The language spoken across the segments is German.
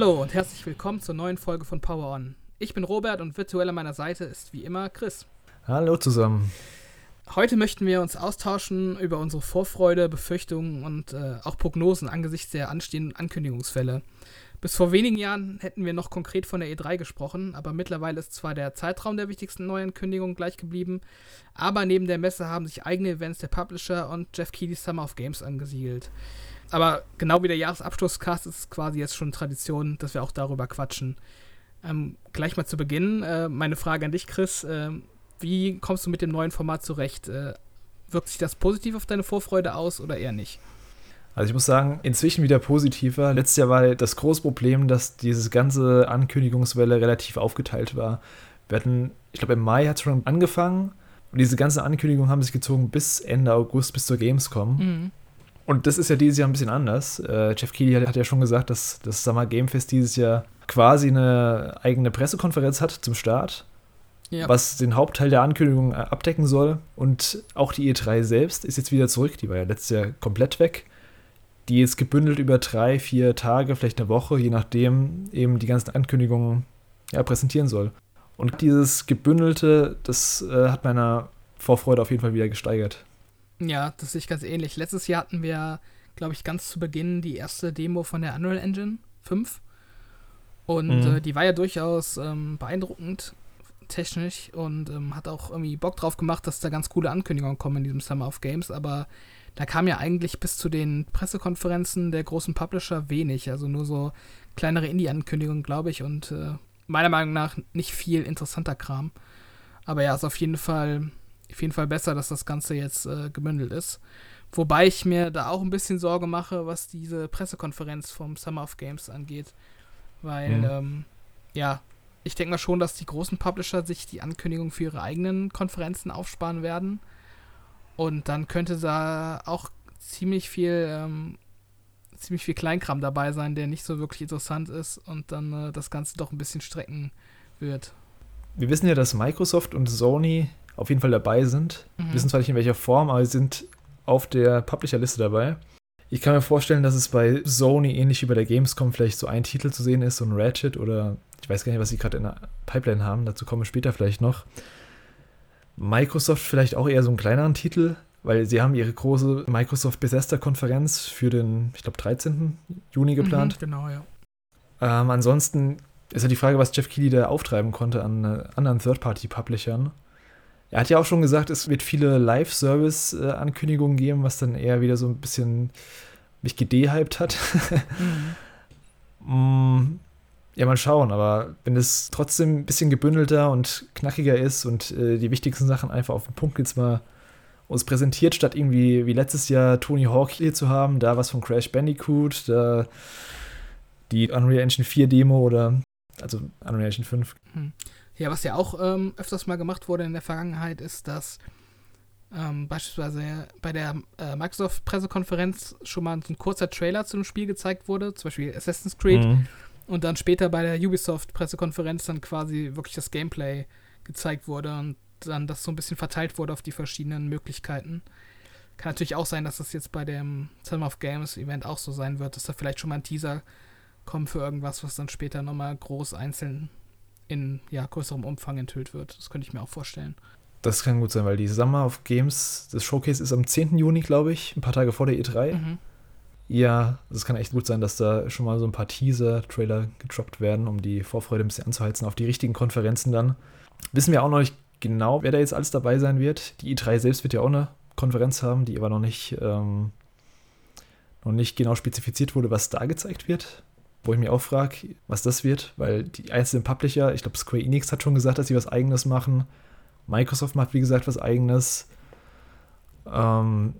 Hallo und herzlich willkommen zur neuen Folge von Power On. Ich bin Robert und virtuell an meiner Seite ist wie immer Chris. Hallo zusammen. Heute möchten wir uns austauschen über unsere Vorfreude, Befürchtungen und äh, auch Prognosen angesichts der anstehenden Ankündigungsfälle. Bis vor wenigen Jahren hätten wir noch konkret von der E3 gesprochen, aber mittlerweile ist zwar der Zeitraum der wichtigsten Neuankündigungen gleich geblieben, aber neben der Messe haben sich eigene Events der Publisher und Jeff Keighley's Summer of Games angesiedelt. Aber genau wie der Jahresabschlusscast ist es quasi jetzt schon Tradition, dass wir auch darüber quatschen. Ähm, gleich mal zu Beginn, äh, meine Frage an dich, Chris. Äh, wie kommst du mit dem neuen Format zurecht? Äh, wirkt sich das positiv auf deine Vorfreude aus oder eher nicht? Also ich muss sagen, inzwischen wieder positiver. Letztes Jahr war das große Problem, dass diese ganze Ankündigungswelle relativ aufgeteilt war. Wir hatten, ich glaube im Mai hat es schon angefangen und diese ganzen Ankündigungen haben sich gezogen bis Ende August, bis zur Gamescom. Mhm. Und das ist ja dieses Jahr ein bisschen anders. Äh, Jeff Keighley hat, hat, ja schon gesagt, dass das Summer Game Fest dieses Jahr quasi eine eigene Pressekonferenz hat zum Start, ja. was den Hauptteil der Ankündigung äh, abdecken soll. Und auch die E3 selbst ist jetzt wieder zurück. Die war ja letztes Jahr komplett weg. Die jetzt gebündelt über drei, vier Tage, vielleicht eine Woche, je nachdem, eben die ganzen Ankündigungen ja, präsentieren soll. Und dieses Gebündelte, das äh, hat meiner Vorfreude auf jeden Fall wieder gesteigert. Ja, das sehe ich ganz ähnlich. Letztes Jahr hatten wir, glaube ich, ganz zu Beginn die erste Demo von der Unreal Engine 5. Und mhm. äh, die war ja durchaus ähm, beeindruckend technisch und ähm, hat auch irgendwie Bock drauf gemacht, dass da ganz coole Ankündigungen kommen in diesem Summer of Games. Aber da kam ja eigentlich bis zu den Pressekonferenzen der großen Publisher wenig. Also nur so kleinere Indie-Ankündigungen, glaube ich. Und äh, meiner Meinung nach nicht viel interessanter Kram. Aber ja, ist auf jeden Fall auf jeden Fall besser, dass das Ganze jetzt äh, gemündelt ist. Wobei ich mir da auch ein bisschen Sorge mache, was diese Pressekonferenz vom Summer of Games angeht. Weil, mhm. ähm, ja, ich denke mal schon, dass die großen Publisher sich die Ankündigung für ihre eigenen Konferenzen aufsparen werden. Und dann könnte da auch ziemlich viel, ähm, ziemlich viel Kleinkram dabei sein, der nicht so wirklich interessant ist und dann äh, das Ganze doch ein bisschen strecken wird. Wir wissen ja, dass Microsoft und Sony auf jeden Fall dabei sind. Mhm. Wissen zwar nicht in welcher Form, aber sie sind auf der Publisher-Liste dabei. Ich kann mir vorstellen, dass es bei Sony ähnlich wie bei der Gamescom vielleicht so ein Titel zu sehen ist, so ein Ratchet oder ich weiß gar nicht, was sie gerade in der Pipeline haben, dazu kommen wir später vielleicht noch. Microsoft vielleicht auch eher so einen kleineren Titel, weil sie haben ihre große Microsoft Bethesda-Konferenz für den, ich glaube, 13. Juni geplant. Mhm, genau, ja. Ähm, ansonsten ist ja die Frage, was Jeff Keighley da auftreiben konnte an äh, anderen Third-Party-Publishern. Er hat ja auch schon gesagt, es wird viele Live-Service-Ankündigungen geben, was dann eher wieder so ein bisschen mich gedehypt hat. mhm. ja, mal schauen, aber wenn es trotzdem ein bisschen gebündelter und knackiger ist und äh, die wichtigsten Sachen einfach auf den Punkt jetzt mal uns präsentiert, statt irgendwie wie letztes Jahr Tony Hawk hier zu haben, da was von Crash Bandicoot, da die Unreal Engine 4 Demo oder also Unreal Engine 5. Mhm. Ja, was ja auch ähm, öfters mal gemacht wurde in der Vergangenheit, ist, dass ähm, beispielsweise bei der äh, Microsoft-Pressekonferenz schon mal so ein kurzer Trailer zu einem Spiel gezeigt wurde, zum Beispiel Assassin's Creed, mhm. und dann später bei der Ubisoft-Pressekonferenz dann quasi wirklich das Gameplay gezeigt wurde und dann das so ein bisschen verteilt wurde auf die verschiedenen Möglichkeiten. Kann natürlich auch sein, dass das jetzt bei dem Summer of Games Event auch so sein wird, dass da vielleicht schon mal ein Teaser kommt für irgendwas, was dann später nochmal groß einzeln in ja, größerem Umfang enthüllt wird. Das könnte ich mir auch vorstellen. Das kann gut sein, weil die Summer of Games, das Showcase ist am 10. Juni, glaube ich, ein paar Tage vor der E3. Mhm. Ja, das kann echt gut sein, dass da schon mal so ein paar Teaser-Trailer gedroppt werden, um die Vorfreude ein bisschen anzuheizen auf die richtigen Konferenzen dann. Wissen wir auch noch nicht genau, wer da jetzt alles dabei sein wird. Die E3 selbst wird ja auch eine Konferenz haben, die aber noch nicht, ähm, noch nicht genau spezifiziert wurde, was da gezeigt wird wo ich mich auch frage, was das wird, weil die einzelnen Publisher, ich glaube, Square Enix hat schon gesagt, dass sie was Eigenes machen. Microsoft macht, wie gesagt, was Eigenes. Ähm,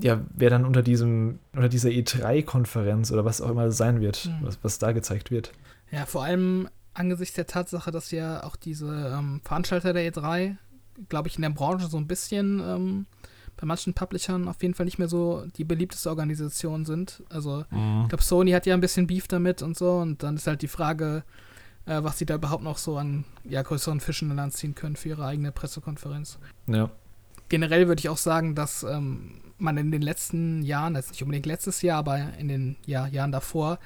ja, wer dann unter diesem, unter dieser E3-Konferenz oder was auch immer sein wird, mhm. was, was da gezeigt wird. Ja, vor allem angesichts der Tatsache, dass ja auch diese ähm, Veranstalter der E3, glaube ich, in der Branche so ein bisschen ähm, bei manchen Publishern auf jeden Fall nicht mehr so die beliebteste Organisation sind. Also mhm. ich glaube, Sony hat ja ein bisschen Beef damit und so und dann ist halt die Frage, äh, was sie da überhaupt noch so an ja, größeren Fischen in Land ziehen können für ihre eigene Pressekonferenz. Ja. Generell würde ich auch sagen, dass ähm, man in den letzten Jahren, also nicht unbedingt letztes Jahr, aber in den ja, Jahren davor,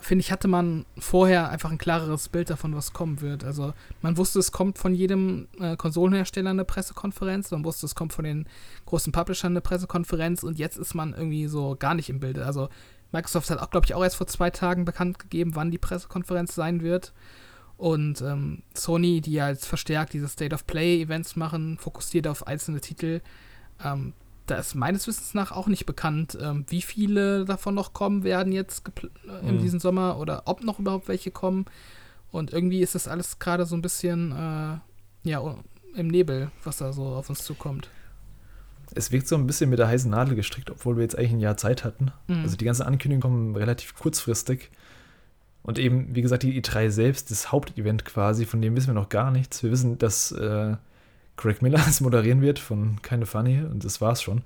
finde ich, hatte man vorher einfach ein klareres Bild davon, was kommen wird. Also man wusste, es kommt von jedem äh, Konsolenhersteller eine Pressekonferenz, man wusste, es kommt von den großen Publishern eine Pressekonferenz und jetzt ist man irgendwie so gar nicht im Bilde. Also Microsoft hat auch, glaube ich, auch erst vor zwei Tagen bekannt gegeben, wann die Pressekonferenz sein wird. Und ähm, Sony, die ja jetzt verstärkt diese State of Play-Events machen, fokussiert auf einzelne Titel, ähm, da ist meines Wissens nach auch nicht bekannt, ähm, wie viele davon noch kommen werden jetzt äh, in mhm. diesem Sommer oder ob noch überhaupt welche kommen. Und irgendwie ist das alles gerade so ein bisschen äh, ja, im Nebel, was da so auf uns zukommt. Es wirkt so ein bisschen mit der heißen Nadel gestrickt, obwohl wir jetzt eigentlich ein Jahr Zeit hatten. Mhm. Also die ganzen Ankündigungen kommen relativ kurzfristig. Und eben, wie gesagt, die E3 selbst, das Hauptevent quasi, von dem wissen wir noch gar nichts. Wir wissen, dass äh, Greg Miller es moderieren wird von Keine Funny und das war's schon.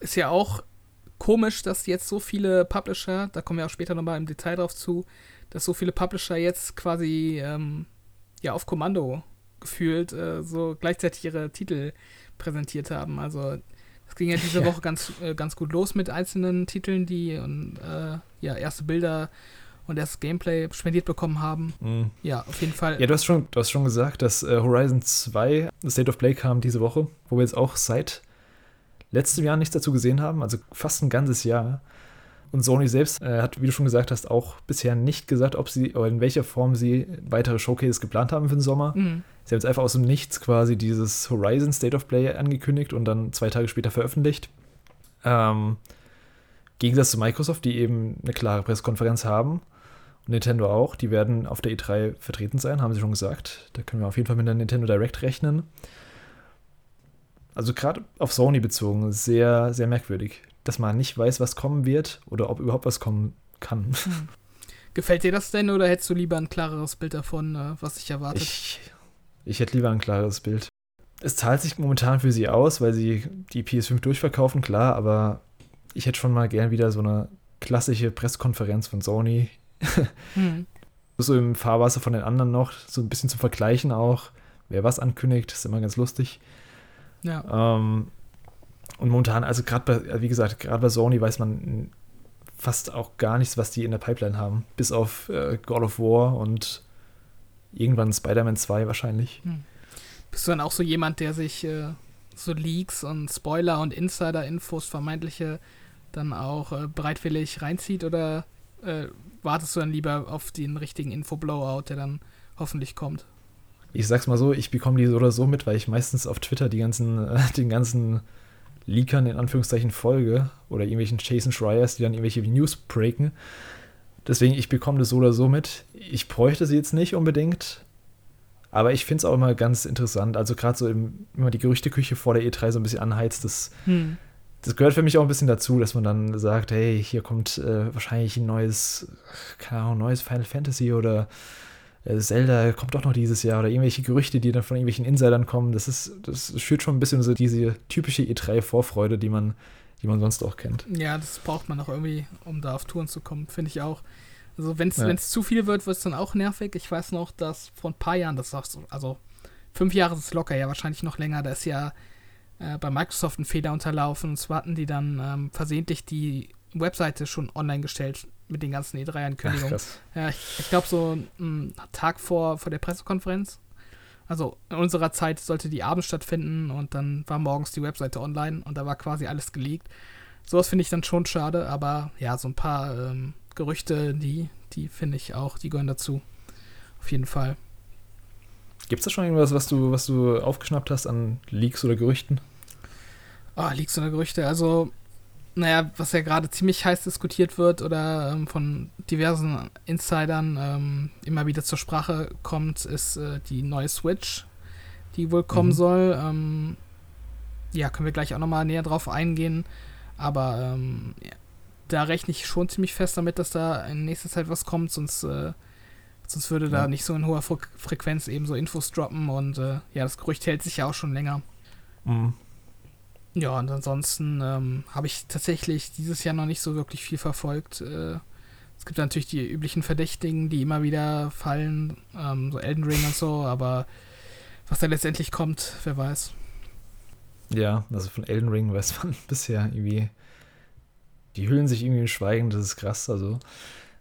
Ist ja auch komisch, dass jetzt so viele Publisher, da kommen wir auch später nochmal im Detail drauf zu, dass so viele Publisher jetzt quasi ähm, ja auf Kommando gefühlt äh, so gleichzeitig ihre Titel präsentiert haben. Also es ging ja diese ja. Woche ganz, äh, ganz gut los mit einzelnen Titeln, die und, äh, ja erste Bilder und das Gameplay spendiert bekommen haben. Mhm. Ja, auf jeden Fall. Ja, du hast schon, du hast schon gesagt, dass äh, Horizon 2 State of Play kam diese Woche, wo wir jetzt auch seit letztem Jahr nichts dazu gesehen haben, also fast ein ganzes Jahr. Und Sony selbst äh, hat, wie du schon gesagt hast, auch bisher nicht gesagt, ob sie oder in welcher Form sie weitere Showcases geplant haben für den Sommer. Mhm. Sie haben jetzt einfach aus dem Nichts quasi dieses Horizon State of Play angekündigt und dann zwei Tage später veröffentlicht. Ähm, Gegensatz zu Microsoft, die eben eine klare Pressekonferenz haben Nintendo auch. Die werden auf der E3 vertreten sein, haben sie schon gesagt. Da können wir auf jeden Fall mit der Nintendo Direct rechnen. Also gerade auf Sony bezogen, sehr, sehr merkwürdig, dass man nicht weiß, was kommen wird oder ob überhaupt was kommen kann. Hm. Gefällt dir das denn oder hättest du lieber ein klareres Bild davon, äh, was sich erwartet? Ich, ich hätte lieber ein klares Bild. Es zahlt sich momentan für sie aus, weil sie die PS5 durchverkaufen, klar, aber ich hätte schon mal gern wieder so eine klassische Pressekonferenz von Sony hm. So im Fahrwasser von den anderen noch, so ein bisschen zu vergleichen auch. Wer was ankündigt, ist immer ganz lustig. Ja. Ähm, und momentan, also gerade bei, wie gesagt, gerade bei Sony weiß man fast auch gar nichts, was die in der Pipeline haben. Bis auf äh, God of War und irgendwann Spider-Man 2 wahrscheinlich. Hm. Bist du dann auch so jemand, der sich äh, so Leaks und Spoiler und Insider-Infos vermeintliche dann auch äh, bereitwillig reinzieht oder äh, wartest du dann lieber auf den richtigen Info-Blowout, der dann hoffentlich kommt? Ich sag's mal so, ich bekomme die so oder so mit, weil ich meistens auf Twitter die ganzen, äh, den ganzen Leakern in Anführungszeichen folge oder irgendwelchen Jason Schreiers, die dann irgendwelche News breaken. Deswegen, ich bekomme das so oder so mit. Ich bräuchte sie jetzt nicht unbedingt, aber ich finde es auch immer ganz interessant. Also gerade so, im, wenn man die Gerüchteküche vor der E3 so ein bisschen anheizt, das hm das gehört für mich auch ein bisschen dazu, dass man dann sagt, hey, hier kommt äh, wahrscheinlich ein neues, keine Ahnung, neues Final Fantasy oder äh, Zelda kommt doch noch dieses Jahr oder irgendwelche Gerüchte, die dann von irgendwelchen Insidern kommen. Das ist, das schürt schon ein bisschen so diese typische E3-Vorfreude, die man, die man sonst auch kennt. Ja, das braucht man auch irgendwie, um da auf Touren zu kommen, finde ich auch. Also wenn es ja. zu viel wird, wird es dann auch nervig. Ich weiß noch, dass vor ein paar Jahren, das sagst du, also fünf Jahre ist locker, ja wahrscheinlich noch länger, da ist ja äh, bei Microsoft einen Fehler unterlaufen. Und zwar hatten die dann ähm, versehentlich die Webseite schon online gestellt mit den ganzen E3-Ankündigungen. Ja, ich, ich glaube, so einen Tag vor, vor der Pressekonferenz. Also in unserer Zeit sollte die abends stattfinden und dann war morgens die Webseite online und da war quasi alles geleakt. Sowas finde ich dann schon schade, aber ja, so ein paar ähm, Gerüchte, die, die finde ich auch, die gehören dazu. Auf jeden Fall. Gibt es da schon irgendwas, was du, was du aufgeschnappt hast an Leaks oder Gerüchten? Oh, Leaks oder Gerüchte. Also, naja, was ja gerade ziemlich heiß diskutiert wird oder ähm, von diversen Insidern ähm, immer wieder zur Sprache kommt, ist äh, die neue Switch, die wohl kommen mhm. soll. Ähm, ja, können wir gleich auch nochmal näher drauf eingehen. Aber ähm, ja, da rechne ich schon ziemlich fest damit, dass da in nächster Zeit was kommt, sonst äh, Sonst würde ja. da nicht so in hoher Fre Frequenz eben so Infos droppen und äh, ja, das Gerücht hält sich ja auch schon länger. Mhm. Ja, und ansonsten ähm, habe ich tatsächlich dieses Jahr noch nicht so wirklich viel verfolgt. Äh, es gibt natürlich die üblichen Verdächtigen, die immer wieder fallen, ähm, so Elden Ring und so, aber was da letztendlich kommt, wer weiß. Ja, also von Elden Ring weiß man bisher irgendwie, die hüllen sich irgendwie in Schweigen, das ist krass. Also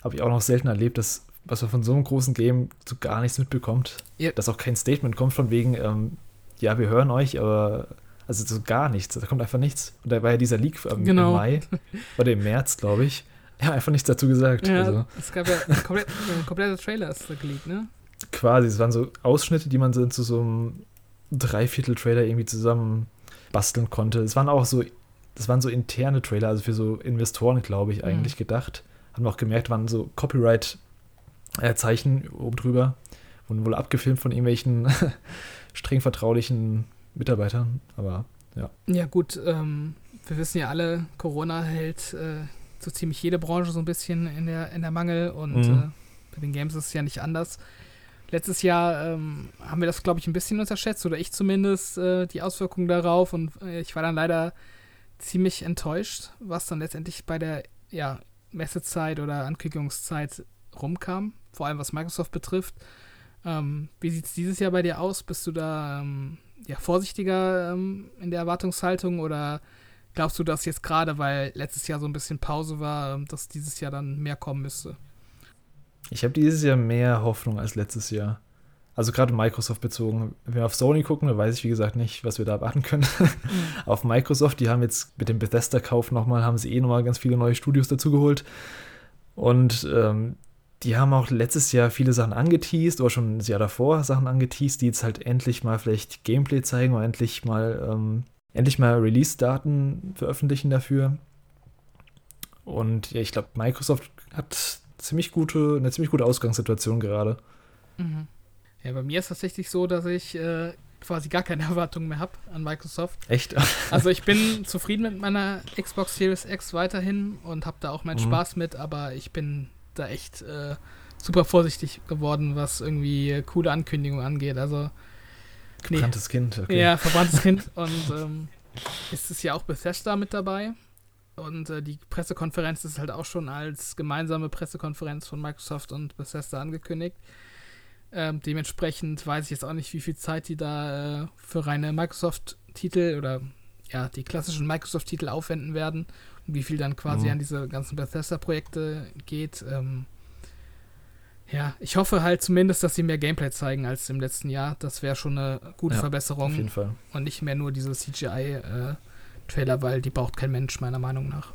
habe ich auch noch selten erlebt, dass was man von so einem großen Game so gar nichts mitbekommt. Ja. Dass auch kein Statement kommt von wegen, ähm, ja, wir hören euch, aber also so gar nichts. Da kommt einfach nichts. Und da war ja dieser Leak ähm, genau. im Mai oder im März, glaube ich. Ja, einfach nichts dazu gesagt. Ja, also. es gab ja ein komplett, ein kompletter Trailer ist da geleakt, ne? Quasi, es waren so Ausschnitte, die man so zu so einem Dreiviertel-Trailer irgendwie zusammen basteln konnte. Es waren auch so, das waren so interne Trailer, also für so Investoren, glaube ich, mhm. eigentlich mhm. gedacht. Haben wir auch gemerkt, waren so Copyright-Zeichen oben drüber. Wurden wohl abgefilmt von irgendwelchen streng vertraulichen Mitarbeitern, aber ja. Ja, gut, ähm, wir wissen ja alle, Corona hält äh, so ziemlich jede Branche so ein bisschen in der, in der Mangel und mhm. äh, bei den Games ist es ja nicht anders. Letztes Jahr ähm, haben wir das, glaube ich, ein bisschen unterschätzt, oder ich zumindest, äh, die Auswirkungen darauf. Und äh, ich war dann leider ziemlich enttäuscht, was dann letztendlich bei der ja, Messezeit oder Ankündigungszeit rumkam, vor allem was Microsoft betrifft. Ähm, wie sieht es dieses Jahr bei dir aus? Bist du da ähm, ja, vorsichtiger ähm, in der Erwartungshaltung oder glaubst du, dass jetzt gerade, weil letztes Jahr so ein bisschen Pause war, ähm, dass dieses Jahr dann mehr kommen müsste? Ich habe dieses Jahr mehr Hoffnung als letztes Jahr. Also gerade Microsoft bezogen. Wenn wir auf Sony gucken, dann weiß ich wie gesagt nicht, was wir da erwarten können. Mhm. auf Microsoft, die haben jetzt mit dem Bethesda-Kauf nochmal, haben sie eh nochmal ganz viele neue Studios dazugeholt. Und ähm, die haben auch letztes Jahr viele Sachen angeteased, oder schon ein Jahr davor Sachen angeteased, die jetzt halt endlich mal vielleicht Gameplay zeigen oder endlich mal, ähm, endlich mal Release-Daten veröffentlichen dafür. Und ja, ich glaube, Microsoft hat ziemlich gute, eine ziemlich gute Ausgangssituation gerade. Mhm. Ja, bei mir ist es tatsächlich so, dass ich äh, quasi gar keine Erwartungen mehr habe an Microsoft. Echt? also ich bin zufrieden mit meiner Xbox Series X weiterhin und habe da auch meinen mhm. Spaß mit, aber ich bin da echt äh, super vorsichtig geworden, was irgendwie coole Ankündigungen angeht. Also nee. verbranntes Kind. Okay. Ja, verbranntes Kind und ähm, ist es ja auch Bethesda mit dabei. Und äh, die Pressekonferenz ist halt auch schon als gemeinsame Pressekonferenz von Microsoft und Bethesda angekündigt. Ähm, dementsprechend weiß ich jetzt auch nicht, wie viel Zeit die da äh, für reine Microsoft-Titel oder ja, die klassischen Microsoft-Titel aufwenden werden wie viel dann quasi mhm. an diese ganzen Bethesda-Projekte geht. Ähm, ja, ich hoffe halt zumindest, dass sie mehr Gameplay zeigen als im letzten Jahr. Das wäre schon eine gute ja, Verbesserung. Auf jeden Fall. Und nicht mehr nur diese CGI- äh, weil die braucht kein Mensch, meiner Meinung nach.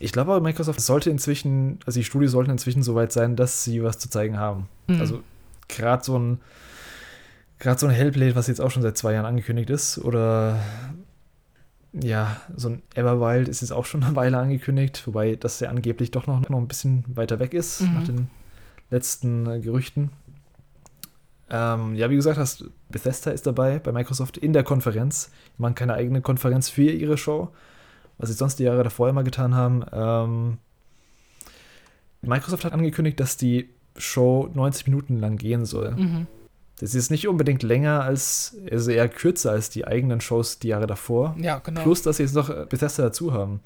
Ich glaube aber, Microsoft sollte inzwischen, also die Studios sollten inzwischen so weit sein, dass sie was zu zeigen haben. Mhm. Also gerade so ein, gerade so ein Hellblade, was jetzt auch schon seit zwei Jahren angekündigt ist, oder ja, so ein Everwild ist jetzt auch schon eine Weile angekündigt, wobei das ja angeblich doch noch, noch ein bisschen weiter weg ist, mhm. nach den letzten äh, Gerüchten. Ähm, ja, wie gesagt hast, Bethesda ist dabei bei Microsoft in der Konferenz. Die machen keine eigene Konferenz für ihre Show, was sie sonst die Jahre davor immer getan haben. Ähm, Microsoft hat angekündigt, dass die Show 90 Minuten lang gehen soll. Mhm. Das ist nicht unbedingt länger als, also eher kürzer als die eigenen Shows die Jahre davor. Ja, genau. Plus, dass sie jetzt noch Bethesda dazu haben.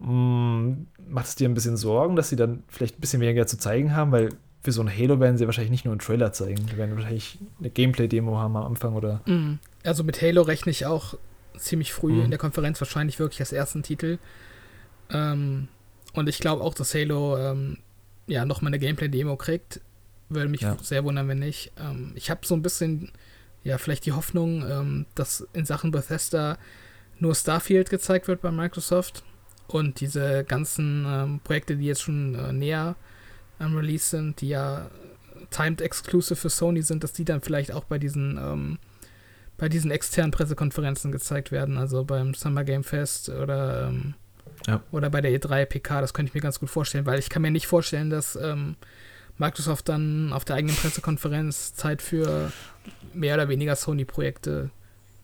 Hm, macht es dir ein bisschen Sorgen, dass sie dann vielleicht ein bisschen weniger zu zeigen haben, weil für so ein Halo werden sie wahrscheinlich nicht nur einen Trailer zeigen. Die werden wahrscheinlich eine Gameplay-Demo haben am Anfang oder. Mhm. Also mit Halo rechne ich auch ziemlich früh mhm. in der Konferenz wahrscheinlich wirklich als ersten Titel. Ähm, und ich glaube auch, dass Halo ähm, ja nochmal eine Gameplay-Demo kriegt. Würde mich ja. sehr wundern, wenn nicht. Ähm, ich habe so ein bisschen, ja, vielleicht die Hoffnung, ähm, dass in Sachen Bethesda nur Starfield gezeigt wird bei Microsoft und diese ganzen ähm, Projekte, die jetzt schon äh, näher am Release sind, die ja timed exclusive für Sony sind, dass die dann vielleicht auch bei diesen ähm, bei diesen externen Pressekonferenzen gezeigt werden, also beim Summer Game Fest oder ähm, ja. oder bei der E3 PK, das könnte ich mir ganz gut vorstellen, weil ich kann mir nicht vorstellen, dass ähm, Microsoft dann auf der eigenen Pressekonferenz Zeit für mehr oder weniger Sony-Projekte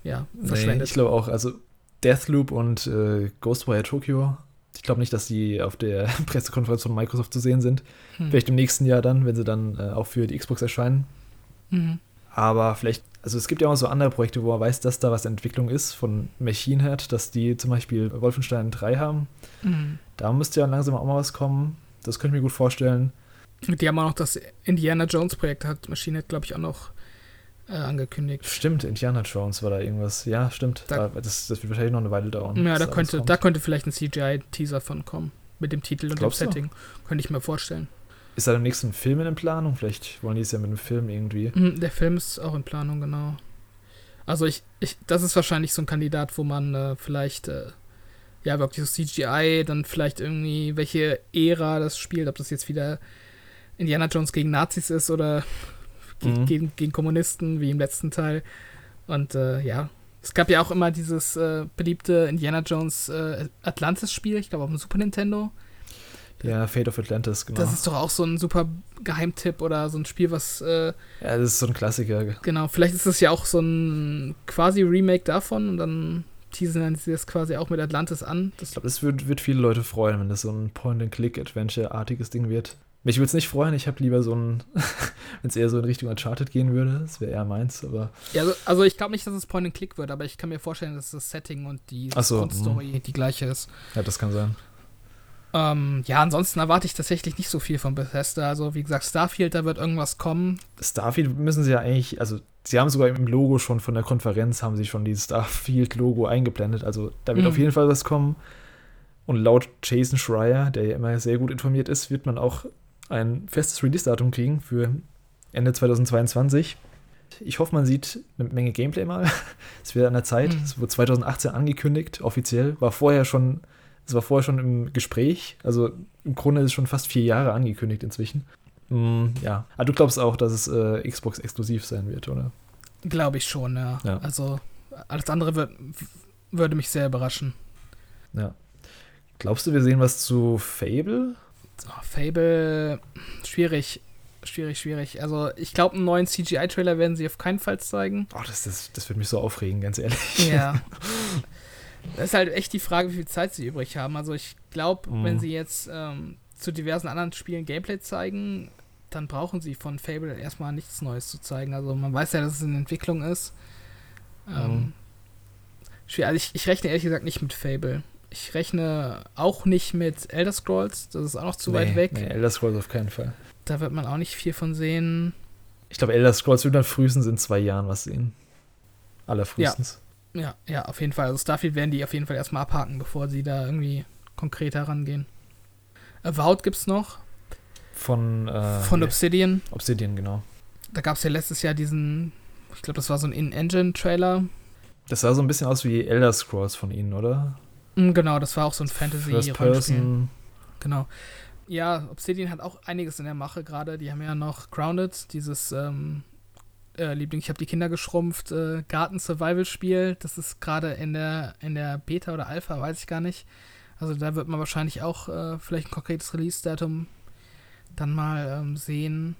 ja, verschwendet. Nee, ich glaube auch, also Deathloop und äh, Ghostwire Tokyo ich glaube nicht, dass die auf der Pressekonferenz von Microsoft zu sehen sind. Hm. Vielleicht im nächsten Jahr dann, wenn sie dann äh, auch für die Xbox erscheinen. Mhm. Aber vielleicht, also es gibt ja auch so andere Projekte, wo man weiß, dass da was Entwicklung ist von Machine Head, dass die zum Beispiel Wolfenstein 3 haben. Mhm. Da müsste ja langsam auch mal was kommen. Das könnte ich mir gut vorstellen. Die haben auch noch das Indiana Jones Projekt, hat Machine Head, glaube ich, auch noch äh, angekündigt. Stimmt, Indiana Jones war da irgendwas. Ja, stimmt. Da, das, das, wird wahrscheinlich noch eine Weile dauern. Ja, da könnte, da könnte vielleicht ein CGI-Teaser von kommen. Mit dem Titel und Glaubst dem? Setting. Könnte ich mir vorstellen. Ist da im nächsten Film in Planung? Vielleicht wollen die es ja mit dem Film irgendwie. Mhm, Der Film ist auch in Planung, genau. Also ich, ich, das ist wahrscheinlich so ein Kandidat, wo man äh, vielleicht, äh, ja, wirklich so CGI, dann vielleicht irgendwie, welche Ära das spielt, ob das jetzt wieder Indiana Jones gegen Nazis ist oder ge Mhm. gegen, gegen Kommunisten, wie im letzten Teil. Und äh, ja, es gab ja auch immer dieses äh, beliebte Indiana Jones äh, Atlantis-Spiel, ich glaube auf dem Super Nintendo. Ja, Fate of Atlantis, genau. Das ist doch auch so ein super Geheimtipp oder so ein Spiel, was äh, ja, das ist so ein Klassiker. Genau, vielleicht ist es ja auch so ein quasi Remake davon und dann teasen dann sie das quasi auch mit Atlantis an. Das, Ich glaube, das wird, wird viele Leute freuen, wenn das so ein Point-and-Click-Adventure-artiges Ding wird. Mich würde es nicht freuen, ich habe lieber so ein, wenn es eher so in Richtung Uncharted gehen würde, das wäre eher meins, aber ja, also, also ich glaube nicht, dass es Point and Click wird, aber ich kann mir vorstellen, dass das Setting und die so, Grundstory die gleiche ist. ja, das kann sein. Ähm, ja, ansonsten erwarte ich tatsächlich nicht so viel von Bethesda. Also wie gesagt, Starfield, da wird irgendwas kommen. Starfield müssen sie ja eigentlich, also sie haben sogar im Logo schon von der Konferenz, haben sie schon dieses Starfield-Logo eingeblendet, also da wird Mhm. auf jeden Fall was kommen. Und laut Jason Schreier, der ja immer sehr gut informiert ist, wird man auch ein festes Release-Datum kriegen für Ende 2022. Ich hoffe, man sieht eine Menge Gameplay mal. Es wird an der Zeit. Mhm. Es wurde 2018 angekündigt, offiziell. War vorher schon, es war vorher schon im Gespräch. Also im Grunde ist es schon fast vier Jahre angekündigt inzwischen. Mm, ja. Aber du glaubst auch, dass es äh, Xbox exklusiv sein wird, oder? Glaube ich schon, ja. Ja. Also alles andere wird, würde mich sehr überraschen. Ja. Glaubst du, wir sehen was zu Fable? Oh, Fable, schwierig. Schwierig, schwierig. Also, ich glaube, einen neuen CGI-Trailer werden sie auf keinen Fall zeigen. Oh, das, das, das wird mich so aufregen, ganz ehrlich. Ja. Das ist halt echt die Frage, wie viel Zeit sie übrig haben. Also, ich glaube, Mhm. wenn sie jetzt ähm, zu diversen anderen Spielen Gameplay zeigen, dann brauchen sie von Fable erstmal nichts Neues zu zeigen. Also, man weiß ja, dass es in Entwicklung ist. Ähm, Mhm. Also, ich, ich rechne ehrlich gesagt nicht mit Fable. Ich rechne auch nicht mit Elder Scrolls. Das ist auch noch zu weit Nee, weg. Nee, Elder Scrolls auf keinen Fall. Da wird man auch nicht viel von sehen. Ich glaube, Elder Scrolls wird dann frühestens in zwei Jahren was sehen. Allerfrühestens. Ja, ja, auf jeden Fall. Also Starfield werden die auf jeden Fall erstmal abhaken, bevor sie da irgendwie konkreter rangehen. Avowed gibt's noch Von, äh, von Obsidian. Obsidian, genau. Da gab's ja letztes Jahr diesen, ich glaube, das war so ein In-Engine-Trailer. Das sah so ein bisschen aus wie Elder Scrolls von ihnen, oder? Mm, Genau, das war auch so ein fantasy First rollenspiel Person. Genau. Ja, Obsidian hat auch einiges in der Mache gerade. Die haben ja noch Grounded, dieses ähm, äh, Liebling, ich habe die Kinder geschrumpft, äh, Garten-Survival-Spiel. Das ist gerade in der, in der Beta oder Alpha, weiß ich gar nicht. Also da wird man wahrscheinlich auch äh, vielleicht ein konkretes Release-Datum dann mal ähm, sehen.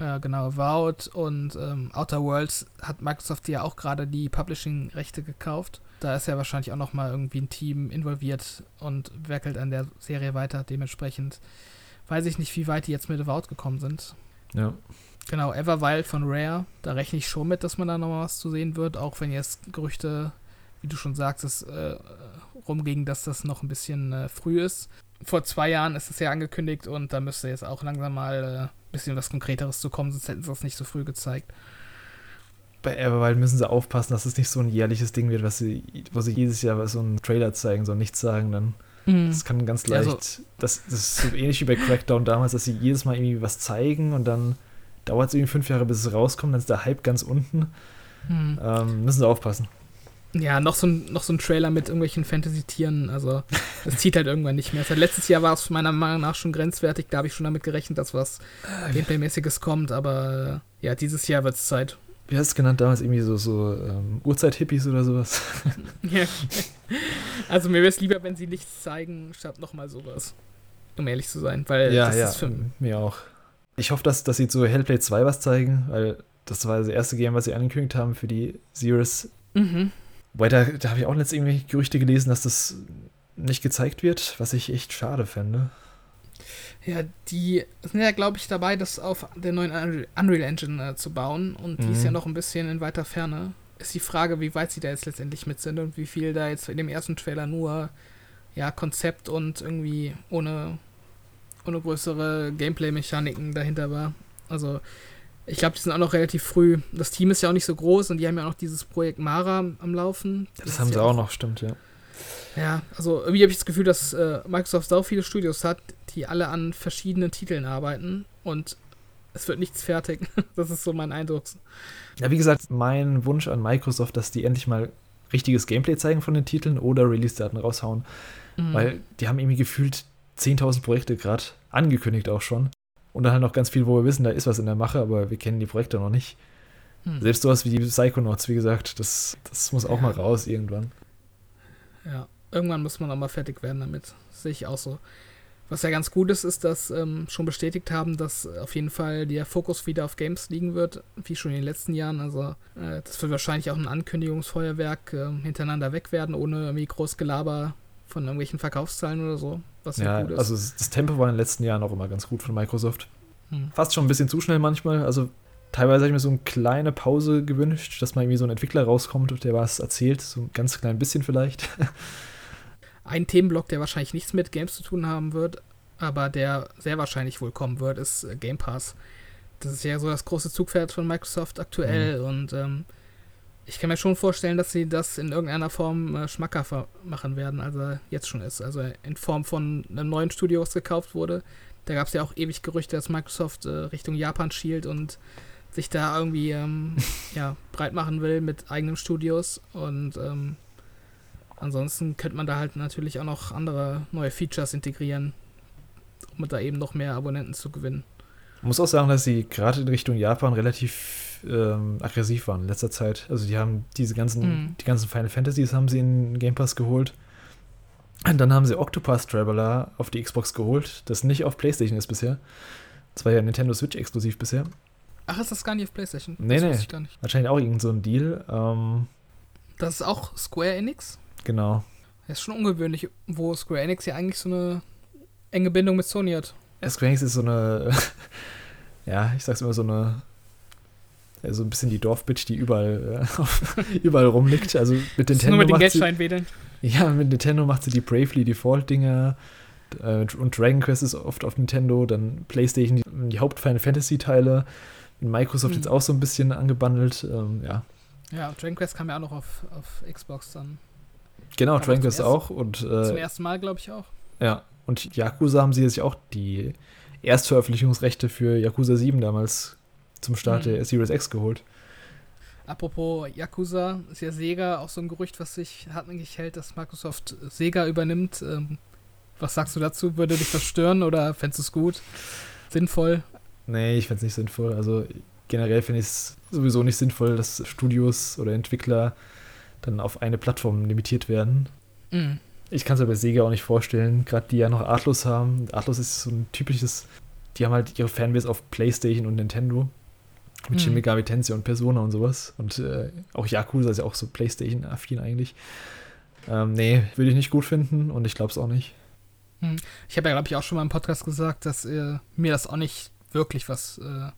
Äh, genau, Avowed und ähm, Outer Worlds hat Microsoft ja auch gerade die Publishing-Rechte gekauft. Da ist ja wahrscheinlich auch noch mal irgendwie ein Team involviert und werkelt an der Serie weiter. Dementsprechend weiß ich nicht, wie weit die jetzt mit Avowed gekommen sind. Ja. Genau, Everwild von Rare, da rechne ich schon mit, dass man da noch mal was zu sehen wird, auch wenn jetzt Gerüchte, wie du schon sagtest, äh, rumgingen, dass das noch ein bisschen äh, früh ist. Vor zwei Jahren ist es ja angekündigt und da müsste jetzt auch langsam mal äh, ein bisschen was Konkreteres zu kommen, sonst hätten sie das nicht so früh gezeigt. Bei Everwild müssen sie aufpassen, dass es nicht so ein jährliches Ding wird, was sie, wo sie jedes Jahr so einen Trailer zeigen, so nichts sagen, dann. Das kann ganz Ja, leicht. so- das, das ist so ähnlich wie bei Crackdown damals, dass sie jedes Mal irgendwie was zeigen und dann dauert es irgendwie fünf Jahre, bis es rauskommt, dann ist der Hype ganz unten. Hm. Ähm, müssen sie aufpassen. Ja, noch so, ein, noch so ein Trailer mit irgendwelchen Fantasy-Tieren, also das zieht halt irgendwann nicht mehr. Seit letztes Jahr war es meiner Meinung nach schon grenzwertig, da habe ich schon damit gerechnet, dass was Gameplay-mäßiges kommt, aber äh, ja, dieses Jahr wird es Zeit. Wie hast du es genannt damals? Irgendwie so, so ähm, Urzeit-Hippies oder sowas? Ja. Also mir wäre es lieber, wenn sie nichts zeigen, statt nochmal sowas. Um ehrlich zu sein, weil ja, das ja, ist für mir auch. Ich hoffe, dass, dass sie zu Hellblade 2 was zeigen, weil das war das erste Game, was sie angekündigt haben für die Series. mhm. Wobei, da, da habe ich auch letztens irgendwie Gerüchte gelesen, dass das nicht gezeigt wird, was ich echt schade fände. Ja, die sind ja, glaube ich, dabei, das auf der neuen Unreal- Engine äh, zu bauen und die ist Mhm. ja noch ein bisschen in weiter Ferne. Ist die Frage, wie weit sie da jetzt letztendlich mit sind und wie viel da jetzt in dem ersten Trailer nur ja, Konzept und irgendwie ohne, ohne größere Gameplay-Mechaniken dahinter war. Also, ich glaube, die sind auch noch relativ früh. Das Team ist ja auch nicht so groß und die haben ja auch noch dieses Projekt Mara am Laufen. Das, ist haben ja sie auch noch, stimmt, ja. Ja, also irgendwie habe ich das Gefühl, dass äh, Microsoft so viele Studios hat, die alle an verschiedenen Titeln arbeiten und es wird nichts fertig. das ist so mein Eindruck. Ja, wie gesagt, mein Wunsch an Microsoft, dass die endlich mal richtiges Gameplay zeigen von den Titeln oder Release-Daten raushauen. Mhm. Weil die haben irgendwie gefühlt 10.000 Projekte gerade angekündigt auch schon. Und dann halt noch ganz viel, wo wir wissen, da ist was in der Mache, aber wir kennen die Projekte noch nicht. Mhm. Selbst sowas wie die Psychonauts, wie gesagt, das, das muss auch ja. mal raus irgendwann. Ja, irgendwann muss man auch mal fertig werden damit. Sehe ich auch so. Was ja ganz gut ist, ist, dass ähm, schon bestätigt haben, dass auf jeden Fall der Fokus wieder auf Games liegen wird, wie schon in den letzten Jahren. Also äh, das wird wahrscheinlich auch ein Ankündigungsfeuerwerk äh, hintereinander weg werden, ohne irgendwie groß Gelaber von irgendwelchen Verkaufszahlen oder so. Was ja, gut ist. also das Tempo war in den letzten Jahren auch immer ganz gut von Microsoft. Hm. Fast schon ein bisschen zu schnell manchmal. Also teilweise habe ich mir so eine kleine Pause gewünscht, dass mal irgendwie so ein Entwickler rauskommt, der was erzählt, so ein ganz klein bisschen vielleicht. Ein Themenblock, der wahrscheinlich nichts mit Games zu tun haben wird, aber der sehr wahrscheinlich wohl kommen wird, ist äh, Game Pass. Das ist ja so das große Zugpferd von Microsoft aktuell mhm. und ähm, ich kann mir schon vorstellen, dass sie das in irgendeiner Form äh, schmackhaft machen werden, als er jetzt schon ist. Also in Form von einem neuen Studio, was gekauft wurde. Da gab es ja auch ewig Gerüchte, dass Microsoft äh, Richtung Japan schielt und sich da irgendwie ähm, ja, breit machen will mit eigenen Studios. Und ähm, ansonsten könnte man da halt natürlich auch noch andere neue Features integrieren, um da eben noch mehr Abonnenten zu gewinnen. Ich muss auch sagen, dass sie gerade in Richtung Japan relativ ähm, aggressiv waren in letzter Zeit. Also die haben diese ganzen, mhm. die ganzen Final Fantasies haben sie in Game Pass geholt. Und dann haben sie Octopus Traveler auf die Xbox geholt, das nicht auf PlayStation ist bisher. Das war ja Nintendo Switch exklusiv bisher. Ach, ist das gar nicht auf PlayStation? Nee, das nee. Wahrscheinlich auch irgend so ein Deal. Ähm, das ist auch Square Enix? Genau. Das ist schon ungewöhnlich, wo Square Enix ja eigentlich so eine enge Bindung mit Sony hat. Ja, Square Enix ist so eine, ja, ich sag's immer so eine, so ein bisschen die Dorfbitch, die überall, äh, überall rumliegt. Also mit Nintendo. Nur mit den Geldschein wedeln. Ja, mit Nintendo macht sie die Bravely Default-Dinger. Äh, und Dragon Quest ist oft auf Nintendo, dann PlayStation die, die Haupt-Final Fantasy-Teile. Microsoft hm. jetzt auch so ein bisschen angebandelt. Ähm, ja. Ja, Dragon Quest kam ja auch noch auf, auf Xbox dann. Genau, Dragon Quest auch. Und, äh, zum ersten Mal, glaube ich, auch. Ja, und Yakuza haben sie sich auch die Erstveröffentlichungsrechte für Yakuza 7 damals zum Start mhm. der Series X geholt. Apropos Yakuza, ist ja Sega auch so ein Gerücht, was sich hartnäckig hält, dass Microsoft Sega übernimmt. Ähm, was sagst du dazu? Würde dich das stören oder fändest du es gut? Sinnvoll? Nee, ich fände es nicht sinnvoll. Also generell finde ich es sowieso nicht sinnvoll, dass Studios oder Entwickler dann auf eine Plattform limitiert werden. Mhm. Ich kann es aber bei Sega auch nicht vorstellen, gerade die ja noch Atlus haben. Atlus ist so ein typisches, die haben halt ihre Fanbase auf PlayStation und Nintendo. Mit mhm. Shin Megami Tensei und Persona und sowas. Und äh, auch Yakuza ist ja auch so PlayStation-affin eigentlich. Ähm, nee, würde ich nicht gut finden und ich glaube es auch nicht. Hm. Ich habe ja, glaube ich, auch schon mal im Podcast gesagt, dass äh, mir das auch nicht wirklich was, äh,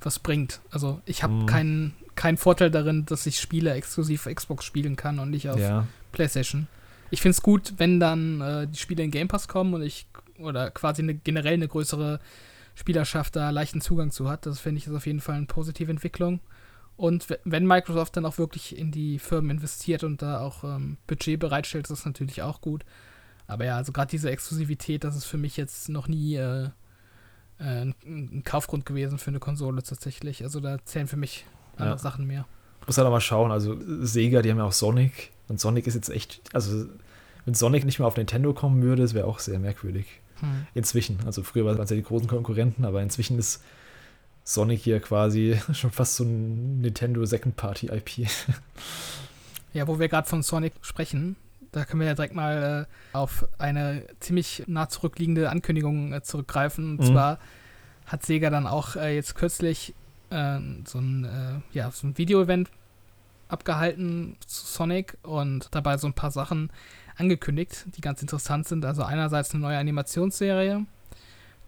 was bringt. Also ich habe hm. keinen, keinen Vorteil darin, dass ich Spiele exklusiv auf Xbox spielen kann und nicht auf ja. PlayStation. Ich finde es gut, wenn dann äh, die Spiele in Game Pass kommen und ich oder quasi eine, generell eine größere Spielerschaft da leichten Zugang zu hat. Das finde ich ist auf jeden Fall eine positive Entwicklung. Und wenn Microsoft dann auch wirklich in die Firmen investiert und da auch ähm, Budget bereitstellt, ist das natürlich auch gut. Aber ja, also gerade diese Exklusivität, das ist für mich jetzt noch nie äh, äh, ein, ein, Kaufgrund gewesen für eine Konsole tatsächlich. Also da zählen für mich andere ja. Sachen mehr. Muss halt auch mal schauen. Also Sega, die haben ja auch Sonic. Und Sonic ist jetzt echt, also wenn Sonic nicht mehr auf Nintendo kommen würde, das wäre auch sehr merkwürdig. Hm. Inzwischen. Also früher waren es ja die großen Konkurrenten, aber inzwischen ist Sonic hier quasi schon fast so ein Nintendo Second Party IP. Ja, wo wir gerade von Sonic sprechen, da können wir ja direkt mal äh, auf eine ziemlich nah zurückliegende Ankündigung äh, zurückgreifen. Und mhm. zwar hat Sega dann auch äh, jetzt kürzlich äh, so ein, äh, ja, so ein Video-Event abgehalten zu Sonic und dabei so ein paar Sachen angekündigt, die ganz interessant sind. Also einerseits eine neue Animationsserie,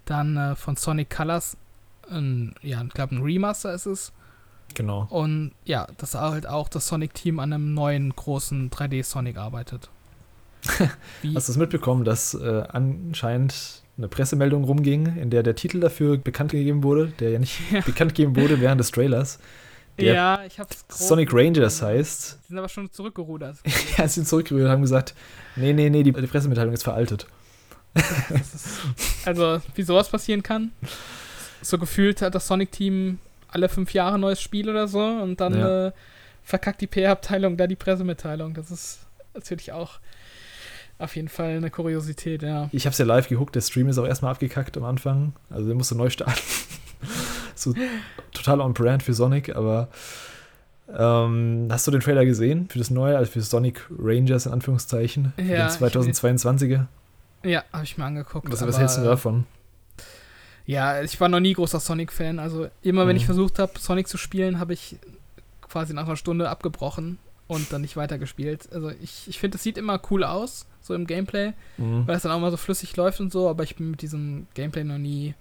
dann äh, von Sonic Colors, ein, ja, ich glaube ein Remaster ist es. Genau. Und ja, dass halt auch das Sonic-Team an einem neuen großen 3D-Sonic arbeitet. Hast du es mitbekommen, dass äh, anscheinend eine Pressemeldung rumging, in der der Titel dafür bekannt gegeben wurde, der ja nicht ja. bekannt gegeben wurde während des Trailers, Der ja, ich hab's Sonic Rangers heißt. Die sind aber schon zurückgerudert. ja, sie sind zurückgerudert und haben gesagt, nee, nee, nee, die, die Pressemitteilung ist veraltet. ist, also, wie sowas passieren kann. So gefühlt hat das Sonic-Team alle fünf Jahre ein neues Spiel oder so und dann ja. äh, verkackt die PR-Abteilung da die Pressemitteilung. Das ist natürlich auch auf jeden Fall eine Kuriosität, ja. Ich hab's ja live geguckt, der Stream ist auch erstmal abgekackt am Anfang. Also der musste neu starten. so total on brand für Sonic, aber ähm, hast du den Trailer gesehen für das neue, also für Sonic Rangers in Anführungszeichen? Ja. Den 2022er? Ja, habe ich mir angeguckt. Was, was hältst du davon? Ja, ich war noch nie großer Sonic-Fan. Also immer, wenn mhm. ich versucht habe, Sonic zu spielen, habe ich quasi nach einer Stunde abgebrochen und dann nicht weitergespielt. Also ich, ich finde, es sieht immer cool aus, so im Gameplay, mhm. weil es dann auch mal so flüssig läuft und so, aber ich bin mit diesem Gameplay noch nie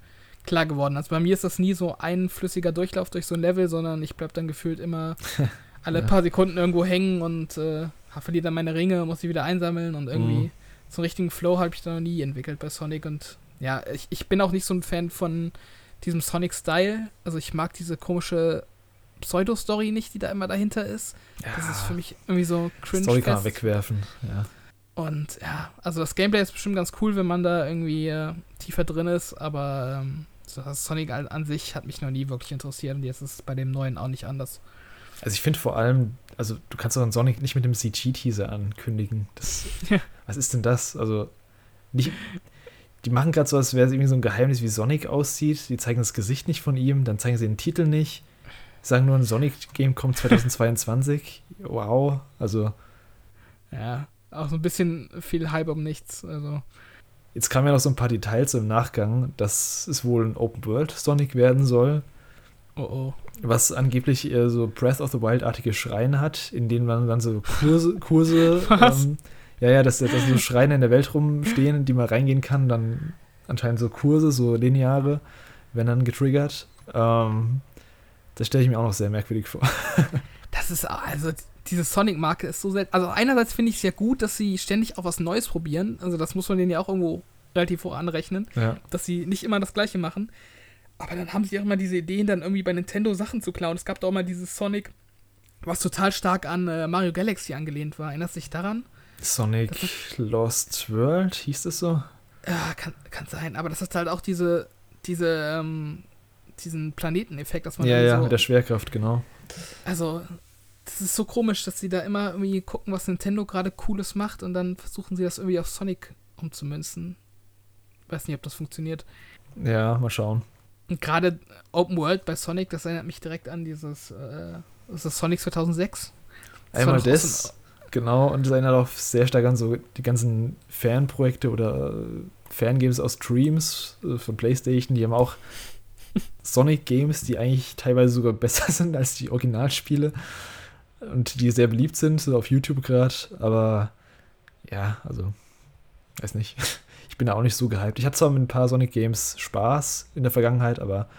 klar geworden. Also bei mir ist das nie so ein flüssiger Durchlauf durch so ein Level, sondern ich bleib dann gefühlt immer alle ja. paar Sekunden irgendwo hängen und äh, verliere dann meine Ringe, muss sie wieder einsammeln und irgendwie mhm. so einen richtigen Flow habe ich da noch nie entwickelt bei Sonic und ja, ich, ich bin auch nicht so ein Fan von diesem Sonic-Style. Also ich mag diese komische Pseudo-Story nicht, die da immer dahinter ist. Ja. Das ist für mich irgendwie so cringe. Story kann man wegwerfen, ja. Und ja, also das Gameplay ist bestimmt ganz cool, wenn man da irgendwie äh, tiefer drin ist, aber ähm, Sonic an sich hat mich noch nie wirklich interessiert und jetzt ist es bei dem neuen auch nicht anders. Also ich finde vor allem, also du kannst doch einen Sonic nicht mit dem CG-Teaser ankündigen. Das, ja. Was ist denn das? Also nicht, die machen gerade so, als wäre es irgendwie so ein Geheimnis, wie Sonic aussieht. Die zeigen das Gesicht nicht von ihm, dann zeigen sie den Titel nicht. Sagen nur, ein Sonic-Game kommt 2022. wow. Also. Ja, auch so ein bisschen viel Hype um nichts. Also. Jetzt kamen ja noch so ein paar Details im Nachgang, dass es wohl ein Open-World-Sonic werden soll. Oh oh. Was angeblich eher so Breath of the Wild-artige Schreine hat, in denen man dann so Kurse. Kurse ähm, ja, ja, dass, dass so Schreine in der Welt rumstehen, in die man reingehen kann, dann anscheinend so Kurse, so lineare, werden dann getriggert. Ähm, das stelle ich mir auch noch sehr merkwürdig vor. das ist, also diese Sonic-Marke ist so selten. Also einerseits finde ich es ja gut, dass sie ständig auch was Neues probieren. Also das muss man denen ja auch irgendwo relativ hoch anrechnen, ja. dass sie nicht immer das Gleiche machen. Aber dann haben sie auch immer diese Ideen, dann irgendwie bei Nintendo Sachen zu klauen. Es gab da auch mal dieses Sonic, was total stark an äh, Mario Galaxy angelehnt war. Erinnerst du dich daran? Sonic Lost World, hieß das so? Ja, kann, kann sein, aber das hat halt auch diese, diese, ähm, diesen Planeteneffekt, dass man Ja, ja, so, mit der Schwerkraft, genau. Also, das ist so komisch, dass sie da immer irgendwie gucken, was Nintendo gerade Cooles macht und dann versuchen sie das irgendwie auf Sonic umzumünzen. Weiß nicht, ob das funktioniert. Ja, mal schauen. Und gerade Open World bei Sonic, das erinnert mich direkt an dieses, äh, das ist Sonic 2006. Das Einmal das Genau, und es erinnert auch sehr stark an so die ganzen Fanprojekte oder Fangames aus Streams äh, von PlayStation. Die haben auch Sonic-Games, die eigentlich teilweise sogar besser sind als die Originalspiele und die sehr beliebt sind, so auf YouTube gerade. Aber ja, also, weiß nicht. Ich bin da auch nicht so gehypt. Ich hatte zwar mit ein paar Sonic-Games Spaß in der Vergangenheit, aber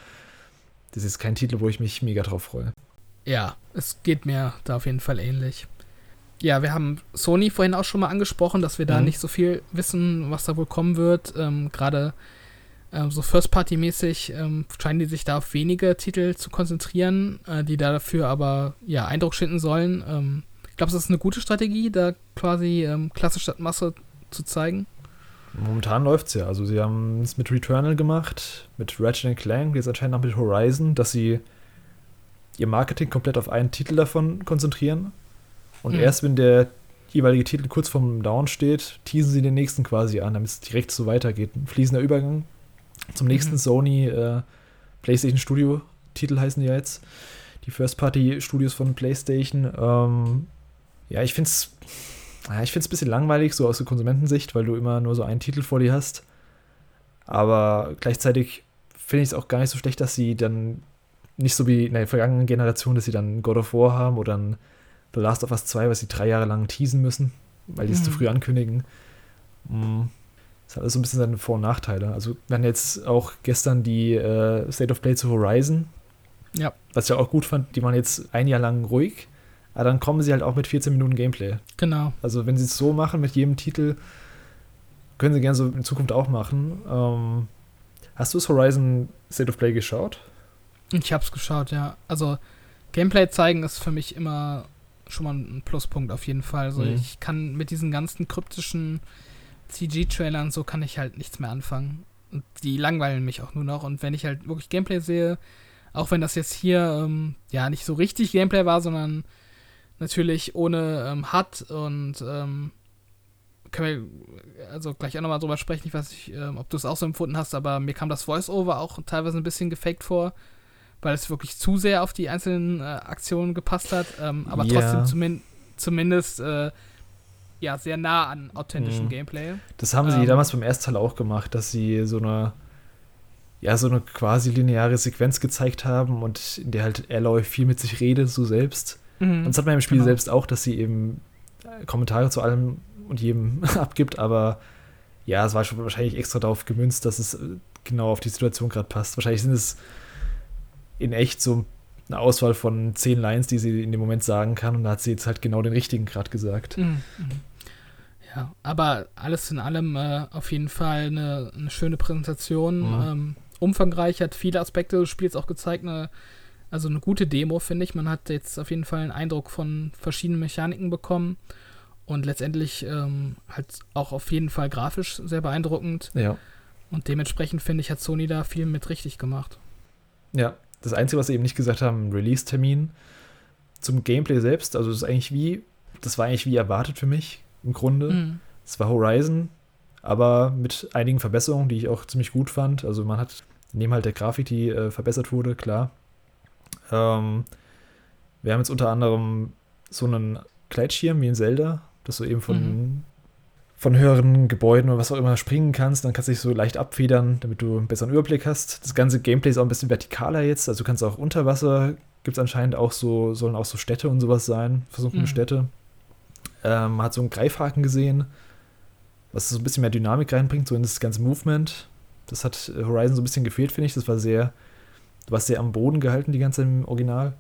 das ist kein Titel, wo ich mich mega drauf freue. Ja, es geht mir da auf jeden Fall ähnlich ja, wir haben Sony vorhin auch schon mal angesprochen, dass wir da mhm. nicht so viel wissen, was da wohl kommen wird. Ähm, Gerade äh, so First-Party-mäßig ähm, scheinen die sich da auf wenige Titel zu konzentrieren, äh, die da dafür aber ja Eindruck schinden sollen. Ähm, ich glaube, es ist eine gute Strategie, da quasi ähm, Klasse statt Masse zu zeigen. Momentan läuft es ja. Also sie haben es mit Returnal gemacht, mit Ratchet Clank, jetzt anscheinend auch mit Horizon, dass sie ihr Marketing komplett auf einen Titel davon konzentrieren und mhm. erst wenn der jeweilige Titel kurz vorm Down steht, teasen sie den nächsten quasi an, damit es direkt so weitergeht. Ein fließender Übergang zum nächsten mhm. Sony äh, PlayStation Studio Titel heißen die ja jetzt. Die First-Party-Studios von PlayStation. Ähm, ja, ich finde es ja, ich find's ein bisschen langweilig, so aus der Konsumentensicht, weil du immer nur so einen Titel vor dir hast. Aber gleichzeitig finde ich es auch gar nicht so schlecht, dass sie dann nicht so wie in der vergangenen Generation, dass sie dann God of War haben oder ein The Last of Us 2, was sie drei Jahre lang teasen müssen, weil die es mhm. zu früh ankündigen. Mhm. Das hat alles so ein bisschen seine Vor- und Nachteile. Also, wir hatten jetzt auch gestern die äh, State of Play zu Horizon. Ja. Was ich auch gut fand, die waren jetzt ein Jahr lang ruhig, aber dann kommen sie halt auch mit 14 Minuten Gameplay. Genau. Also, wenn sie es so machen mit jedem Titel, können sie gerne so in Zukunft auch machen. Ähm, hast du das Horizon State of Play geschaut? Ich hab's geschaut, ja. Also, Gameplay zeigen ist für mich immer schon mal ein Pluspunkt auf jeden Fall. Also Mhm. ich kann mit diesen ganzen kryptischen CG-Trailern so kann ich halt nichts mehr anfangen. Und die langweilen mich auch nur noch. Und wenn ich halt wirklich Gameplay sehe, auch wenn das jetzt hier ähm, ja nicht so richtig Gameplay war, sondern natürlich ohne ähm, HUD und ähm, können wir also gleich auch nochmal drüber sprechen, ich weiß nicht, ähm, ob du es auch so empfunden hast, aber mir kam das Voice-Over auch teilweise ein bisschen gefaked vor, weil es wirklich zu sehr auf die einzelnen äh, Aktionen gepasst hat, ähm, aber Ja. trotzdem zumin zumindest äh, ja sehr nah an authentischem Mhm. Gameplay. Das haben sie Ähm. damals beim ersten Teil auch gemacht, dass sie so eine, ja, so eine quasi lineare Sequenz gezeigt haben und in der halt Aloy viel mit sich redet, so selbst. Mhm. Und das hat man im Spiel Genau. selbst auch, dass sie eben äh, Kommentare zu allem und jedem abgibt, aber ja, es war schon wahrscheinlich extra darauf gemünzt, dass es äh, genau auf die Situation gerade passt. Wahrscheinlich sind es in echt so eine Auswahl von zehn Lines, die sie in dem Moment sagen kann und da hat sie jetzt halt genau den richtigen gerade gesagt. Mhm. Ja, aber alles in allem äh, auf jeden Fall eine, eine schöne Präsentation. Mhm. Ähm, umfangreich, hat viele Aspekte des Spiels auch gezeigt. Eine, also eine gute Demo, finde ich. Man hat jetzt auf jeden Fall einen Eindruck von verschiedenen Mechaniken bekommen. Und letztendlich ähm, halt auch auf jeden Fall grafisch sehr beeindruckend. Ja. Und dementsprechend, finde ich, hat Sony da viel mit richtig gemacht. Ja, das Einzige, was sie eben nicht gesagt haben, Release-Termin zum Gameplay selbst, also das ist eigentlich wie, das war eigentlich wie erwartet für mich im Grunde. Mhm. Es war Horizon, aber mit einigen Verbesserungen, die ich auch ziemlich gut fand. Also man hat neben halt der Grafik, die äh, verbessert wurde, klar. Ähm, wir haben jetzt unter anderem so einen Gleitschirm wie in Zelda, dass du eben von, Mhm. von höheren Gebäuden oder was auch immer springen kannst. Dann kannst du dich so leicht abfedern, damit du einen besseren Überblick hast. Das ganze Gameplay ist auch ein bisschen vertikaler jetzt. Also du kannst auch unter Wasser, gibt es anscheinend auch so, sollen auch so Städte und sowas sein, versunkene Mhm. Städte. Ähm, man hat so einen Greifhaken gesehen, was so ein bisschen mehr Dynamik reinbringt, so in das ganze Movement. Das hat äh, Horizon so ein bisschen gefehlt, finde ich. Das war sehr, du warst sehr am Boden gehalten die ganze Zeit im Original.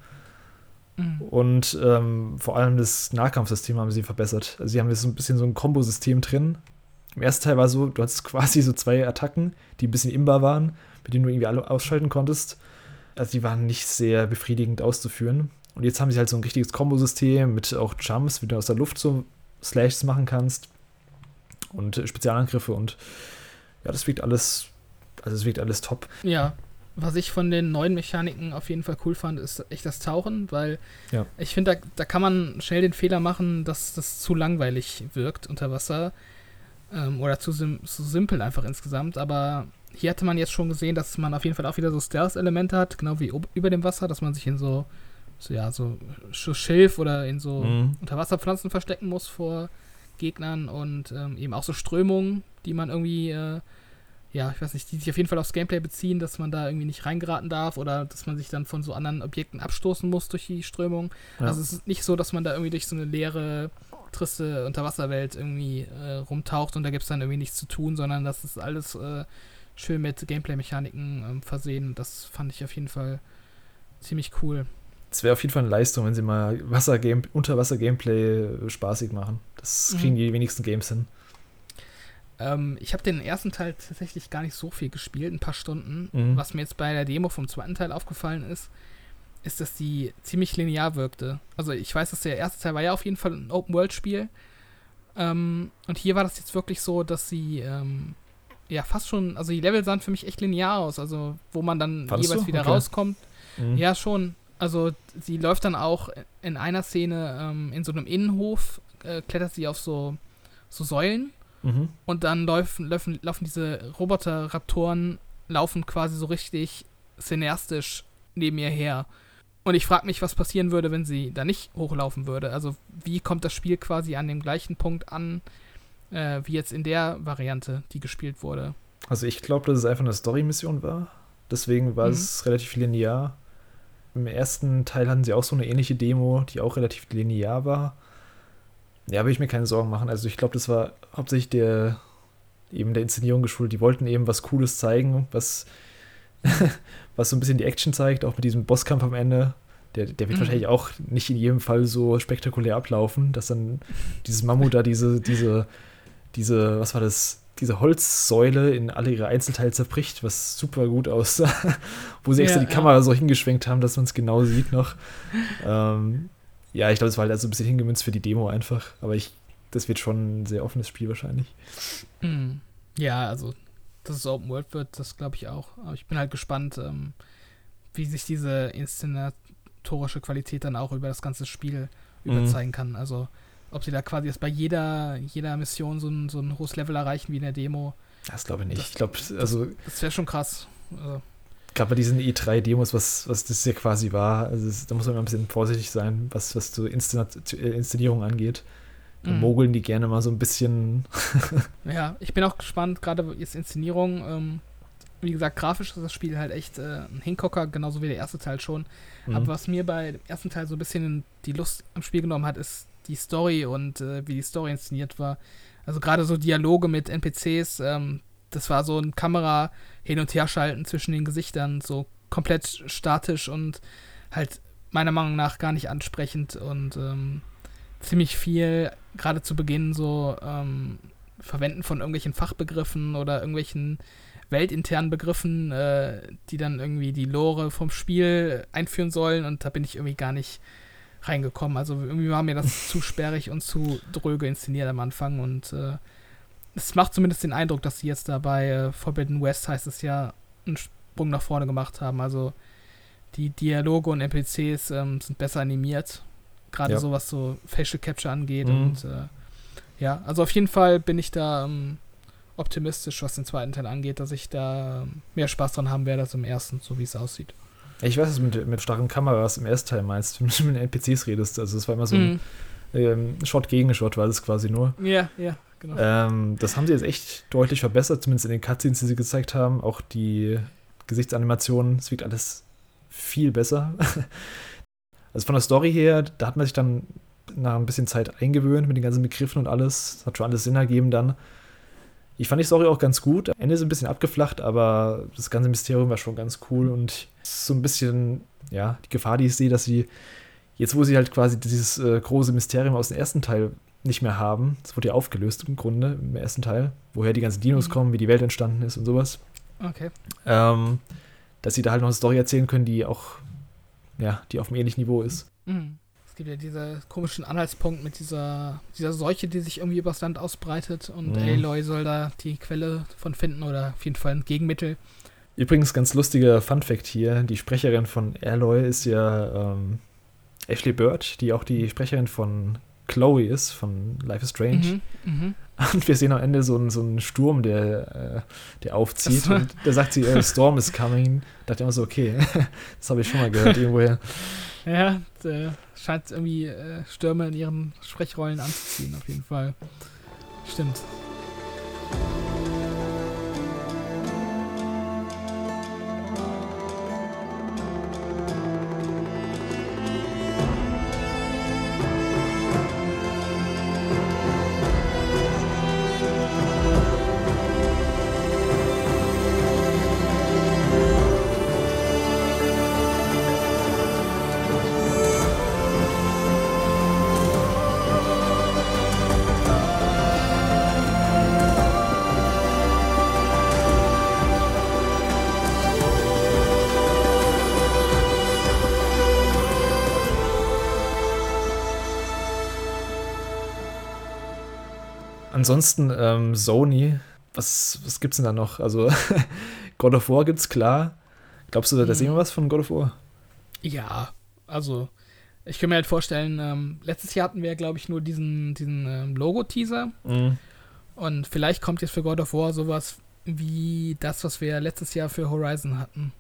Mhm. Und ähm, vor allem das Nahkampfsystem haben sie verbessert. Also sie haben jetzt so ein bisschen so ein Kombosystem drin. Im ersten Teil war so, du hattest quasi so zwei Attacken, die ein bisschen imbar waren, mit denen du irgendwie alle ausschalten konntest. Also die waren nicht sehr befriedigend auszuführen. Und jetzt haben sie halt so ein richtiges Kombosystem mit auch Jumps, wie du aus der Luft so Slashs machen kannst. Und Spezialangriffe und ja, das wirkt alles, also es wirkt alles top. Ja, was ich von den neuen Mechaniken auf jeden Fall cool fand, ist echt das Tauchen, weil Ja. ich finde, da, da kann man schnell den Fehler machen, dass das zu langweilig wirkt unter Wasser ähm, oder zu, sim zu simpel einfach insgesamt. Aber hier hatte man jetzt schon gesehen, dass man auf jeden Fall auch wieder so Stealth-Elemente hat, genau wie über dem Wasser, dass man sich in so, so ja, so Sch- Schilf oder in so Mhm. Unterwasserpflanzen verstecken muss vor Gegnern und ähm, eben auch so Strömungen, die man irgendwie, äh, ja, ich weiß nicht, die sich auf jeden Fall aufs Gameplay beziehen, dass man da irgendwie nicht reingeraten darf oder dass man sich dann von so anderen Objekten abstoßen muss durch die Strömung. Ja. Also es ist nicht so, dass man da irgendwie durch so eine leere, triste Unterwasserwelt irgendwie äh, rumtaucht und da gibt es dann irgendwie nichts zu tun, sondern das ist alles äh, schön mit Gameplay-Mechaniken ähm, versehen. Das fand ich auf jeden Fall ziemlich cool. Es wäre auf jeden Fall eine Leistung, wenn sie mal Wasser -Game Unterwasser-Gameplay äh, spaßig machen. Das Mhm. kriegen die wenigsten Games hin. Ähm, ich habe den ersten Teil tatsächlich gar nicht so viel gespielt, ein paar Stunden. Mhm. Was mir jetzt bei der Demo vom zweiten Teil aufgefallen ist, ist, dass die ziemlich linear wirkte. Also ich weiß, dass der erste Teil war ja auf jeden Fall ein Open-World-Spiel. Ähm, und hier war das jetzt wirklich so, dass sie ähm, ja fast schon, also die Level sahen für mich echt linear aus. Also wo man dann Fandest jeweils du? wieder Okay. rauskommt. Mhm. Ja, schon. Also sie läuft dann auch in einer Szene ähm, in so einem Innenhof, äh, klettert sie auf so, so Säulen Mhm. und dann laufen, laufen, laufen diese Roboter-Raptoren, laufen quasi so richtig cineastisch neben ihr her. Und ich frage mich, was passieren würde, wenn sie da nicht hochlaufen würde. Also wie kommt das Spiel quasi an dem gleichen Punkt an, äh, wie jetzt in der Variante, die gespielt wurde. Also ich glaube, dass es einfach eine Story-Mission war. Deswegen war Mhm. es relativ linear. Im ersten Teil hatten sie auch so eine ähnliche Demo, die auch relativ linear war. Ja, will ich mir keine Sorgen machen. Also ich glaube, das war hauptsächlich der eben der Inszenierung geschuldet. Die wollten eben was Cooles zeigen, was, was so ein bisschen die Action zeigt, auch mit diesem Bosskampf am Ende. Der, der wird Mhm. wahrscheinlich auch nicht in jedem Fall so spektakulär ablaufen, dass dann dieses Mammut da diese, diese, diese, was war das, diese Holzsäule in alle ihre Einzelteile zerbricht, was super gut aussah. Wo sie extra ja, die Kamera ja. so hingeschwenkt haben, dass man es genau sieht noch. ähm, ja, ich glaube, es war halt also ein bisschen hingemünzt für die Demo einfach. Aber ich, das wird schon ein sehr offenes Spiel wahrscheinlich. Mhm. Ja, also, dass es Open World wird, das glaube ich auch. Aber ich bin halt gespannt, ähm, wie sich diese inszenatorische Qualität dann auch über das ganze Spiel mhm. überzeigen kann. Also, ob sie da quasi jetzt bei jeder, jeder Mission so ein, so ein hohes Level erreichen wie in der Demo. Das glaube ich nicht. Das, ich glaube, also. Das, wäre schon krass. Also. Gerade bei diesen E3-Demos, was, was das ja quasi war, also das, da muss man ein bisschen vorsichtig sein, was, was so Inszenat äh, Inszenierung angeht. Mhm. mogeln die gerne mal so ein bisschen. ja, ich bin auch gespannt, gerade jetzt Inszenierung. Ähm, wie gesagt, grafisch ist das Spiel halt echt äh, ein Hingucker, genauso wie der erste Teil schon. Mhm. Aber was mir bei dem ersten Teil so ein bisschen die Lust am Spiel genommen hat, ist die Story und äh, wie die Story inszeniert war. Also gerade so Dialoge mit NPCs, ähm, das war so ein Kamera hin und her schalten zwischen den Gesichtern, so komplett statisch und halt meiner Meinung nach gar nicht ansprechend und ähm, ziemlich viel, gerade zu Beginn, so ähm, Verwenden von irgendwelchen Fachbegriffen oder irgendwelchen weltinternen Begriffen, äh, die dann irgendwie die Lore vom Spiel einführen sollen und da bin ich irgendwie gar nicht reingekommen. Also irgendwie war mir das zu sperrig und zu dröge inszeniert am Anfang und äh, es macht zumindest den Eindruck, dass sie jetzt da bei äh, Forbidden West heißt es ja einen Sprung nach vorne gemacht haben. Also die Dialoge und NPCs ähm, sind besser animiert, gerade ja. so was so Facial Capture angeht mhm. und äh, ja, also auf jeden Fall bin ich da ähm, optimistisch, was den zweiten Teil angeht, dass ich da ähm, mehr Spaß dran haben werde als im ersten, so wie es aussieht. Ich weiß, dass du mit, mit starken Kameras im ersten Teil meinst, wenn du mit NPCs redest. Also es war immer so ein mm. ähm, Shot gegen Shot, war das quasi nur. Ja, ja, genau. Ähm, das haben sie jetzt echt deutlich verbessert, zumindest in den Cutscenes, die sie gezeigt haben. Auch die Gesichtsanimationen, es wirkt alles viel besser. also von der Story her, da hat man sich dann nach ein bisschen Zeit eingewöhnt mit den ganzen Begriffen und alles. Das hat schon alles Sinn ergeben dann. Ich fand die Story auch ganz gut. Am Ende ist ein bisschen abgeflacht, aber das ganze Mysterium war schon ganz cool und so ein bisschen, ja, die Gefahr, die ich sehe, dass sie jetzt, wo sie halt quasi dieses äh, große Mysterium aus dem ersten Teil nicht mehr haben, das wurde ja aufgelöst im Grunde im ersten Teil, woher die ganzen Dinos mhm. kommen, wie die Welt entstanden ist und sowas. Okay. Ähm, dass sie da halt noch eine Story erzählen können, die auch, ja, die auf einem ähnlichen Niveau ist. Mhm gibt ja diesen komischen Anhaltspunkt mit dieser, dieser Seuche, die sich irgendwie übers Land ausbreitet und mhm. Aloy soll da die Quelle von finden oder auf jeden Fall ein Gegenmittel. Übrigens, ganz lustiger Fun-Fact hier: Die Sprecherin von Aloy ist ja ähm, Ashley Bird, die auch die Sprecherin von Chloe ist, von Life is Strange. Mhm, mh. Und wir sehen am Ende so einen, so einen Sturm, der, äh, der aufzieht. und da sagt sie, uh, Storm is coming. Da dachte ich immer so, okay, das habe ich schon mal gehört irgendwoher. Ja, scheint irgendwie äh, Stürme in ihren Sprechrollen anzuziehen, auf jeden Fall. Stimmt. Ansonsten ähm, Sony, was, was gibt's denn da noch? Also God of War gibt's klar. Glaubst du, da hm. sehen wir was von God of War? Ja, also ich kann mir halt vorstellen, ähm, letztes Jahr hatten wir, glaube ich, nur diesen, diesen ähm, Logo-Teaser. Mhm. Und vielleicht kommt jetzt für God of War sowas wie das, was wir letztes Jahr für Horizon hatten.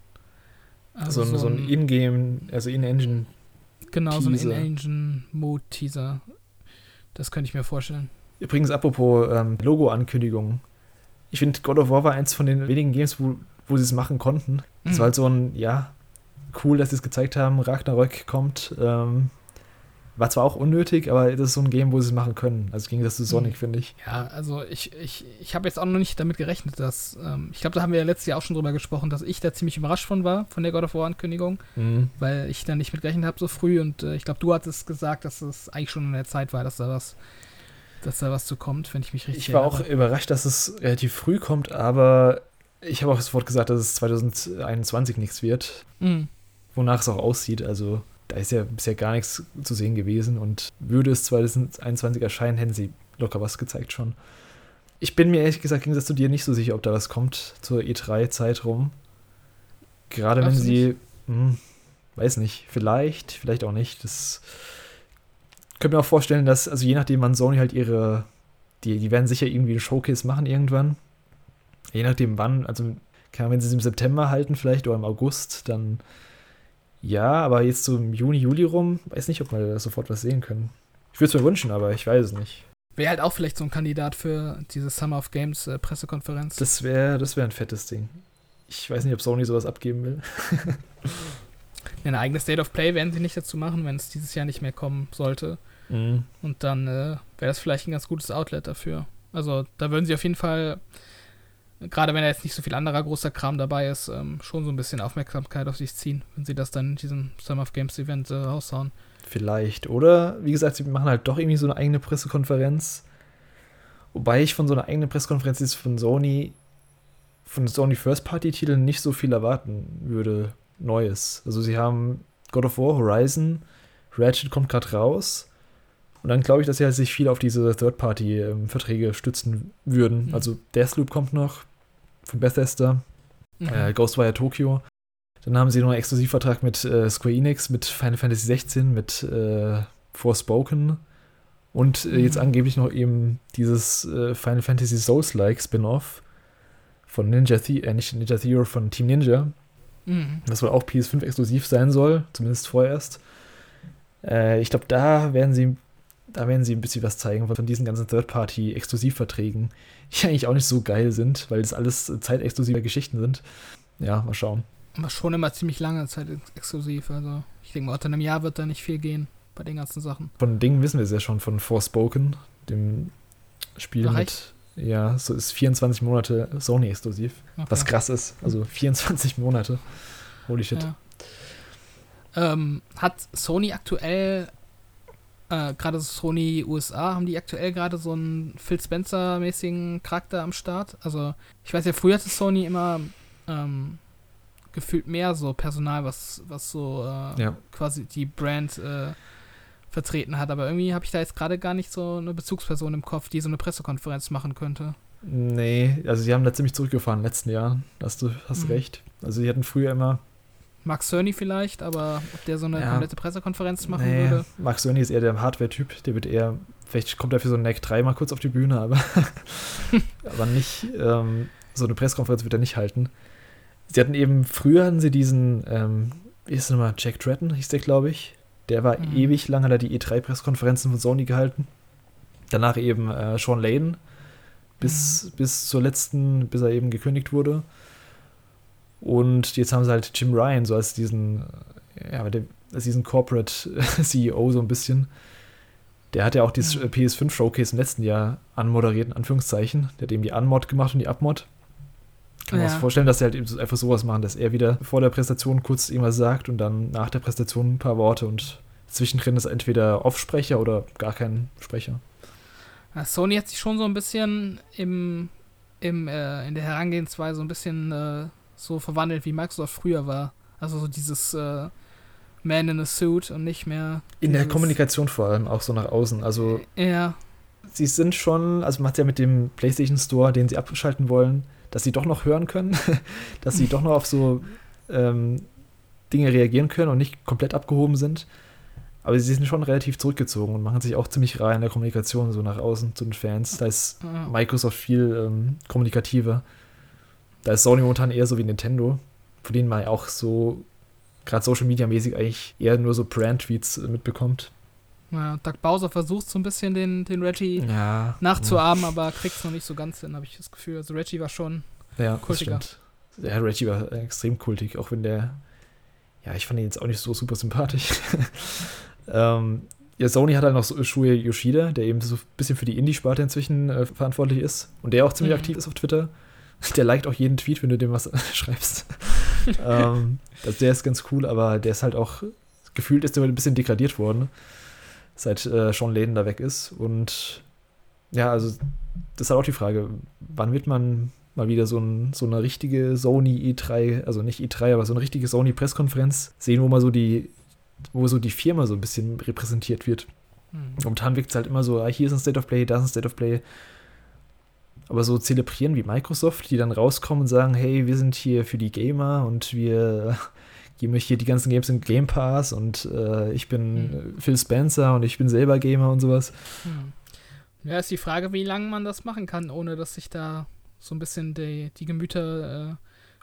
Also so, ein, so ein In-Game, also In-Engine. Genau, so ein In-Engine-Mode-Teaser. Das könnte ich mir vorstellen. Übrigens, apropos ähm, Logo-Ankündigungen. Ich finde, God of War war eins von den wenigen Games, wo, wo sie es machen konnten. Es mhm. war halt so ein, ja, cool, dass sie es gezeigt haben. Ragnarök kommt. Ähm, war zwar auch unnötig, aber das ist so ein Game, wo sie es machen können. Also ging das zu Sonic, mhm. finde ich. Ja, also ich, ich, ich habe jetzt auch noch nicht damit gerechnet, dass, ähm, ich glaube, da haben wir ja letztes Jahr auch schon drüber gesprochen, dass ich da ziemlich überrascht von war, von der God of War-Ankündigung, mhm. weil ich da nicht mit gerechnet habe so früh und äh, ich glaube, du hattest gesagt, dass es eigentlich schon in der Zeit war, dass da was dass da was zu kommt, wenn ich mich richtig Ich war auch überrascht, dass es relativ früh kommt, aber ich habe auch sofort gesagt, dass es 2021 nichts wird. Mhm. Wonach es auch aussieht. Also da ist ja bisher gar nichts zu sehen gewesen und würde es 2021 erscheinen, hätten sie locker was gezeigt schon. Ich bin mir ehrlich gesagt, im Gegensatz zu dir, nicht so sicher, ob da was kommt zur E3-Zeit rum. Gerade wenn sie, hm, weiß nicht, vielleicht, vielleicht auch nicht. Das könnte mir auch vorstellen, dass, also je nachdem, wann Sony halt ihre, die, die werden sicher irgendwie ein Showcase machen irgendwann. Je nachdem wann, also kann, wenn sie es im September halten vielleicht oder im August, dann ja, aber jetzt so im Juni, Juli rum, weiß nicht, ob wir da sofort was sehen können. Ich würde es mir wünschen, aber ich weiß es nicht. Wäre halt auch vielleicht so ein Kandidat für diese Summer of Games äh, Pressekonferenz. Das wäre das wär ein fettes Ding. Ich weiß nicht, ob Sony sowas abgeben will. ein eigenes State of Play werden sie nicht dazu machen, wenn es dieses Jahr nicht mehr kommen sollte. Mhm. Und dann äh, wäre das vielleicht ein ganz gutes Outlet dafür. Also da würden sie auf jeden Fall, gerade wenn da jetzt nicht so viel anderer großer Kram dabei ist, ähm, schon so ein bisschen Aufmerksamkeit auf sich ziehen, wenn sie das dann in diesem Summer of Games Event äh, raushauen. Vielleicht. Oder, wie gesagt, sie machen halt doch irgendwie so eine eigene Pressekonferenz. Wobei ich von so einer eigenen Pressekonferenz jetzt von Sony, von Sony First-Party-Titeln nicht so viel erwarten würde. Neues. Also sie haben God of War, Horizon, Ratchet kommt gerade raus. Und dann glaube ich, dass sie halt sich viel auf diese Third-Party-Verträge stützen würden. Mhm. Also Deathloop kommt noch von Bethesda, mhm. äh, Ghostwire Tokyo. Dann haben sie noch einen Exklusivvertrag mit äh, Square Enix, mit Final Fantasy 16, mit äh, Forspoken und äh, mhm. jetzt angeblich noch eben dieses äh, Final Fantasy Souls-like Spin-off von Ninja The äh, nicht Ninja Theory, von Team Ninja. Mhm. Das wohl auch PS5 exklusiv sein soll, zumindest vorerst. Äh, ich glaube, da werden sie da werden sie ein bisschen was zeigen von diesen ganzen Third-Party-Exklusivverträgen, die eigentlich auch nicht so geil sind, weil das alles zeitexklusive Geschichten sind. Ja, mal schauen. Aber schon immer ziemlich lange Zeit exklusiv. Also ich denke mal, unter einem Jahr wird da nicht viel gehen bei den ganzen Sachen. Von Dingen wissen wir es ja schon, von Forspoken, dem Spiel Ach, mit, ja, so ist 24 Monate Sony exklusiv. Okay. Was krass ist. Also 24 Monate. Holy shit. Ja. Ähm, hat Sony aktuell, äh, gerade Sony USA, haben die aktuell gerade so einen Phil Spencer-mäßigen Charakter am Start? Also, ich weiß ja, früher hatte Sony immer ähm, gefühlt mehr so Personal, was, was so äh, ja. quasi die Brand äh, vertreten hat. Aber irgendwie habe ich da jetzt gerade gar nicht so eine Bezugsperson im Kopf, die so eine Pressekonferenz machen könnte. Nee, also sie haben da ziemlich zurückgefahren in den letzten Jahren. Hast du hast mhm. recht. Also sie hatten früher immer. Mark Cerny vielleicht, aber ob der so eine ja. komplette Pressekonferenz machen nee, würde. Mark Cerny ist eher der Hardware-Typ. Der wird eher, vielleicht kommt er für so ein Neck 3 mal kurz auf die Bühne, aber, aber nicht, ähm, so eine Pressekonferenz wird er nicht halten. Sie hatten eben, früher hatten sie diesen, ähm, wie ist es nochmal, Jack Tratton hieß der, glaube ich. Der war mhm. ewig lange da die E3-Pressekonferenzen von Sony gehalten. Danach eben äh, Sean Layden, bis, mhm. bis zur letzten, bis er eben gekündigt wurde. Und jetzt haben sie halt Jim Ryan so als diesen, ja, als diesen Corporate CEO so ein bisschen. Der hat ja auch dieses mhm. PS5 Showcase im letzten Jahr anmoderiert, in Anführungszeichen. Der hat eben die Anmod gemacht und die Abmod. Kann man ja. sich vorstellen, dass sie halt einfach sowas machen, dass er wieder vor der Präsentation kurz irgendwas sagt und dann nach der Präsentation ein paar Worte und zwischendrin ist entweder Off-Sprecher oder gar kein Sprecher. Sony hat sich schon so ein bisschen im, im, äh, in der Herangehensweise so ein bisschen äh, so verwandelt, wie Microsoft früher war. Also so dieses äh, Man in a Suit und nicht mehr. In der Kommunikation vor allem, auch so nach außen. Also. Ja. Sie sind schon, also man hat ja mit dem PlayStation Store, den sie abschalten wollen, dass sie doch noch hören können, dass sie doch noch auf so ähm, Dinge reagieren können und nicht komplett abgehoben sind. Aber sie sind schon relativ zurückgezogen und machen sich auch ziemlich rar in der Kommunikation so nach außen zu den Fans. Da ist Microsoft viel ähm, kommunikativer. Da ist Sony momentan eher so wie Nintendo, von denen man auch so, gerade Social Media mäßig, eigentlich eher nur so Brand-Tweets äh, mitbekommt. Ja, Doug Bowser versucht so ein bisschen den, den Reggie ja, nachzuahmen, ja. aber kriegt es noch nicht so ganz hin, habe ich das Gefühl. Also Reggie war schon ja, kultiger. Ja, Reggie war extrem kultig, auch wenn der, ja, ich fand ihn jetzt auch nicht so super sympathisch. ähm, ja, Sony hat halt noch so Yoshida, der eben so ein bisschen für die Indie-Sparte inzwischen äh, verantwortlich ist und der auch ziemlich mhm. aktiv ist auf Twitter. Der liked auch jeden Tweet, wenn du dem was schreibst. ähm, also der ist ganz cool, aber der ist halt auch, gefühlt ist der ein bisschen degradiert worden seit äh, Sean Layden da weg ist. Und Ja, also das ist halt auch die Frage, wann wird man mal wieder so, ein, so eine richtige Sony E3, also nicht E3, aber so eine richtige Sony-Presskonferenz sehen, wo mal so die, wo so die Firma so ein bisschen repräsentiert wird. Mhm. Momentan wirkt es halt immer so, ah, hier ist ein State of Play, da ist ein State of Play. Aber so zelebrieren wie Microsoft, die dann rauskommen und sagen, hey, wir sind hier für die Gamer und wir geben euch hier die ganzen Games im Game Pass und äh, ich bin mhm. Phil Spencer und ich bin selber Gamer und sowas. Mhm. Ja, ist die Frage, wie lange man das machen kann, ohne dass sich da so ein bisschen die, die Gemüter äh,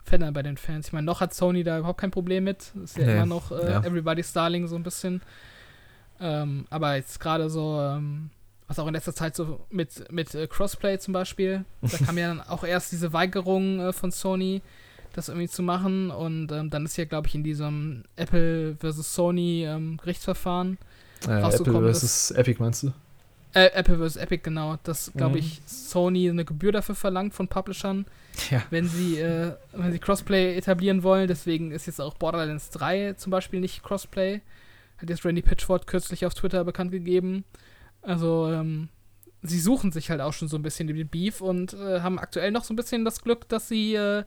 verändern bei den Fans. Ich meine, noch hat Sony da überhaupt kein Problem mit. Ist ja nee, immer noch äh, ja. Everybody's Darling so ein bisschen. Ähm, aber jetzt gerade so, ähm, was auch in letzter Zeit so mit, mit äh, Crossplay zum Beispiel, da kam ja dann auch erst diese Weigerung äh, von Sony, das irgendwie zu machen. Und ähm, dann ist ja, glaube ich, in diesem Apple versus Sony ähm, Gerichtsverfahren äh, Apple versus Epic meinst du? Äh, Apple vs. Epic, genau. Dass, glaube ich, mhm. Sony eine Gebühr dafür verlangt von Publishern, ja. wenn sie, äh, wenn sie Crossplay etablieren wollen. Deswegen ist jetzt auch Borderlands 3 zum Beispiel nicht Crossplay. Hat jetzt Randy Pitchford kürzlich auf Twitter bekannt gegeben. Also, ähm, sie suchen sich halt auch schon so ein bisschen den Beef und äh, haben aktuell noch so ein bisschen das Glück, dass sie äh,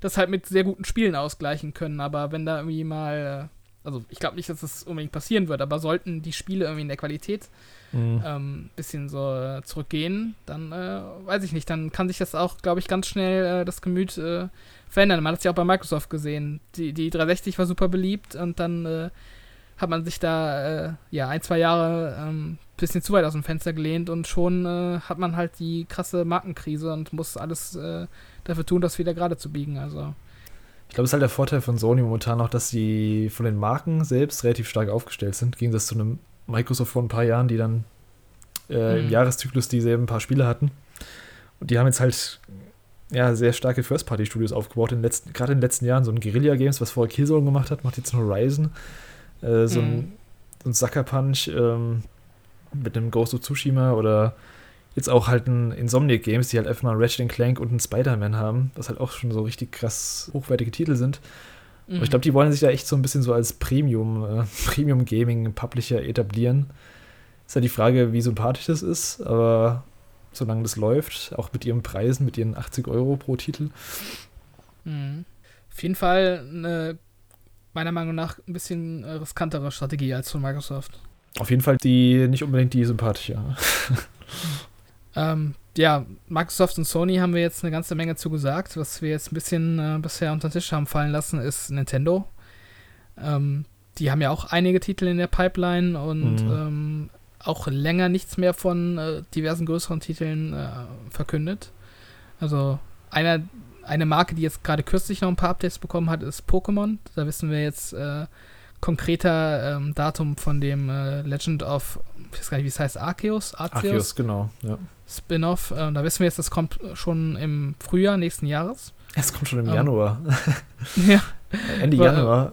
das halt mit sehr guten Spielen ausgleichen können. Aber wenn da irgendwie mal, äh, also ich glaube nicht, dass das unbedingt passieren wird, aber sollten die Spiele irgendwie in der Qualität mhm. ähm, bisschen so äh, zurückgehen, dann äh, weiß ich nicht, dann kann sich das auch, glaube ich, ganz schnell äh, das Gemüt verändern. Man hat es ja auch bei Microsoft gesehen. Die, die 360 war super beliebt und dann äh, hat man sich da äh, ja ein, zwei Jahre ähm, bisschen zu weit aus dem Fenster gelehnt und schon hat man halt die krasse Markenkrise und muss alles dafür tun, das wieder gerade zu biegen. Also. Ich glaube, es ist halt der Vorteil von Sony momentan auch, dass sie von den Marken selbst relativ stark aufgestellt sind, gegen das zu einem Microsoft vor ein paar Jahren, die dann äh, mhm. im Jahreszyklus dieselben paar Spiele hatten. Und die haben jetzt halt ja, sehr starke First-Party-Studios aufgebaut, in letzten, gerade in den letzten Jahren. So ein Guerilla Games, was vorher Killzone gemacht hat, macht jetzt ein Horizon. Äh, so, mhm. ein, so ein Sucker Punch ähm, mit einem Ghost of Tsushima oder jetzt auch halt ein Insomniac Games, die halt einfach mal Ratchet Clank und einen Spider-Man haben, was halt auch schon so richtig krass hochwertige Titel sind. Mhm. Und ich glaube, die wollen sich da echt so ein bisschen so als Premium, äh, Premium Gaming Publisher etablieren. Ist ja die Frage, wie sympathisch das ist, aber solange das läuft, auch mit ihren Preisen, mit ihren 80 Euro pro Titel. Mhm. Auf jeden Fall eine, meiner Meinung nach, ein bisschen äh, riskantere Strategie als von Microsoft. Auf jeden Fall die, nicht unbedingt die sympathische. ähm, ja, Microsoft und Sony haben wir jetzt eine ganze Menge zugesagt. Was wir jetzt ein bisschen äh, bisher unter den Tisch haben fallen lassen, ist Nintendo. Ähm, die haben ja auch einige Titel in der Pipeline und mhm. ähm, auch länger nichts mehr von äh, diversen größeren Titeln äh, verkündet. Also einer, eine Marke, die jetzt gerade kürzlich noch ein paar Updates bekommen hat, ist Pokémon. Da wissen wir jetzt äh, konkreter ähm, Datum von dem äh, Legend of, ich weiß gar nicht, wie es heißt, Arceus? Arceus, Arceus genau, ja. Spin-off. Äh, da wissen wir jetzt, das kommt schon im Frühjahr nächsten Jahres. Es kommt schon im ähm, Januar. ja. Ende Weil, Januar.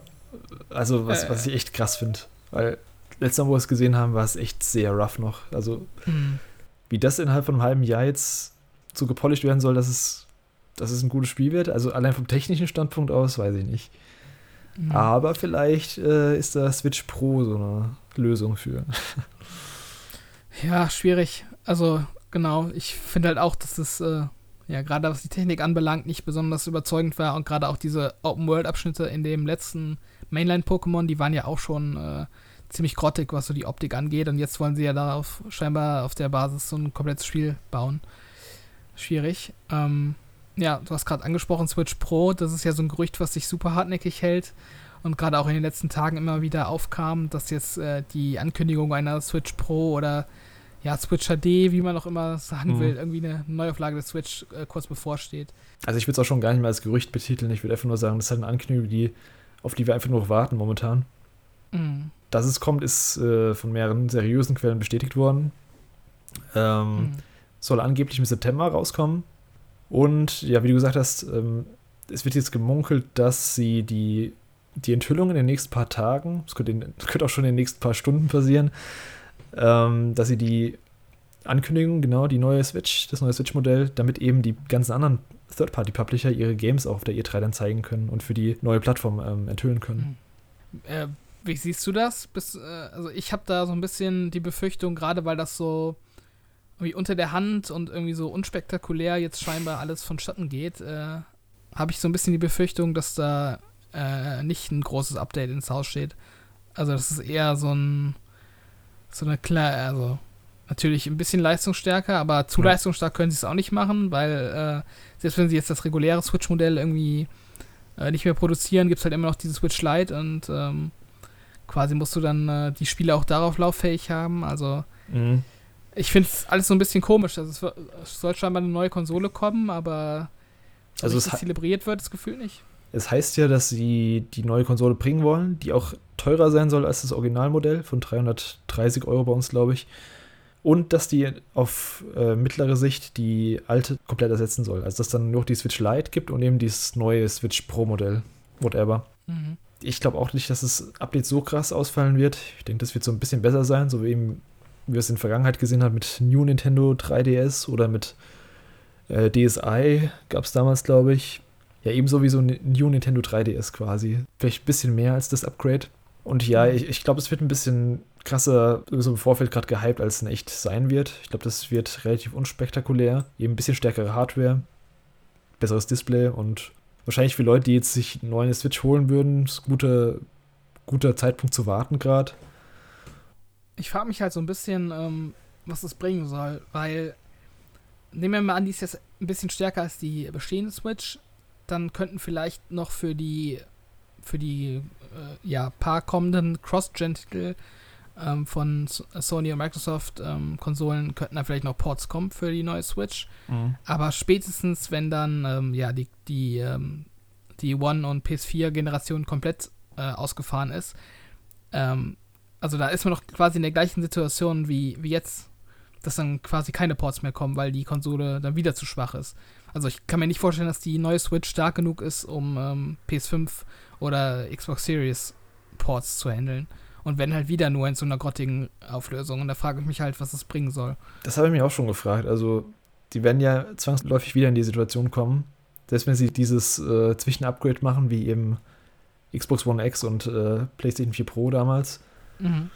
Also, was, äh, was ich echt krass finde. Weil letztes Mal, wo wir es gesehen haben, war es echt sehr rough noch. Also, mhm. wie das innerhalb von einem halben Jahr jetzt so gepolished werden soll, dass es, dass es ein gutes Spiel wird. Also, allein vom technischen Standpunkt aus, weiß ich nicht. Mhm. Aber vielleicht äh, ist da Switch Pro so eine Lösung für. ja, schwierig. Also, genau. Ich finde halt auch, dass es, äh, ja, gerade was die Technik anbelangt, nicht besonders überzeugend war. Und gerade auch diese Open-World-Abschnitte in dem letzten Mainline-Pokémon, die waren ja auch schon äh, ziemlich grottig, was so die Optik angeht. Und jetzt wollen sie ja darauf scheinbar auf der Basis so ein komplettes Spiel bauen. Schwierig. Ähm, ja, du hast gerade angesprochen, Switch Pro. Das ist ja so ein Gerücht, was sich super hartnäckig hält und gerade auch in den letzten Tagen immer wieder aufkam, dass jetzt äh, die Ankündigung einer Switch Pro oder ja, Switch HD, wie man auch immer sagen mhm. will, irgendwie eine Neuauflage der Switch äh, kurz bevorsteht. Also ich würde es auch schon gar nicht mehr als Gerücht betiteln. Ich würde einfach nur sagen, das ist halt eine Ankündigung, die, auf die wir einfach nur warten momentan. Mhm. Dass es kommt, ist äh, von mehreren seriösen Quellen bestätigt worden. Ähm, mhm. Soll angeblich im September rauskommen. Und ja, wie du gesagt hast, ähm, es wird jetzt gemunkelt, dass sie die, die Enthüllung in den nächsten paar Tagen, das könnte, könnte auch schon in den nächsten paar Stunden passieren, ähm, dass sie die Ankündigung, genau, die neue Switch, das neue Switch-Modell, damit eben die ganzen anderen Third-Party-Publisher ihre Games auch auf der E3 dann zeigen können und für die neue Plattform ähm, enthüllen können. Äh, wie siehst du das? Bis, äh, also ich habe da so ein bisschen die Befürchtung, gerade weil das so irgendwie unter der Hand und irgendwie so unspektakulär jetzt scheinbar alles vonstatten geht, äh, habe ich so ein bisschen die Befürchtung, dass da äh, nicht ein großes Update ins Haus steht. Also das ist eher so ein so eine klar, also natürlich ein bisschen leistungsstärker, aber zu ja. leistungsstark können sie es auch nicht machen, weil äh, selbst wenn sie jetzt das reguläre Switch-Modell irgendwie äh, nicht mehr produzieren, gibt es halt immer noch diese Switch Lite und ähm, quasi musst du dann äh, die Spiele auch darauf lauffähig haben. Also mhm. Ich finde es alles so ein bisschen komisch. Also es, soll scheinbar eine neue Konsole kommen, aber also es zelebriert wird das Gefühl nicht. Es heißt ja, dass sie die neue Konsole bringen wollen, die auch teurer sein soll als das Originalmodell von 330 Euro bei uns, glaube ich. Und dass die auf äh, mittlere Sicht die alte komplett ersetzen soll. Also dass dann nur die Switch Lite gibt und eben dieses neue Switch Pro Modell. Whatever. Mhm. Ich glaube auch nicht, dass das Update so krass ausfallen wird. Ich denke, das wird so ein bisschen besser sein, so wie eben wie wir es in der Vergangenheit gesehen haben mit New Nintendo 3DS oder mit äh, DSi gab es damals, glaube ich. Ja, ebenso wie so ein New Nintendo 3DS quasi. Vielleicht ein bisschen mehr als das Upgrade. Und ja, mhm. ich, ich glaube, es wird ein bisschen krasser, so im Vorfeld gerade gehypt, als es in echt sein wird. Ich glaube, das wird relativ unspektakulär. Eben ein bisschen stärkere Hardware, besseres Display und wahrscheinlich für Leute, die jetzt sich einen neuen Switch holen würden, ist ein guter, guter Zeitpunkt zu warten gerade. Ich frage mich halt so ein bisschen, ähm, was das bringen soll, weil nehmen wir mal an, die ist jetzt ein bisschen stärker als die bestehende Switch, dann könnten vielleicht noch für die für die äh, ja, paar kommenden Cross-Gen-Titel ähm, von Sony und Microsoft ähm, Konsolen könnten da vielleicht noch Ports kommen für die neue Switch. Mhm. Aber spätestens, wenn dann ähm, ja die, die, ähm, die One- und PS4-Generation komplett äh, ausgefahren ist, ähm, also da ist man noch quasi in der gleichen Situation wie, wie jetzt, dass dann quasi keine Ports mehr kommen, weil die Konsole dann wieder zu schwach ist. Also ich kann mir nicht vorstellen, dass die neue Switch stark genug ist, um ähm, PS5 oder Xbox Series Ports zu handeln. Und wenn halt wieder nur in so einer grottigen Auflösung. Und da frage ich mich halt, was es bringen soll. Das habe ich mich auch schon gefragt. Also, die werden ja zwangsläufig wieder in die Situation kommen, selbst wenn sie dieses äh, Zwischenupgrade machen, wie eben Xbox One X und äh, PlayStation 4 Pro damals. Mhm.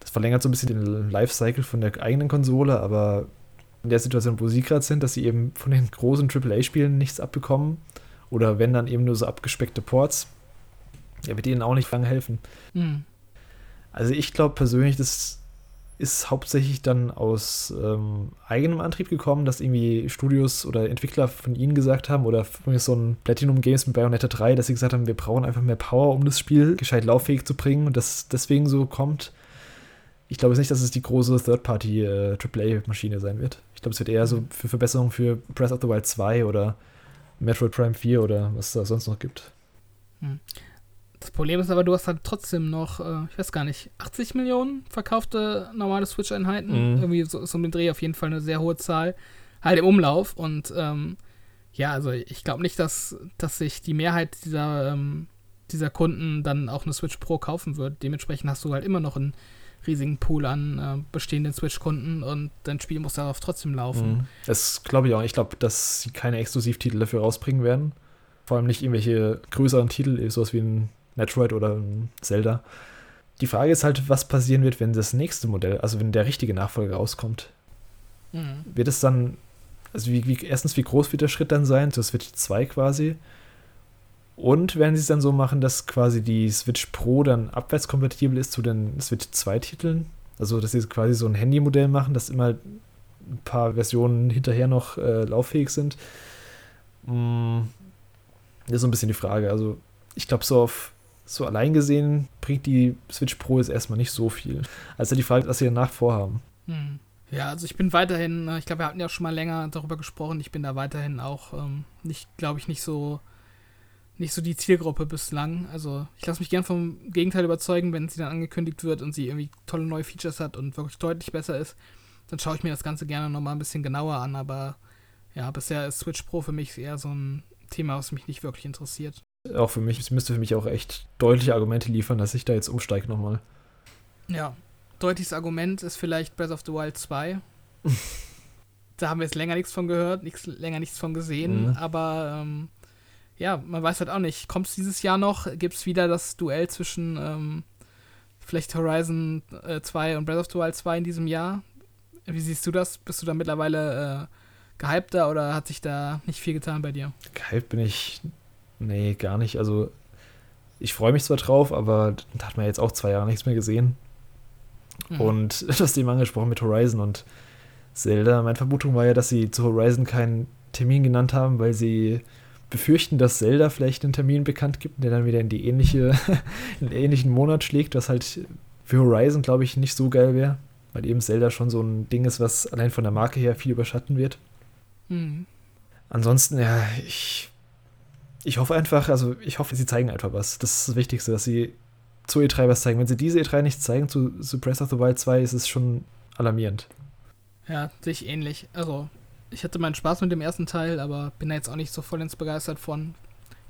Das verlängert so ein bisschen den Lifecycle von der eigenen Konsole, aber in der Situation, wo sie gerade sind, dass sie eben von den großen AAA-Spielen nichts abbekommen oder wenn dann eben nur so abgespeckte Ports, ja, wird ihnen auch nicht lange helfen. Mhm. Also ich glaube persönlich, das ist hauptsächlich dann aus ähm, eigenem Antrieb gekommen, dass irgendwie Studios oder Entwickler von ihnen gesagt haben, oder so ein Platinum Games mit Bayonetta 3, dass sie gesagt haben, wir brauchen einfach mehr Power, um das Spiel gescheit lauffähig zu bringen und das deswegen so kommt. Ich glaube nicht, dass es die große Third-Party äh, sein wird. Ich glaube, es wird eher so mhm. für Verbesserungen für Breath of the Wild 2 oder Metroid Prime 4 oder was es da sonst noch gibt. Hm. Das Problem ist aber, du hast halt trotzdem noch, äh, ich weiß gar nicht, 80 Millionen verkaufte normale Switch-Einheiten. Mhm. Irgendwie so ist um den Dreh auf jeden Fall eine sehr hohe Zahl. Halt im Umlauf. Und ähm, ja, also ich glaube nicht, dass, dass sich die Mehrheit dieser, ähm, dieser Kunden dann auch eine Switch Pro kaufen wird. Dementsprechend hast du halt immer noch einen riesigen Pool an äh, bestehenden Switch-Kunden und dein Spiel muss darauf trotzdem laufen. Mhm. Das glaube ich auch. Ich glaube, dass sie keine Exklusivtitel dafür rausbringen werden. Vor allem nicht irgendwelche größeren Titel, sowas wie ein Metroid oder ein Zelda. Die Frage ist halt, was passieren wird, wenn das nächste Modell, also wenn der richtige Nachfolger rauskommt. Mhm. Wird es dann, also wie, wie, erstens, wie groß wird der Schritt dann sein zur Switch 2 quasi? Und werden sie es dann so machen, dass quasi die Switch Pro dann abwärtskompatibel ist zu den Switch 2 Titeln? Also, dass sie quasi so ein Handymodell machen, dass immer ein paar Versionen hinterher noch äh, lauffähig sind. Mm, das ist so ein bisschen die Frage. Also, ich glaube, so auf so allein gesehen bringt die Switch Pro jetzt erstmal nicht so viel. Also die Frage, was sie danach vorhaben. Hm. Ja, also ich bin weiterhin, äh, ich glaube, wir hatten ja schon mal länger darüber gesprochen, ich bin da weiterhin auch ähm, nicht, glaube ich, nicht so nicht so die Zielgruppe bislang. Also ich lasse mich gern vom Gegenteil überzeugen, wenn sie dann angekündigt wird und sie irgendwie tolle neue Features hat und wirklich deutlich besser ist, dann schaue ich mir das Ganze gerne nochmal ein bisschen genauer an, aber ja, bisher ist Switch Pro für mich eher so ein Thema, was mich nicht wirklich interessiert auch für mich, sie müsste für mich auch echt deutliche Argumente liefern, dass ich da jetzt umsteige nochmal. Ja, deutliches Argument ist vielleicht Breath of the Wild 2. da haben wir jetzt länger nichts von gehört, nichts, länger nichts von gesehen, mhm. aber ähm, ja, man weiß halt auch nicht, kommt es dieses Jahr noch? Gibt es wieder das Duell zwischen ähm, vielleicht Horizon äh, 2 und Breath of the Wild 2 in diesem Jahr? Wie siehst du das? Bist du da mittlerweile äh, gehypter oder hat sich da nicht viel getan bei dir? Gehypt bin ich, nee, gar nicht. Also ich freue mich zwar drauf, aber da hat man jetzt auch zwei Jahre nichts mehr gesehen. Mhm. Und das Thema angesprochen mit Horizon und Zelda. Meine Vermutung war ja, dass sie zu Horizon keinen Termin genannt haben, weil sie befürchten, dass Zelda vielleicht einen Termin bekannt gibt, der dann wieder in die ähnliche, in den ähnlichen Monat schlägt, was halt für Horizon, glaube ich, nicht so geil wäre, weil eben Zelda schon so ein Ding ist, was allein von der Marke her viel überschatten wird. Mhm. Ansonsten, ja, ich, ich hoffe einfach, also ich hoffe, sie zeigen einfach was. Das ist das Wichtigste, dass sie zu E3 was zeigen. Wenn sie diese E3 nicht zeigen, zu, zu Breath of the Wild 2, ist es schon alarmierend. Ja, sehe ich ähnlich. Also, ich hatte meinen Spaß mit dem ersten Teil, aber bin da jetzt auch nicht so voll ins begeistert von.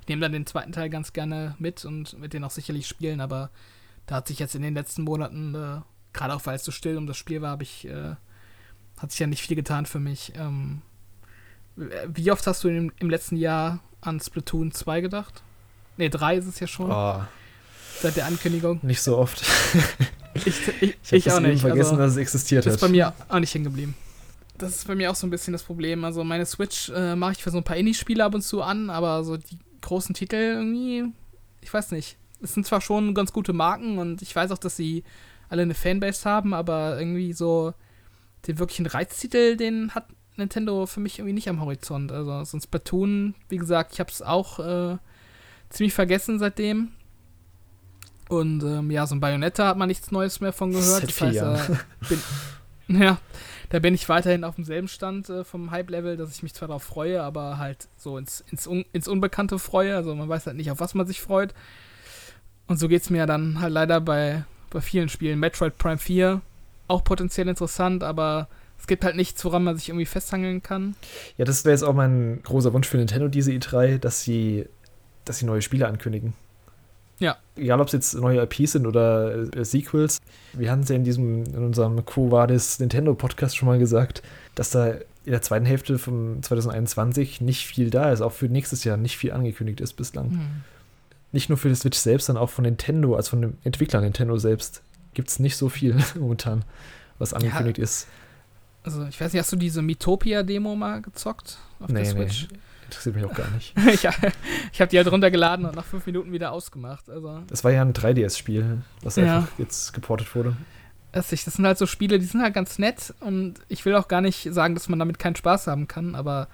Ich nehme dann den zweiten Teil ganz gerne mit und mit den auch sicherlich spielen, aber da hat sich jetzt in den letzten Monaten, äh, gerade auch weil es so still um das Spiel war, habe ich, äh, hat sich ja nicht viel getan für mich. Ähm, wie oft hast du im, im letzten Jahr an Splatoon 2 gedacht? Ne, 3 ist es ja schon. Oh. Seit der Ankündigung. Nicht so oft. ich ich, ich, ich auch nicht. vergessen, also, dass es existiert hat. Das ist bei mir auch nicht hängen geblieben das ist bei mir auch so ein bisschen das Problem. Also meine Switch äh, mache ich für so ein paar Indie-Spiele ab und zu an, aber so die großen Titel irgendwie, ich weiß nicht. Es sind zwar schon ganz gute Marken und ich weiß auch, dass sie alle eine Fanbase haben, aber irgendwie so den wirklichen Reiztitel, den hat Nintendo für mich irgendwie nicht am Horizont. Also so ein Splatoon, wie gesagt, ich habe es auch äh, ziemlich vergessen seitdem. Und ähm, ja, so ein Bayonetta hat man nichts Neues mehr von gehört. Seit vier äh, bin, ja, da bin ich weiterhin auf demselben Stand äh, vom Hype-Level, dass ich mich zwar darauf freue, aber halt so ins, ins, Un ins Unbekannte freue. Also man weiß halt nicht, auf was man sich freut. Und so geht es mir dann halt leider bei, bei vielen Spielen. Metroid Prime 4, auch potenziell interessant, aber es gibt halt nichts, woran man sich irgendwie festhangeln kann. Ja, das wäre jetzt auch mein großer Wunsch für Nintendo, diese E3, dass sie, dass sie neue Spiele ankündigen. Ja. Egal, ob es jetzt neue IPs sind oder äh, Sequels. Wir hatten es ja in diesem, in unserem Quo Vadis Nintendo Podcast schon mal gesagt, dass da in der zweiten Hälfte von 2021 nicht viel da ist, auch für nächstes Jahr nicht viel angekündigt ist bislang. Mhm. Nicht nur für die Switch selbst, sondern auch von Nintendo, also von dem Entwickler Nintendo selbst, gibt es nicht so viel momentan, was angekündigt ja. ist. Also, ich weiß nicht, hast du diese Metopia-Demo mal gezockt auf nee, der Switch? Nee. Interessiert mich auch gar nicht. ich ich habe die halt runtergeladen und nach fünf Minuten wieder ausgemacht. Also. Das war ja ein 3DS-Spiel, was ja. einfach jetzt geportet wurde. Das sind halt so Spiele, die sind halt ganz nett und ich will auch gar nicht sagen, dass man damit keinen Spaß haben kann, aber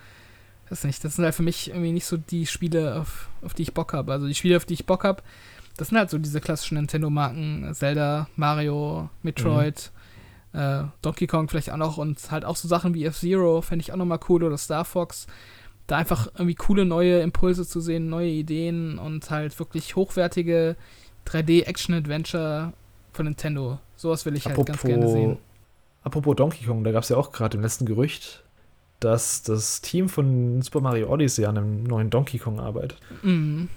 das nicht. Das sind halt für mich irgendwie nicht so die Spiele, auf, auf die ich Bock habe. Also die Spiele, auf die ich Bock habe, das sind halt so diese klassischen Nintendo-Marken, Zelda, Mario, Metroid, mhm. Äh, Donkey Kong vielleicht auch noch und halt auch so Sachen wie F-Zero fände ich auch nochmal cool oder Star Fox da einfach irgendwie coole neue Impulse zu sehen, neue Ideen und halt wirklich hochwertige 3D-Action-Adventure von Nintendo. Sowas will ich apropos, halt ganz gerne sehen. Apropos Donkey Kong, da gab es ja auch gerade im letzten Gerücht, dass das Team von Super Mario Odyssey an einem neuen Donkey Kong arbeitet. Mhm.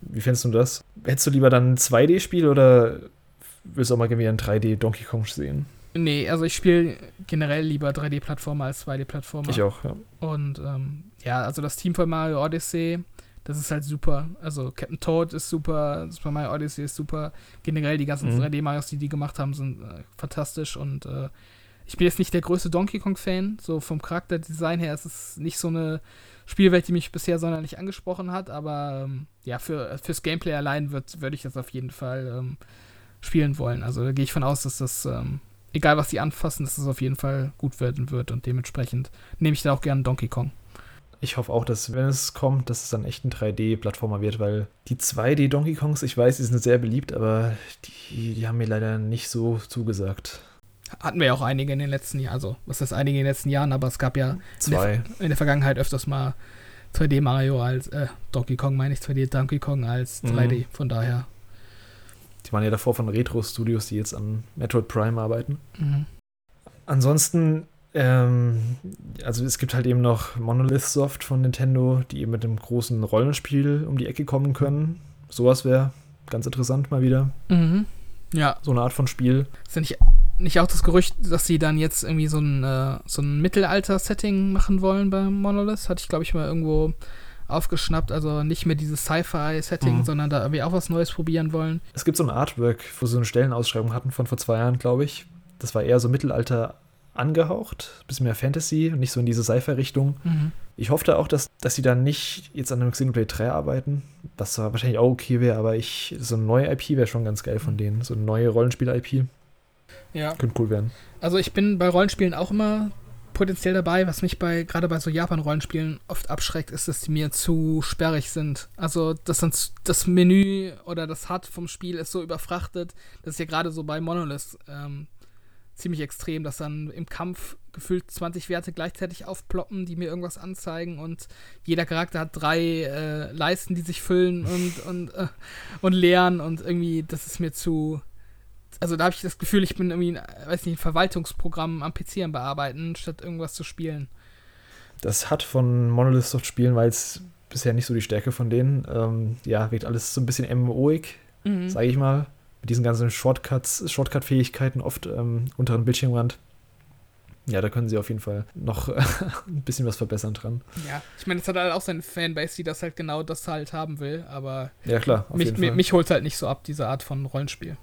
Wie findest du das? Hättest du lieber dann ein 2D-Spiel oder willst du auch mal wieder ein 3D Donkey Kong sehen? Nee, also ich spiele generell lieber 3D-Plattformer als 2D-Plattformer. Ich auch, ja. Und ähm, ja, also das Team von Mario Odyssey, das ist halt super. Also Captain Toad ist super, Super Mario Odyssey ist super. Generell die ganzen mhm. 3D-Marios, die die gemacht haben, sind äh, fantastisch. Und äh, ich bin jetzt nicht der größte Donkey Kong-Fan. So vom Charakterdesign her ist es nicht so eine Spielwelt, die mich bisher sonderlich angesprochen hat. Aber ähm, ja, für, fürs Gameplay allein würde ich das auf jeden Fall ähm, spielen wollen. Also da gehe ich von aus, dass das ähm, egal was sie anfassen, dass es auf jeden Fall gut werden wird und dementsprechend nehme ich da auch gerne Donkey Kong. Ich hoffe auch, dass, wenn es kommt, dass es dann echt ein 3D-Plattformer wird, weil die 2D-Donkey Kongs, ich weiß, die sind sehr beliebt, aber die, die haben mir leider nicht so zugesagt. Hatten wir ja auch einige in den letzten Jahren, also was heißt einige in den letzten Jahren, aber es gab ja Zwei. In, der, in der Vergangenheit öfters mal 2D Mario als, äh, Donkey Kong meine ich, 2D Donkey Kong als 3D, mhm. von daher die waren ja davor von Retro-Studios, die jetzt an Metroid Prime arbeiten. Mhm. Ansonsten, ähm, also es gibt halt eben noch Monolith Soft von Nintendo, die eben mit einem großen Rollenspiel um die Ecke kommen können. Sowas wäre ganz interessant mal wieder. Mhm. Ja. So eine Art von Spiel. Ist ja nicht, nicht auch das Gerücht, dass sie dann jetzt irgendwie so ein, äh, so ein Mittelalter-Setting machen wollen bei Monolith? Hatte ich, glaube ich, mal irgendwo aufgeschnappt, also nicht mehr dieses Sci-Fi-Setting, mhm. sondern da irgendwie auch was Neues probieren wollen. Es gibt so ein Artwork, wo sie eine Stellenausschreibung hatten von vor zwei Jahren, glaube ich. Das war eher so Mittelalter angehaucht, ein bisschen mehr Fantasy und nicht so in diese Sci-Fi-Richtung. Mhm. Ich hoffe auch, dass, dass sie da nicht jetzt an einem Xenoblade 3 arbeiten, was wahrscheinlich auch okay wäre, aber ich, so eine neue IP wäre schon ganz geil von denen, so eine neue Rollenspiel-IP. Ja. Könnte cool werden. Also ich bin bei Rollenspielen auch immer potenziell dabei. Was mich bei gerade bei so Japan-Rollenspielen oft abschreckt, ist, dass die mir zu sperrig sind. Also das, sind, das Menü oder das HUD vom Spiel ist so überfrachtet. Das ist ja gerade so bei Monolith ähm, ziemlich extrem, dass dann im Kampf gefühlt 20 Werte gleichzeitig aufploppen, die mir irgendwas anzeigen und jeder Charakter hat drei äh, Leisten, die sich füllen und, und, äh, und leeren und irgendwie, das ist mir zu, also da habe ich das Gefühl, ich bin irgendwie, weiß nicht, ein Verwaltungsprogramm am PC am Bearbeiten, statt irgendwas zu spielen. Das hat von Monolith Soft Spielen, weil es bisher nicht so die Stärke von denen. Ähm, ja, wirkt alles so ein bisschen MMO-ig, mhm. sage ich mal. Mit diesen ganzen Shortcuts, Shortcut-Fähigkeiten oft ähm, unter dem Bildschirmrand. Ja, da können sie auf jeden Fall noch ein bisschen was verbessern dran. Ja, ich meine, es hat halt auch seine Fanbase, die das halt genau das halt haben will, aber ja, klar, mich, mich holt halt nicht so ab, diese Art von Rollenspiel.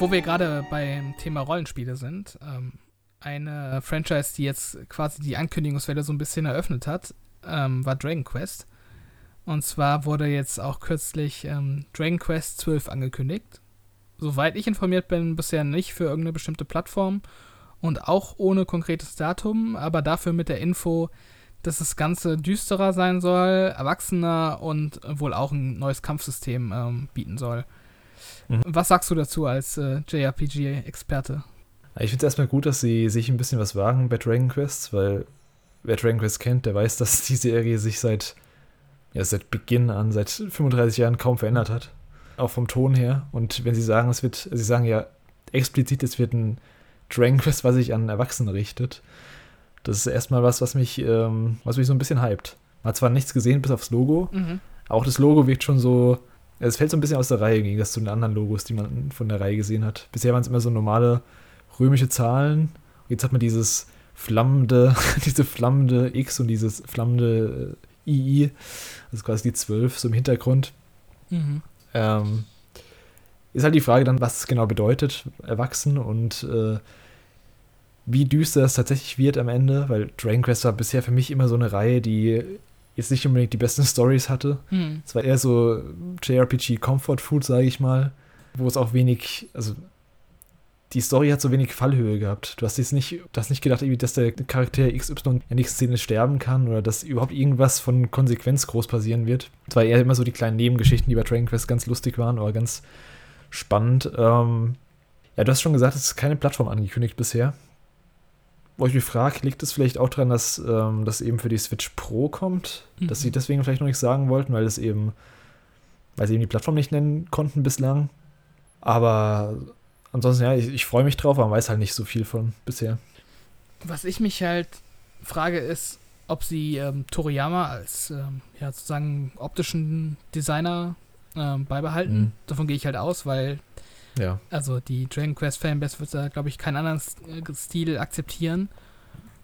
Wo wir gerade beim Thema Rollenspiele sind, ähm, eine Franchise, die jetzt quasi die Ankündigungswelle so ein bisschen eröffnet hat, ähm, war Dragon Quest. Und zwar wurde jetzt auch kürzlich ähm, Dragon Quest 12 angekündigt. Soweit ich informiert bin, bisher nicht für irgendeine bestimmte Plattform und auch ohne konkretes Datum, aber dafür mit der Info, dass das Ganze düsterer sein soll, erwachsener und wohl auch ein neues Kampfsystem ähm, bieten soll. Mhm. Was sagst du dazu als äh, JRPG-Experte? Ich finde es erstmal gut, dass sie sich ein bisschen was wagen bei Dragon Quest, weil wer Dragon Quest kennt, der weiß, dass die Serie sich seit, ja, seit Beginn an, seit 35 Jahren kaum verändert hat. Auch vom Ton her. Und wenn sie sagen, es wird, sie sagen ja explizit, es wird ein Dragon Quest, was sich an Erwachsene richtet. Das ist erstmal was, was mich, ähm, was mich so ein bisschen hypt. Man hat zwar nichts gesehen bis aufs Logo, mhm. auch das Logo wirkt schon so, es fällt so ein bisschen aus der Reihe gegen das zu den anderen Logos, die man von der Reihe gesehen hat. Bisher waren es immer so normale römische Zahlen. Jetzt hat man dieses flammende, diese flammende X und dieses flammende äh, II, also quasi die 12 so im Hintergrund. Mhm. Ähm, ist halt die Frage dann, was es genau bedeutet, erwachsen und äh, wie düster es tatsächlich wird am Ende, weil Dragon Quest war bisher für mich immer so eine Reihe, die jetzt nicht unbedingt die besten Stories hatte. Hm. Es war eher so JRPG Comfort Food, sage ich mal, wo es auch wenig, also die Story hat so wenig Fallhöhe gehabt. Du hast jetzt nicht, du hast nicht gedacht, dass der Charakter XY in der nächsten Szene sterben kann oder dass überhaupt irgendwas von Konsequenz groß passieren wird. Es war eher immer so die kleinen Nebengeschichten, die bei Dragon Quest ganz lustig waren oder ganz spannend. Ähm, ja, du hast schon gesagt, es ist keine Plattform angekündigt bisher wo ich mich frage, liegt es vielleicht auch daran, dass ähm, das eben für die Switch Pro kommt? Mhm. Dass sie mhm. deswegen vielleicht noch nichts sagen wollten, weil es eben, weil sie eben die Plattform nicht nennen konnten bislang. Aber ansonsten, ja, ich, ich freue mich drauf, aber man weiß halt nicht so viel von bisher. Was ich mich halt frage, ist, ob sie ähm, Toriyama als ähm, ja, sozusagen optischen Designer ähm, beibehalten. Mhm. Davon gehe ich halt aus, weil ja. Also die Dragon Quest Fanbase wird da, glaube ich, keinen anderen äh, Stil akzeptieren.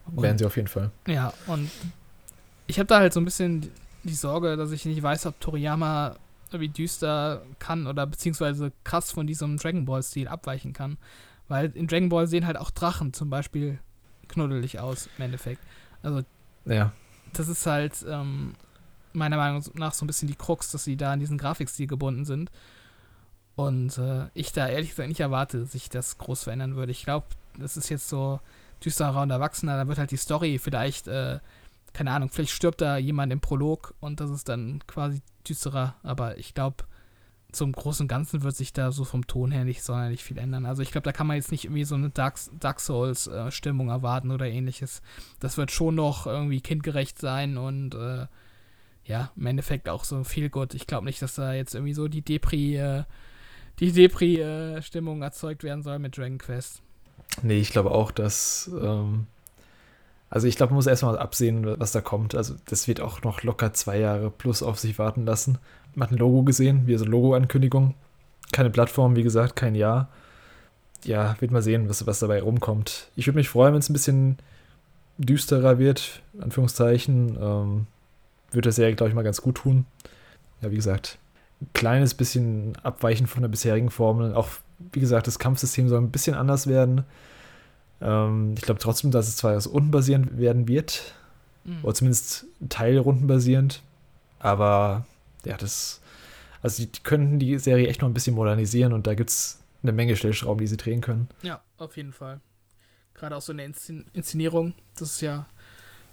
Und, Werden sie auf jeden Fall. Ja, und ich habe da halt so ein bisschen die Sorge, dass ich nicht weiß, ob Toriyama irgendwie düster kann oder beziehungsweise krass von diesem Dragon Ball Stil abweichen kann. Weil in Dragon Ball sehen halt auch Drachen zum Beispiel knuddelig aus, im Endeffekt. Also, ja. das ist halt ähm, meiner Meinung nach so ein bisschen die Krux, dass sie da an diesen Grafikstil gebunden sind. Und äh, ich da ehrlich gesagt nicht erwarte, dass sich das groß verändern würde. Ich glaube, das ist jetzt so düsterer und erwachsener. Da wird halt die Story vielleicht, äh, keine Ahnung, vielleicht stirbt da jemand im Prolog und das ist dann quasi düsterer. Aber ich glaube, zum Großen und Ganzen wird sich da so vom Ton her nicht sonderlich viel ändern. Also ich glaube, da kann man jetzt nicht irgendwie so eine Dark, Dark Souls-Stimmung äh, erwarten oder ähnliches. Das wird schon noch irgendwie kindgerecht sein und äh, ja, im Endeffekt auch so viel gut. Ich glaube nicht, dass da jetzt irgendwie so die Depri- äh, die Depri-Stimmung erzeugt werden soll mit Dragon Quest. Nee, ich glaube auch, dass. Ähm, also, ich glaube, man muss erstmal absehen, was da kommt. Also, das wird auch noch locker zwei Jahre plus auf sich warten lassen. Man hat ein Logo gesehen, wie so Logo-Ankündigung. Keine Plattform, wie gesagt, kein Jahr. Ja, wird mal sehen, was, was dabei rumkommt. Ich würde mich freuen, wenn es ein bisschen düsterer wird, Anführungszeichen. Ähm, würde das ja, glaube ich, mal ganz gut tun. Ja, wie gesagt, kleines bisschen abweichen von der bisherigen Formel. Auch, wie gesagt, das Kampfsystem soll ein bisschen anders werden. Ähm, ich glaube trotzdem, dass es zwar aus rundenbasierend werden wird, mhm. oder zumindest teilrundenbasierend, aber ja, das, also die, könnten die Serie echt noch ein bisschen modernisieren und da gibt es eine Menge Stellschrauben, die sie drehen können. Ja, auf jeden Fall. Gerade auch so eine Inszenierung, das ist ja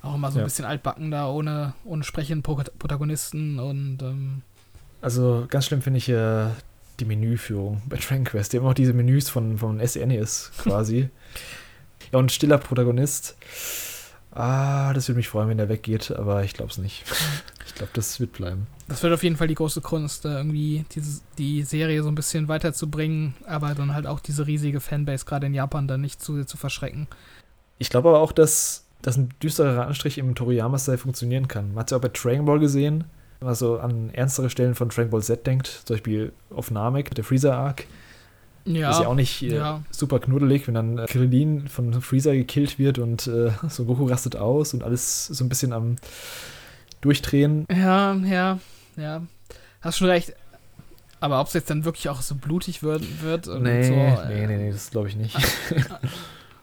auch immer so ein ja. bisschen altbacken da, ohne, ohne sprechenden Protagonisten und ähm Also ganz schlimm finde ich äh, die Menüführung bei Dragon Quest. Die haben auch diese Menüs von, von SNES quasi. ja, und stiller Protagonist. Ah, das würde mich freuen, wenn der weggeht, aber ich glaube es nicht. ich glaube, das wird bleiben. Das wird auf jeden Fall die große Kunst, irgendwie diese, die Serie so ein bisschen weiterzubringen, aber dann halt auch diese riesige Fanbase gerade in Japan dann nicht zu, zu verschrecken. Ich glaube aber auch, dass, dass ein düsterer Anstrich im Toriyama-Style funktionieren kann. Man hat es ja auch bei Dragon Ball gesehen, wenn man so an ernstere Stellen von Dragon Ball Z denkt, zum Beispiel auf Namek, der Freezer-Arc. Ja. Ist ja auch nicht äh, ja. super knuddelig, wenn dann äh, Krillin von Freezer gekillt wird und äh, so Goku rastet aus und alles so ein bisschen am Durchdrehen. Ja, ja, ja. Hast schon recht. Aber ob es jetzt dann wirklich auch so blutig wird, wird und nee, so. Nee, nee, nee, das glaube ich nicht.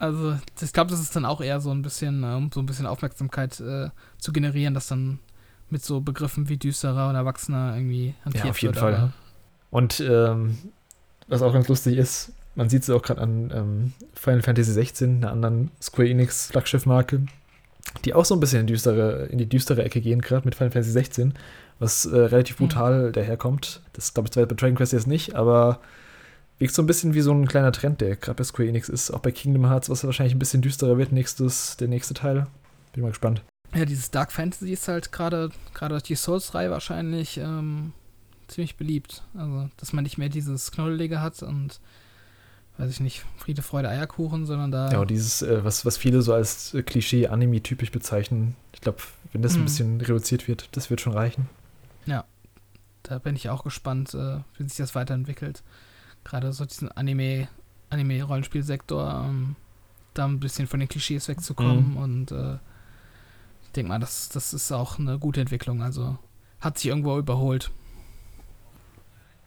Also, ich glaube, das ist dann auch eher so ein bisschen, um ähm, so ein bisschen Aufmerksamkeit äh, zu generieren, dass dann mit so Begriffen wie düsterer und erwachsener irgendwie hantiert. Ja, auf jeden wird, Fall. Und ähm, was auch ganz lustig ist, man sieht es auch gerade an ähm, Final Fantasy 16, einer anderen Square Enix Flaggschiffmarke, die auch so ein bisschen in, düstere, in die düstere Ecke gehen, gerade mit Final Fantasy 16, was äh, relativ brutal mhm. daherkommt. Das glaube ich zwar bei Dragon Quest jetzt nicht, aber wirkt so ein bisschen wie so ein kleiner Trend, der gerade bei Square Enix ist. Auch bei Kingdom Hearts, was wahrscheinlich ein bisschen düsterer wird, nächstes, der nächste Teil. Bin mal gespannt. Ja, dieses Dark Fantasy ist halt gerade durch die Souls-Reihe wahrscheinlich ähm, ziemlich beliebt. Also, dass man nicht mehr dieses Knollige hat und weiß ich nicht, Friede, Freude, Eierkuchen, sondern da. Ja, und dieses, äh, was, was viele so als äh, Klischee-Anime-typisch bezeichnen. Ich glaube, wenn das mhm. ein bisschen reduziert wird, das wird schon reichen. Ja, da bin ich auch gespannt, äh, wie sich das weiterentwickelt. Gerade so diesen Anime, Anime-Rollenspielsektor, ähm, da ein bisschen von den Klischees wegzukommen mhm. und äh, denke mal, das, das ist auch eine gute Entwicklung. Also hat sich irgendwo überholt.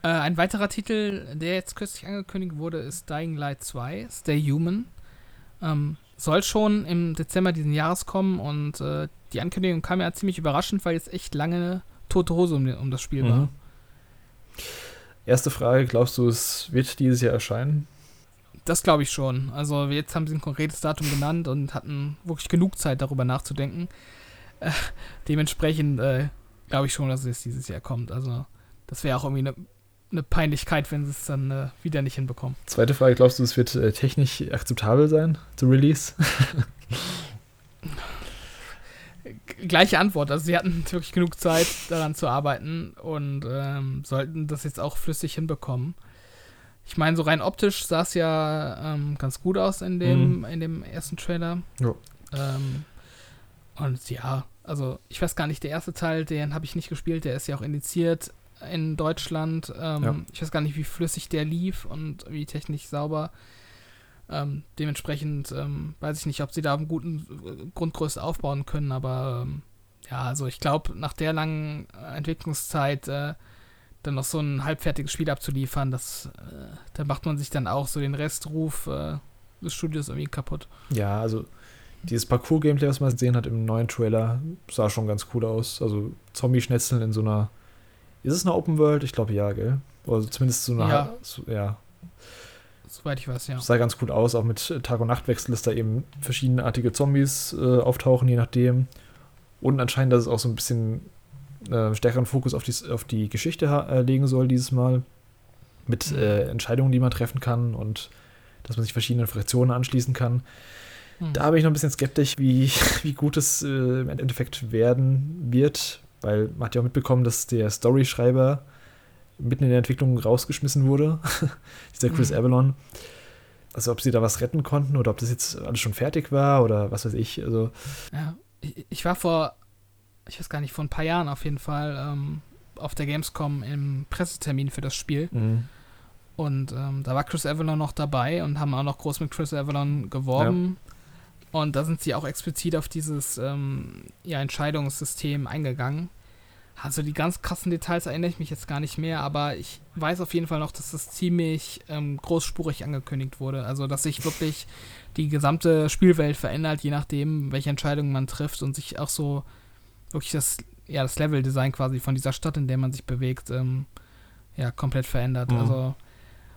Äh, ein weiterer Titel, der jetzt kürzlich angekündigt wurde, ist Dying Light 2, Stay Human. Ähm, soll schon im Dezember diesen Jahres kommen und äh, die Ankündigung kam ja ziemlich überraschend, weil jetzt echt lange tote Hose um, um das Spiel mhm. war. Erste Frage, glaubst du, es wird dieses Jahr erscheinen? Das glaube ich schon. Also jetzt haben sie ein konkretes Datum genannt und hatten wirklich genug Zeit darüber nachzudenken. Äh, dementsprechend äh, glaube ich schon, dass es dieses Jahr kommt. Also das wäre auch irgendwie eine eine Peinlichkeit, wenn sie es dann äh, wieder nicht hinbekommen. Zweite Frage, glaubst du, es wird äh, technisch akzeptabel sein, zu Release? Gleiche Antwort. Also sie hatten wirklich genug Zeit, daran zu arbeiten und ähm, sollten das jetzt auch flüssig hinbekommen. Ich meine, so rein optisch sah es ja ähm, ganz gut aus in dem, mhm. in dem ersten Trailer. Ja. Ähm, und ja, also ich weiß gar nicht, der erste Teil, den habe ich nicht gespielt, der ist ja auch indiziert in Deutschland. Ähm, ja. Ich weiß gar nicht, wie flüssig der lief und wie technisch sauber. Ähm, dementsprechend ähm, weiß ich nicht, ob sie da einen guten äh, Grundgröße aufbauen können, aber ähm, ja, also ich glaube, nach der langen Entwicklungszeit äh, dann noch so ein halbfertiges Spiel abzuliefern, das, äh, da macht man sich dann auch so den Restruf äh, des Studios irgendwie kaputt. Ja, also dieses Parcours-Gameplay, was man gesehen hat im neuen Trailer, sah schon ganz cool aus. Also Zombie-Schnetzeln in so einer ist es eine Open World? Ich glaube ja, gell? Oder zumindest so eine. Ja. So, ja. Soweit ich weiß, ja. Sah ganz gut aus, auch mit Tag- und Nachtwechsel, dass da eben verschiedenartige Zombies äh, auftauchen, je nachdem. Und anscheinend, dass es auch so ein bisschen äh, stärkeren Fokus auf die, auf die Geschichte äh, legen soll dieses Mal. Mit mhm. äh, Entscheidungen, die man treffen kann und dass man sich verschiedenen Fraktionen anschließen kann. Mhm. Da bin ich noch ein bisschen skeptisch, wie, wie gut es äh, im Endeffekt werden wird, weil man hat ja auch mitbekommen, dass der Storyschreiber mitten in der Entwicklung rausgeschmissen wurde. Dieser Chris mhm. Avalon. Also ob sie da was retten konnten oder ob das jetzt alles schon fertig war oder was weiß ich. Also. Ja, ich, war vor, ich weiß gar nicht, vor ein paar Jahren auf jeden Fall ähm, auf der Gamescom im Pressetermin für das Spiel. Mhm. Und ähm, da war Chris Avalon noch dabei und haben auch noch groß mit Chris Avalon geworben. Ja. Und da sind sie auch explizit auf dieses ähm, ja, Entscheidungssystem eingegangen. Also die ganz krassen Details erinnere ich mich jetzt gar nicht mehr, aber ich weiß auf jeden Fall noch, dass das ziemlich ähm, großspurig angekündigt wurde. Also dass sich wirklich die gesamte Spielwelt verändert, je nachdem, welche Entscheidungen man trifft und sich auch so wirklich das, ja, das Level-Design quasi von dieser Stadt, in der man sich bewegt, ähm, ja, komplett verändert. Mhm. Also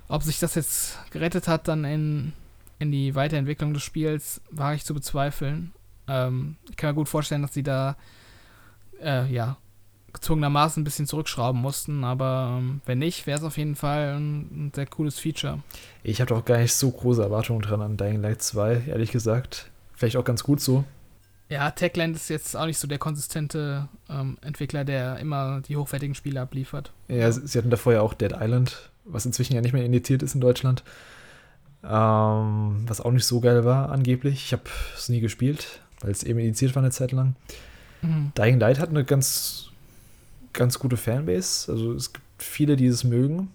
ob sich das jetzt gerettet hat dann in, in die Weiterentwicklung des Spiels, wage ich zu bezweifeln. Ähm, ich kann mir gut vorstellen, dass sie da äh, ja, gezwungenermaßen ein bisschen zurückschrauben mussten, aber ähm, wenn nicht, wäre es auf jeden Fall ein, ein, sehr cooles Feature. Ich habe doch gar nicht so große Erwartungen dran an Dying Light 2, ehrlich gesagt. Vielleicht auch ganz gut so. Ja, Techland ist jetzt auch nicht so der konsistente ähm, Entwickler, der immer die hochwertigen Spiele abliefert. Ja, sie hatten davor ja auch Dead Island, was inzwischen ja nicht mehr indiziert ist in Deutschland. Ähm, was auch nicht so geil war, angeblich. Ich habe es nie gespielt, weil es eben indiziert war eine Zeit lang. Mhm. Dying Light hat eine ganz ganz gute Fanbase. Also es gibt viele, die es mögen.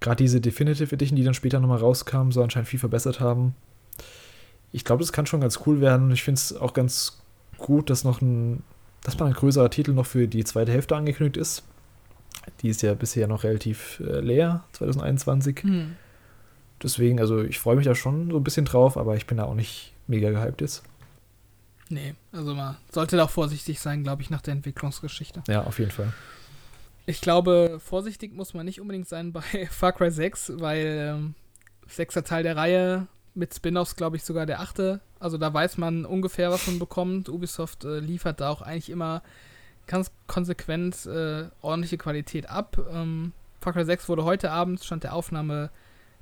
Gerade diese Definitive Edition, die dann später nochmal rauskam, soll anscheinend viel verbessert haben. Ich glaube, das kann schon ganz cool werden. Ich finde es auch ganz gut, dass noch ein, dass mal ein größerer Titel noch für die zweite Hälfte angekündigt ist. Die ist ja bisher noch relativ äh, leer, 2021. Hm. Deswegen, also ich freue mich da schon so ein bisschen drauf, aber ich bin da auch nicht mega gehypt jetzt. Nee, also man sollte da auch vorsichtig sein, glaube ich, nach der Entwicklungsgeschichte. Ja, auf jeden Fall. Ich glaube, vorsichtig muss man nicht unbedingt sein bei Far Cry 6, weil ähm, sechster Teil der Reihe mit Spin-offs, glaube ich, sogar der achte. Also da weiß man ungefähr, was man bekommt. Ubisoft äh, liefert da auch eigentlich immer ganz konsequent äh, ordentliche Qualität ab. Ähm, Far Cry 6 wurde heute Abend, stand der Aufnahme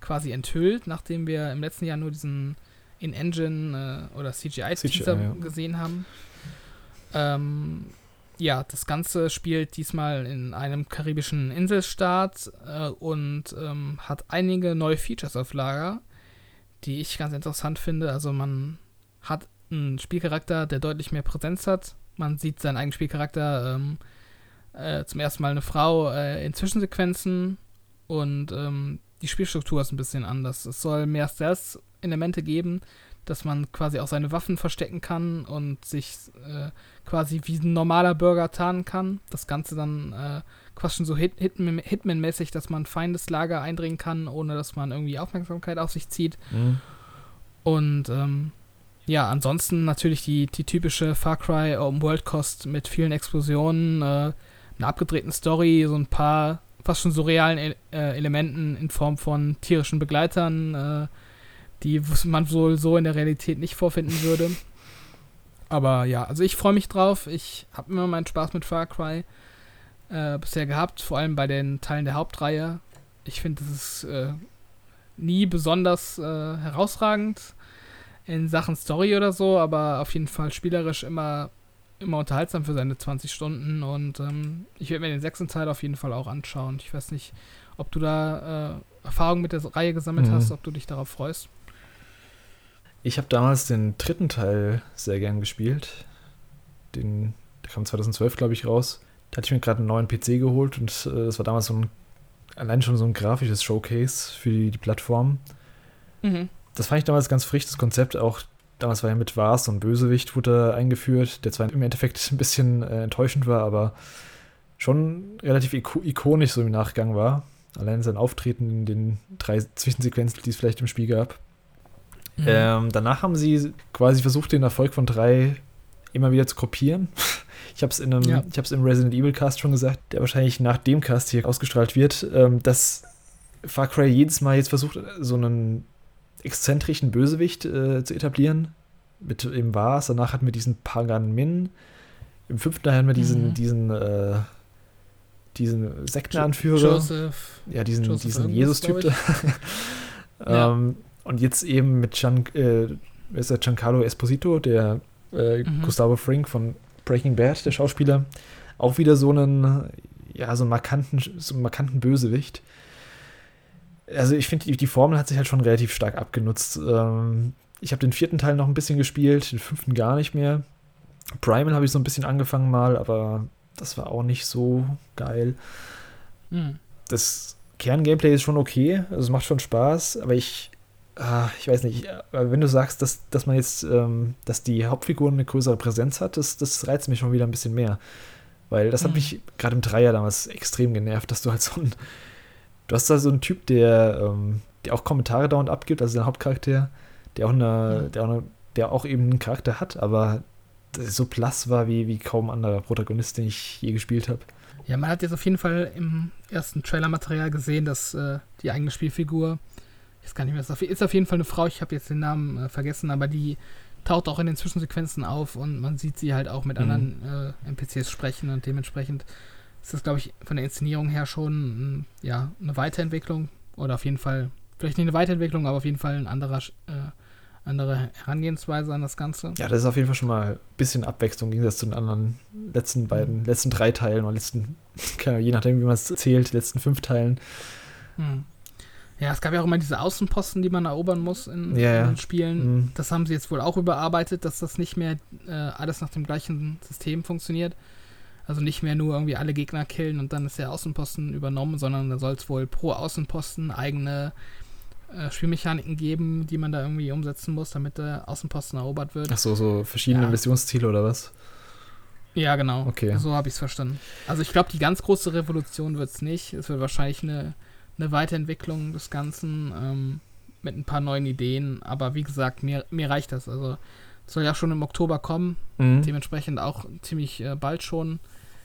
quasi enthüllt, nachdem wir im letzten Jahr nur diesen in-Engine äh, oder CGI-Teaser CGI, ja. gesehen haben. Ähm, ja, das Ganze spielt diesmal in einem karibischen Inselstaat äh, und ähm, hat einige neue Features auf Lager, die ich ganz interessant finde. Also man hat einen Spielcharakter, der deutlich mehr Präsenz hat. Man sieht seinen eigenen Spielcharakter ähm, äh, zum ersten Mal eine Frau äh, in Zwischensequenzen und ähm, die Spielstruktur ist ein bisschen anders. Es soll mehr Stealth-Elemente geben, dass man quasi auch seine Waffen verstecken kann und sich äh, quasi wie ein normaler Bürger tarnen kann. Das Ganze dann quasi schon so Hit Hitman-mäßig, dass man Feindeslager eindringen kann, ohne dass man irgendwie Aufmerksamkeit auf sich zieht. Mhm. Und ähm, ja, ansonsten natürlich die, die typische Far Cry Open World Kost mit vielen Explosionen, äh, einer abgedrehten Story, so ein paar fast schon surrealen e äh, Elementen in Form von tierischen Begleitern, äh, die man wohl so in der Realität nicht vorfinden würde. Aber ja, also ich freue mich drauf. Ich habe immer meinen Spaß mit Far Cry äh, bisher gehabt, vor allem bei den Teilen der Hauptreihe. Ich finde, das ist äh, nie besonders äh, herausragend in Sachen Story oder so, aber auf jeden Fall spielerisch immer immer unterhaltsam für seine 20 Stunden und ähm, ich werde mir den sechsten Teil auf jeden Fall auch anschauen. Ich weiß nicht, ob du da äh, Erfahrung mit der Reihe gesammelt mhm. hast, ob du dich darauf freust. Ich habe damals den dritten Teil sehr gern gespielt. Den, der kam 2012, glaube ich, raus. Da hatte ich mir gerade einen neuen PC geholt und äh, das war damals so ein, allein schon so ein grafisches Showcase für die, die Plattform. Mhm. Das fand ich damals ganz frisch, das Konzept auch Damals war ja mit Vars und Bösewicht wurde eingeführt, der zwar im Endeffekt ein bisschen äh, enttäuschend war, aber schon relativ ikonisch so im Nachgang war. Allein sein Auftreten in den drei Zwischensequenzen, die es vielleicht im Spiel gab. Mhm. Ähm, danach haben sie quasi versucht, den Erfolg von drei immer wieder zu kopieren. Ich habe es in einem, ja. ich habe es im Resident Evil Cast schon gesagt, der wahrscheinlich nach dem Cast hier ausgestrahlt wird, ähm, dass Far Cry jedes Mal jetzt versucht, so einen exzentrischen Bösewicht äh, zu etablieren. Mit im Vars, danach hatten wir diesen Pagan Min. Im fünften hatten wir diesen, mhm. diesen, äh, diesen Sektenanführer. Joseph. Ja, diesen, diesen Jesus-Typ. ja. ähm, und jetzt eben mit Gian, äh, ist der Giancarlo Esposito, der äh, mhm. Gustavo Frink von Breaking Bad, der Schauspieler, auch wieder so einen, ja, so einen markanten, so einen markanten Bösewicht. Also ich finde, die, die Formel hat sich halt schon relativ stark abgenutzt. Ähm, ich habe den vierten Teil noch ein bisschen gespielt, den fünften gar nicht mehr. Primal habe ich so ein bisschen angefangen mal, aber das war auch nicht so geil. Mhm. Das Kerngameplay ist schon okay, also es macht schon Spaß, aber ich, ich weiß nicht, wenn du sagst, dass, dass man jetzt, ähm, dass die Hauptfigur eine größere Präsenz hat, das, das reizt mich schon wieder ein bisschen mehr. Weil das mhm. hat mich gerade im Dreier damals extrem genervt, dass du halt so ein, du hast da so einen Typ, der, ähm, der auch Kommentare dauernd abgibt, also der Hauptcharakter, der auch eine, mhm. der auch eine, der auch eben einen Charakter hat, aber so blass war wie, wie kaum anderer Protagonist, den ich je gespielt habe. Ja, man hat jetzt auf jeden Fall im ersten Trailer-Material gesehen, dass äh, die eigene Spielfigur, ich weiß gar nicht mehr, ist auf jeden Fall eine Frau, ich habe jetzt den Namen äh, vergessen, aber die taucht auch in den Zwischensequenzen auf und man sieht sie halt auch mit mhm. anderen äh, NPCs sprechen und dementsprechend ist das, glaube ich, von der Inszenierung her schon ja, eine Weiterentwicklung oder auf jeden Fall, vielleicht nicht eine Weiterentwicklung, aber auf jeden Fall ein anderer äh, andere Herangehensweise an das Ganze. Ja, das ist auf jeden Fall schon mal ein bisschen Abwechslung im Gegensatz zu den anderen letzten beiden, mhm. letzten drei Teilen oder letzten, je nachdem, wie man es zählt, letzten fünf Teilen. Mhm. Ja, es gab ja auch immer diese Außenposten, die man erobern muss in, ja, in den Spielen. Mhm. Das haben sie jetzt wohl auch überarbeitet, dass das nicht mehr äh, alles nach dem gleichen System funktioniert. Also nicht mehr nur irgendwie alle Gegner killen und dann ist der Außenposten übernommen, sondern da soll es wohl pro Außenposten eigene äh, Spielmechaniken geben, die man da irgendwie umsetzen muss, damit der Außenposten erobert wird. Ach so, so verschiedene ja. Missionsziele oder was? Ja, genau. Okay. So habe ich es verstanden. Also ich glaube, die ganz große Revolution wird es nicht. Es wird wahrscheinlich eine, eine Weiterentwicklung des Ganzen ähm, mit ein paar neuen Ideen. Aber wie gesagt, mir, mir reicht das. Also soll ja schon im Oktober kommen. Mhm. Dementsprechend auch ziemlich äh, bald schon.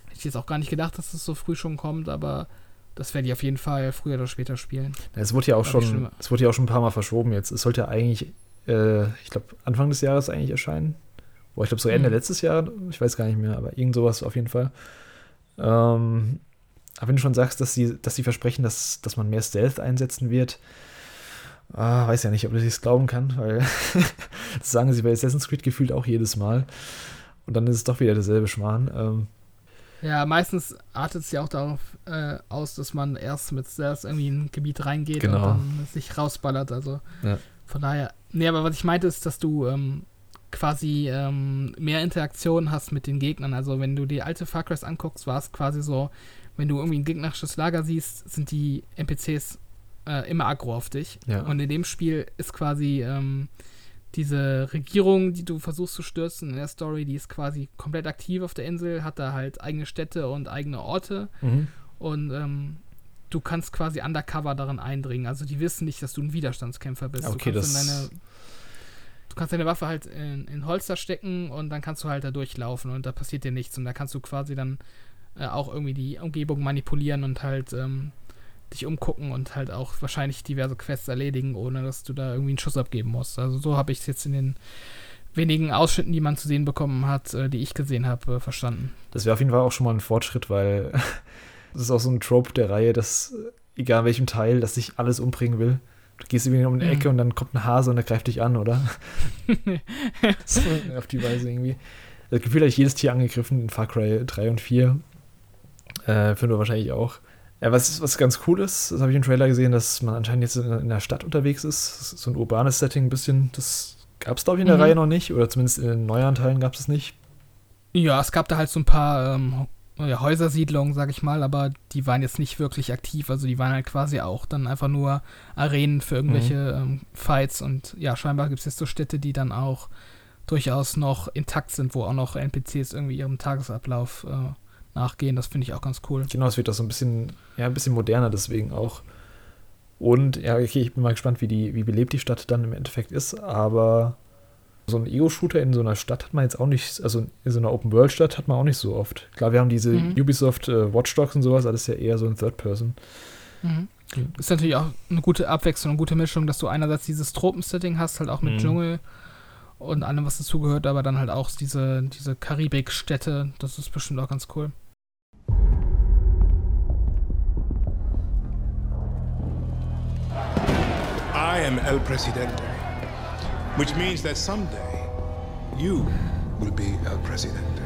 Hätte ich jetzt auch gar nicht gedacht, dass es so früh schon kommt, aber das werde ich auf jeden Fall früher oder später spielen. Es wurde ja auch schon, es wurde ja auch schon ein paar Mal verschoben jetzt. Es sollte ja eigentlich, äh, ich glaube, Anfang des Jahres eigentlich erscheinen. Boah, ich glaube so Ende mhm. letztes Jahr, ich weiß gar nicht mehr, aber irgend sowas auf jeden Fall. Ähm, aber wenn du schon sagst, dass sie, dass sie versprechen, dass, dass man mehr Stealth einsetzen wird, ah, weiß ja nicht, ob ich das glauben kann, weil das sagen sie bei Assassin's Creed gefühlt auch jedes Mal. Und dann ist es doch wieder derselbe Schmarrn. Ähm, ja, meistens artet es ja auch darauf äh, aus, dass man erst mit Stairs irgendwie in ein Gebiet reingeht genau. und dann sich rausballert. Also ja. von daher. Nee, aber was ich meinte ist, dass du ähm, quasi ähm, mehr Interaktion hast mit den Gegnern. Also wenn du die alte Far Cry anguckst, war es quasi so, wenn du irgendwie ein gegnerisches Lager siehst, sind die NPCs äh, immer aggro auf dich. Ja. Und in dem Spiel ist quasi ähm, diese Regierung, die du versuchst zu stürzen in der Story, die ist quasi komplett aktiv auf der Insel, hat da halt eigene Städte und eigene Orte. Mhm. Und ähm, du kannst quasi undercover darin eindringen. Also die wissen nicht, dass du ein Widerstandskämpfer bist. Okay, du, kannst deine, du kannst deine Waffe halt in, in, Holster stecken und dann kannst du halt da durchlaufen und da passiert dir nichts. Und da kannst du quasi dann äh, auch irgendwie die Umgebung manipulieren und halt ähm, dich umgucken und halt auch wahrscheinlich diverse Quests erledigen, ohne dass du da irgendwie einen Schuss abgeben musst. Also so habe ich es jetzt in den wenigen Ausschnitten, die man zu sehen bekommen hat, äh, die ich gesehen habe, äh, verstanden. Das wäre auf jeden Fall auch schon mal ein Fortschritt, weil das ist auch so ein Trope der Reihe, dass egal welchem Teil, dass sich alles umbringen will. Du gehst irgendwie um eine mhm. Ecke und dann kommt ein Hase und er greift dich an, oder? so, auf die Weise irgendwie. Das Gefühl habe ich jedes Tier angegriffen in Far Cry 3 und 4. Äh, Finden wir wahrscheinlich auch. Ja, was, was ganz cool ist, das habe ich im Trailer gesehen, dass man anscheinend jetzt in, in der Stadt unterwegs ist. So ein urbanes Setting ein bisschen. Das gab es, glaube ich, in der mhm. Reihe noch nicht. Oder zumindest in den neueren Teilen gab es es nicht. Ja, es gab da halt so ein paar ähm, Häusersiedlungen, sag ich mal, aber die waren jetzt nicht wirklich aktiv. Also die waren halt quasi auch dann einfach nur Arenen für irgendwelche mhm. ähm, Fights. Und ja, scheinbar gibt es jetzt so Städte, die dann auch durchaus noch intakt sind, wo auch noch NPCs irgendwie ihrem Tagesablauf äh, nachgehen. Das finde ich auch ganz cool. Genau, es wird auch so ein bisschen, ja, ein bisschen moderner deswegen auch. Und ja, okay, ich bin mal gespannt, wie, die, wie belebt die Stadt dann im Endeffekt ist, aber so ein Ego-Shooter in so einer Stadt hat man jetzt auch nicht, also in so einer Open-World-Stadt hat man auch nicht so oft. Klar, wir haben diese mhm. Ubisoft äh, Watch Dogs und sowas, alles ja eher so ein Third-Person. Mhm. Ist natürlich auch eine gute Abwechslung, eine gute Mischung, dass du einerseits dieses Tropen-Setting hast, halt auch mit mhm. Dschungel und allem, was dazugehört, aber dann halt auch diese, diese Karibik-Städte, das ist bestimmt auch ganz cool. I am El Presidente, which means that someday you will be El Presidente.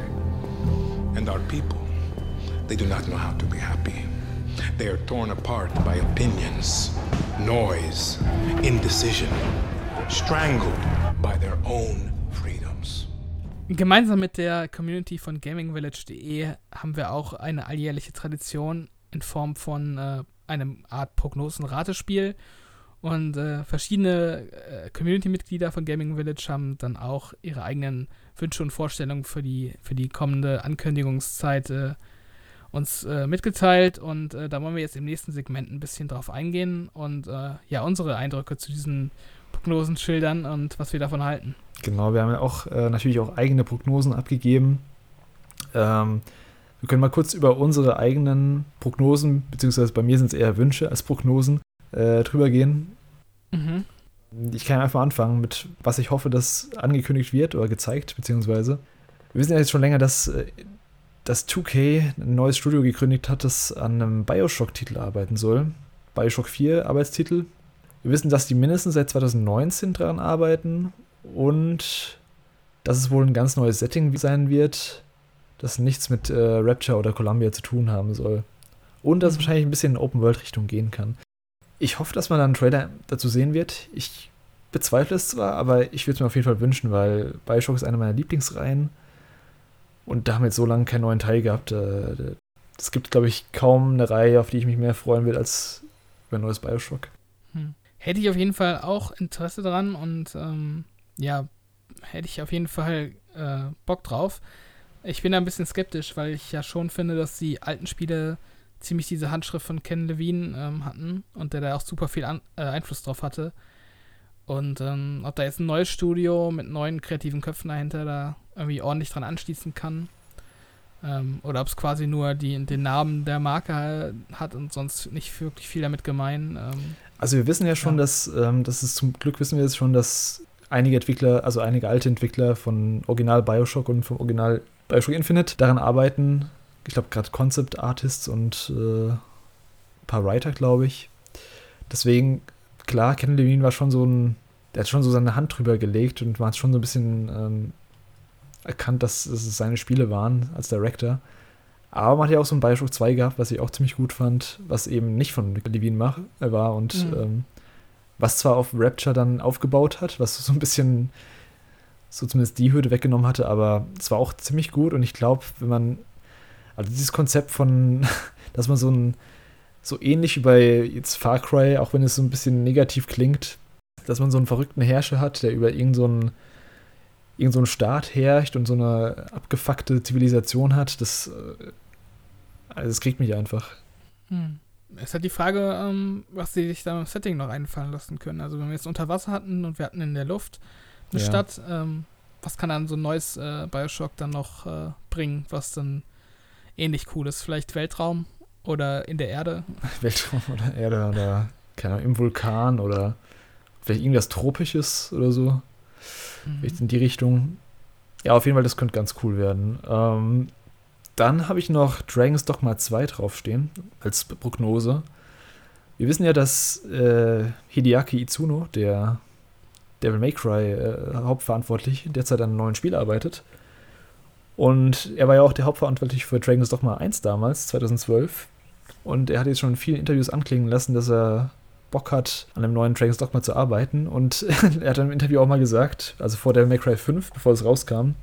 And our people, They do not know how to be happy. They are torn apart by opinions, noise, indecision, strangled by their own freedoms. Gemeinsam mit der Community von gamingvillage.de haben wir auch eine alljährliche Tradition in Form von äh, einem Art Prognosen-Ratespiel. Und äh, verschiedene äh, Community-Mitglieder von Gaming Village haben dann auch ihre eigenen Wünsche und Vorstellungen für die, für die kommende Ankündigungszeit äh, uns äh, mitgeteilt. Und äh, da wollen wir jetzt im nächsten Segment ein bisschen drauf eingehen und äh, ja, unsere Eindrücke zu diesen Prognosen schildern und was wir davon halten. Genau, wir haben ja auch natürlich auch eigene Prognosen abgegeben. Ähm, wir können mal kurz über unsere eigenen Prognosen, beziehungsweise bei mir sind es eher Wünsche als Prognosen, äh, drüber gehen. Mhm. Ich kann einfach anfangen mit, was ich hoffe, dass angekündigt wird oder gezeigt, beziehungsweise. Wir wissen ja jetzt schon länger, dass äh, das 2K ein neues Studio gegründet hat, das an einem Bioshock-Titel arbeiten soll. Bioshock 4 Arbeitstitel. Wir wissen, dass die mindestens seit 2019 daran arbeiten und dass es wohl ein ganz neues Setting sein wird das nichts mit äh, Rapture oder Columbia zu tun haben soll. Und dass es mhm. wahrscheinlich ein bisschen in Open-World-Richtung gehen kann. Ich hoffe, dass man dann einen Trailer dazu sehen wird. Ich bezweifle es zwar, aber ich würde es mir auf jeden Fall wünschen, weil Bioshock ist eine meiner Lieblingsreihen. Und da haben wir jetzt so lange keinen neuen Teil gehabt. Äh, es gibt, glaube ich, kaum eine Reihe, auf die ich mich mehr freuen will, als über ein neues Bioshock. Hm. Hätte ich auf jeden Fall auch Interesse dran und ähm, ja, hätte ich auf jeden Fall äh, Bock drauf. Ich bin da ein bisschen skeptisch, weil ich ja schon finde, dass die alten Spiele ziemlich diese Handschrift von Ken Levine ähm, hatten und der da auch super viel an, äh, Einfluss drauf hatte. Und ähm, ob da jetzt ein neues Studio mit neuen kreativen Köpfen dahinter da irgendwie ordentlich dran anschließen kann. Ähm, oder ob es quasi nur die, den Namen der Marke hat und sonst nicht wirklich viel damit gemein. Ähm, also wir wissen ja schon, ja. dass, ähm, das ist zum Glück wissen wir jetzt schon, dass einige Entwickler, also einige alte Entwickler von Original Bioshock und vom Original Bioshock Infinite daran arbeiten. Ich glaube, gerade Concept Artists und äh, ein paar Writer, glaube ich. Deswegen, klar, Ken Levine war schon so ein, der hat schon so seine Hand drüber gelegt und man hat schon so ein bisschen ähm, erkannt, dass, es seine Spiele waren als Director. Aber man hat ja auch so ein Bioshock 2 gehabt, was ich auch ziemlich gut fand, was eben nicht von Levine mach, äh, war und mhm. ähm, was zwar auf Rapture dann aufgebaut hat, was so ein bisschen so zumindest die Hürde weggenommen hatte, aber es war auch ziemlich gut und ich glaube, wenn man, also dieses Konzept von, dass man so ein, so ähnlich wie bei jetzt Far Cry, auch wenn es so ein bisschen negativ klingt, dass man so einen verrückten Herrscher hat, der über irgendeinen so irgend so Staat herrscht und so eine abgefuckte Zivilisation hat, das, äh, also das kriegt mich einfach. Hm. Es ist halt die Frage, ähm, was sie sich da im Setting noch einfallen lassen können. Also wenn wir jetzt unter Wasser hatten und wir hatten in der Luft, eine ja. Stadt. Ähm, was kann dann so ein neues äh, Bioshock dann noch äh, bringen, was dann ähnlich cool ist? Vielleicht Weltraum oder in der Erde? Weltraum oder Erde oder keine Ahnung, im Vulkan oder vielleicht irgendwas Tropisches oder so. Mhm. Vielleicht in die Richtung. Ja, auf jeden Fall, das könnte ganz cool werden. Ähm, dann habe ich noch Dragon's Dogma 2 draufstehen als Prognose. Wir wissen ja, dass äh, Hideaki Itsuno, der Devil May Cry äh, hauptverantwortlich, derzeit an einem neuen Spiel arbeitet. Und er war ja auch der Hauptverantwortliche für Dragon's Dogma 1 damals, 2012. Und er hat jetzt schon in vielen Interviews anklingen lassen, dass er Bock hat, an einem neuen Dragon's Dogma zu arbeiten. Und er hat im Interview auch mal gesagt, also vor Devil May Cry 5, bevor es rauskam,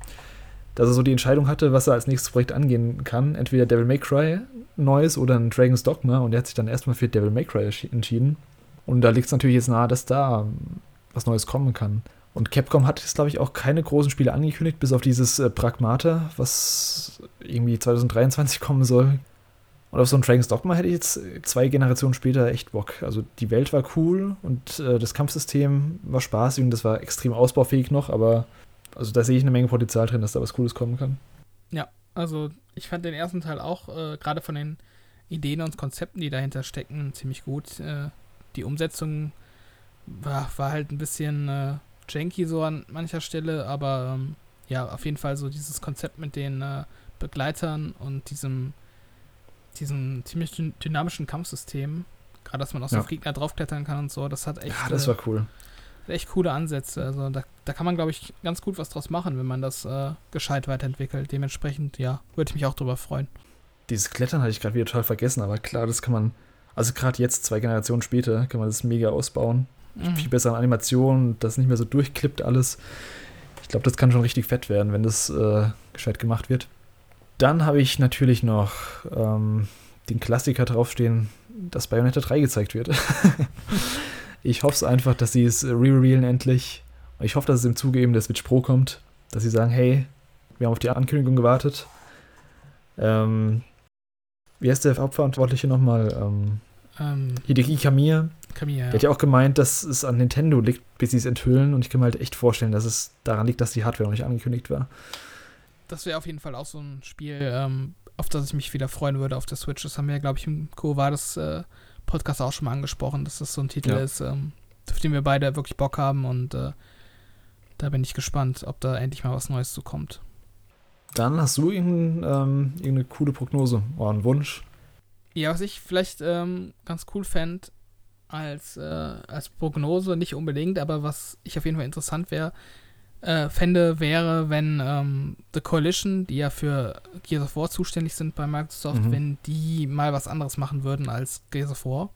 dass er so die Entscheidung hatte, was er als nächstes Projekt angehen kann. Entweder Devil May Cry Neues oder ein Dragon's Dogma. Und er hat sich dann erstmal für Devil May Cry entschieden. Und da liegt es natürlich jetzt nahe, dass da was Neues kommen kann. Und Capcom hat jetzt, glaube ich, auch keine großen Spiele angekündigt, bis auf dieses äh, Pragmata, was irgendwie 2023 kommen soll. Und auf so ein Dragon's Dogma hätte ich jetzt zwei Generationen später echt Bock. Also die Welt war cool und äh, das Kampfsystem war spaßig und das war extrem ausbaufähig noch, aber also da sehe ich eine Menge Potenzial drin, dass da was Cooles kommen kann. Ja, also ich fand den ersten Teil auch, äh, gerade von den Ideen und Konzepten, die dahinter stecken, ziemlich gut. Äh, die Umsetzung war, war halt ein bisschen äh, janky so an mancher Stelle, aber ähm, ja, auf jeden Fall so dieses Konzept mit den äh, Begleitern und diesem, diesem ziemlich dynamischen Kampfsystem, gerade dass man auch so ja. auf Gegner draufklettern kann und so, das hat echt. Ja, das war cool. echt coole Ansätze. Also da, da kann man, glaube ich, ganz gut was draus machen, wenn man das äh, gescheit weiterentwickelt. Dementsprechend, ja, würde ich mich auch drüber freuen. dieses Klettern hatte ich gerade wieder total vergessen, aber klar, das kann man, also gerade jetzt, zwei Generationen später, kann man das mega ausbauen. Mhm. Viel bessere Animationen, das nicht mehr so durchklippt alles. Ich glaube, das kann schon richtig fett werden, wenn das äh, gescheit gemacht wird. Dann habe ich natürlich noch ähm, den Klassiker draufstehen, dass Bayonetta 3 gezeigt wird. ich hoffe es einfach, dass sie es re-revealen endlich. Ich hoffe, dass es im Zuge eben der Switch Pro kommt, dass sie sagen, hey, wir haben auf die Ankündigung gewartet. Ähm, wie heißt der Hauptverantwortliche nochmal? Ähm, ähm, Hideki Kamiya. Kamiya, ja. Der hat ja auch gemeint, dass es an Nintendo liegt, bis sie es enthüllen. Und ich kann mir halt echt vorstellen, dass es daran liegt, dass die Hardware noch nicht angekündigt war. Das wäre auf jeden Fall auch so ein Spiel, ähm, auf das ich mich wieder freuen würde auf der Switch. Das haben wir ja, glaube ich, im Covades äh, Podcast auch schon mal angesprochen, dass das so ein Titel ja. ist, ähm, auf den wir beide wirklich Bock haben. Und äh, da bin ich gespannt, ob da endlich mal was Neues zu kommt. Dann hast du irgendein, ähm, irgendeine coole Prognose oder einen Wunsch? Ja, was ich vielleicht ähm, ganz cool fände als, äh, als Prognose, nicht unbedingt, aber was ich auf jeden Fall interessant wäre, äh, fände, wäre, wenn ähm, The Coalition, die ja für Gears of War zuständig sind bei Microsoft, mhm. wenn die mal was anderes machen würden als Gears of War.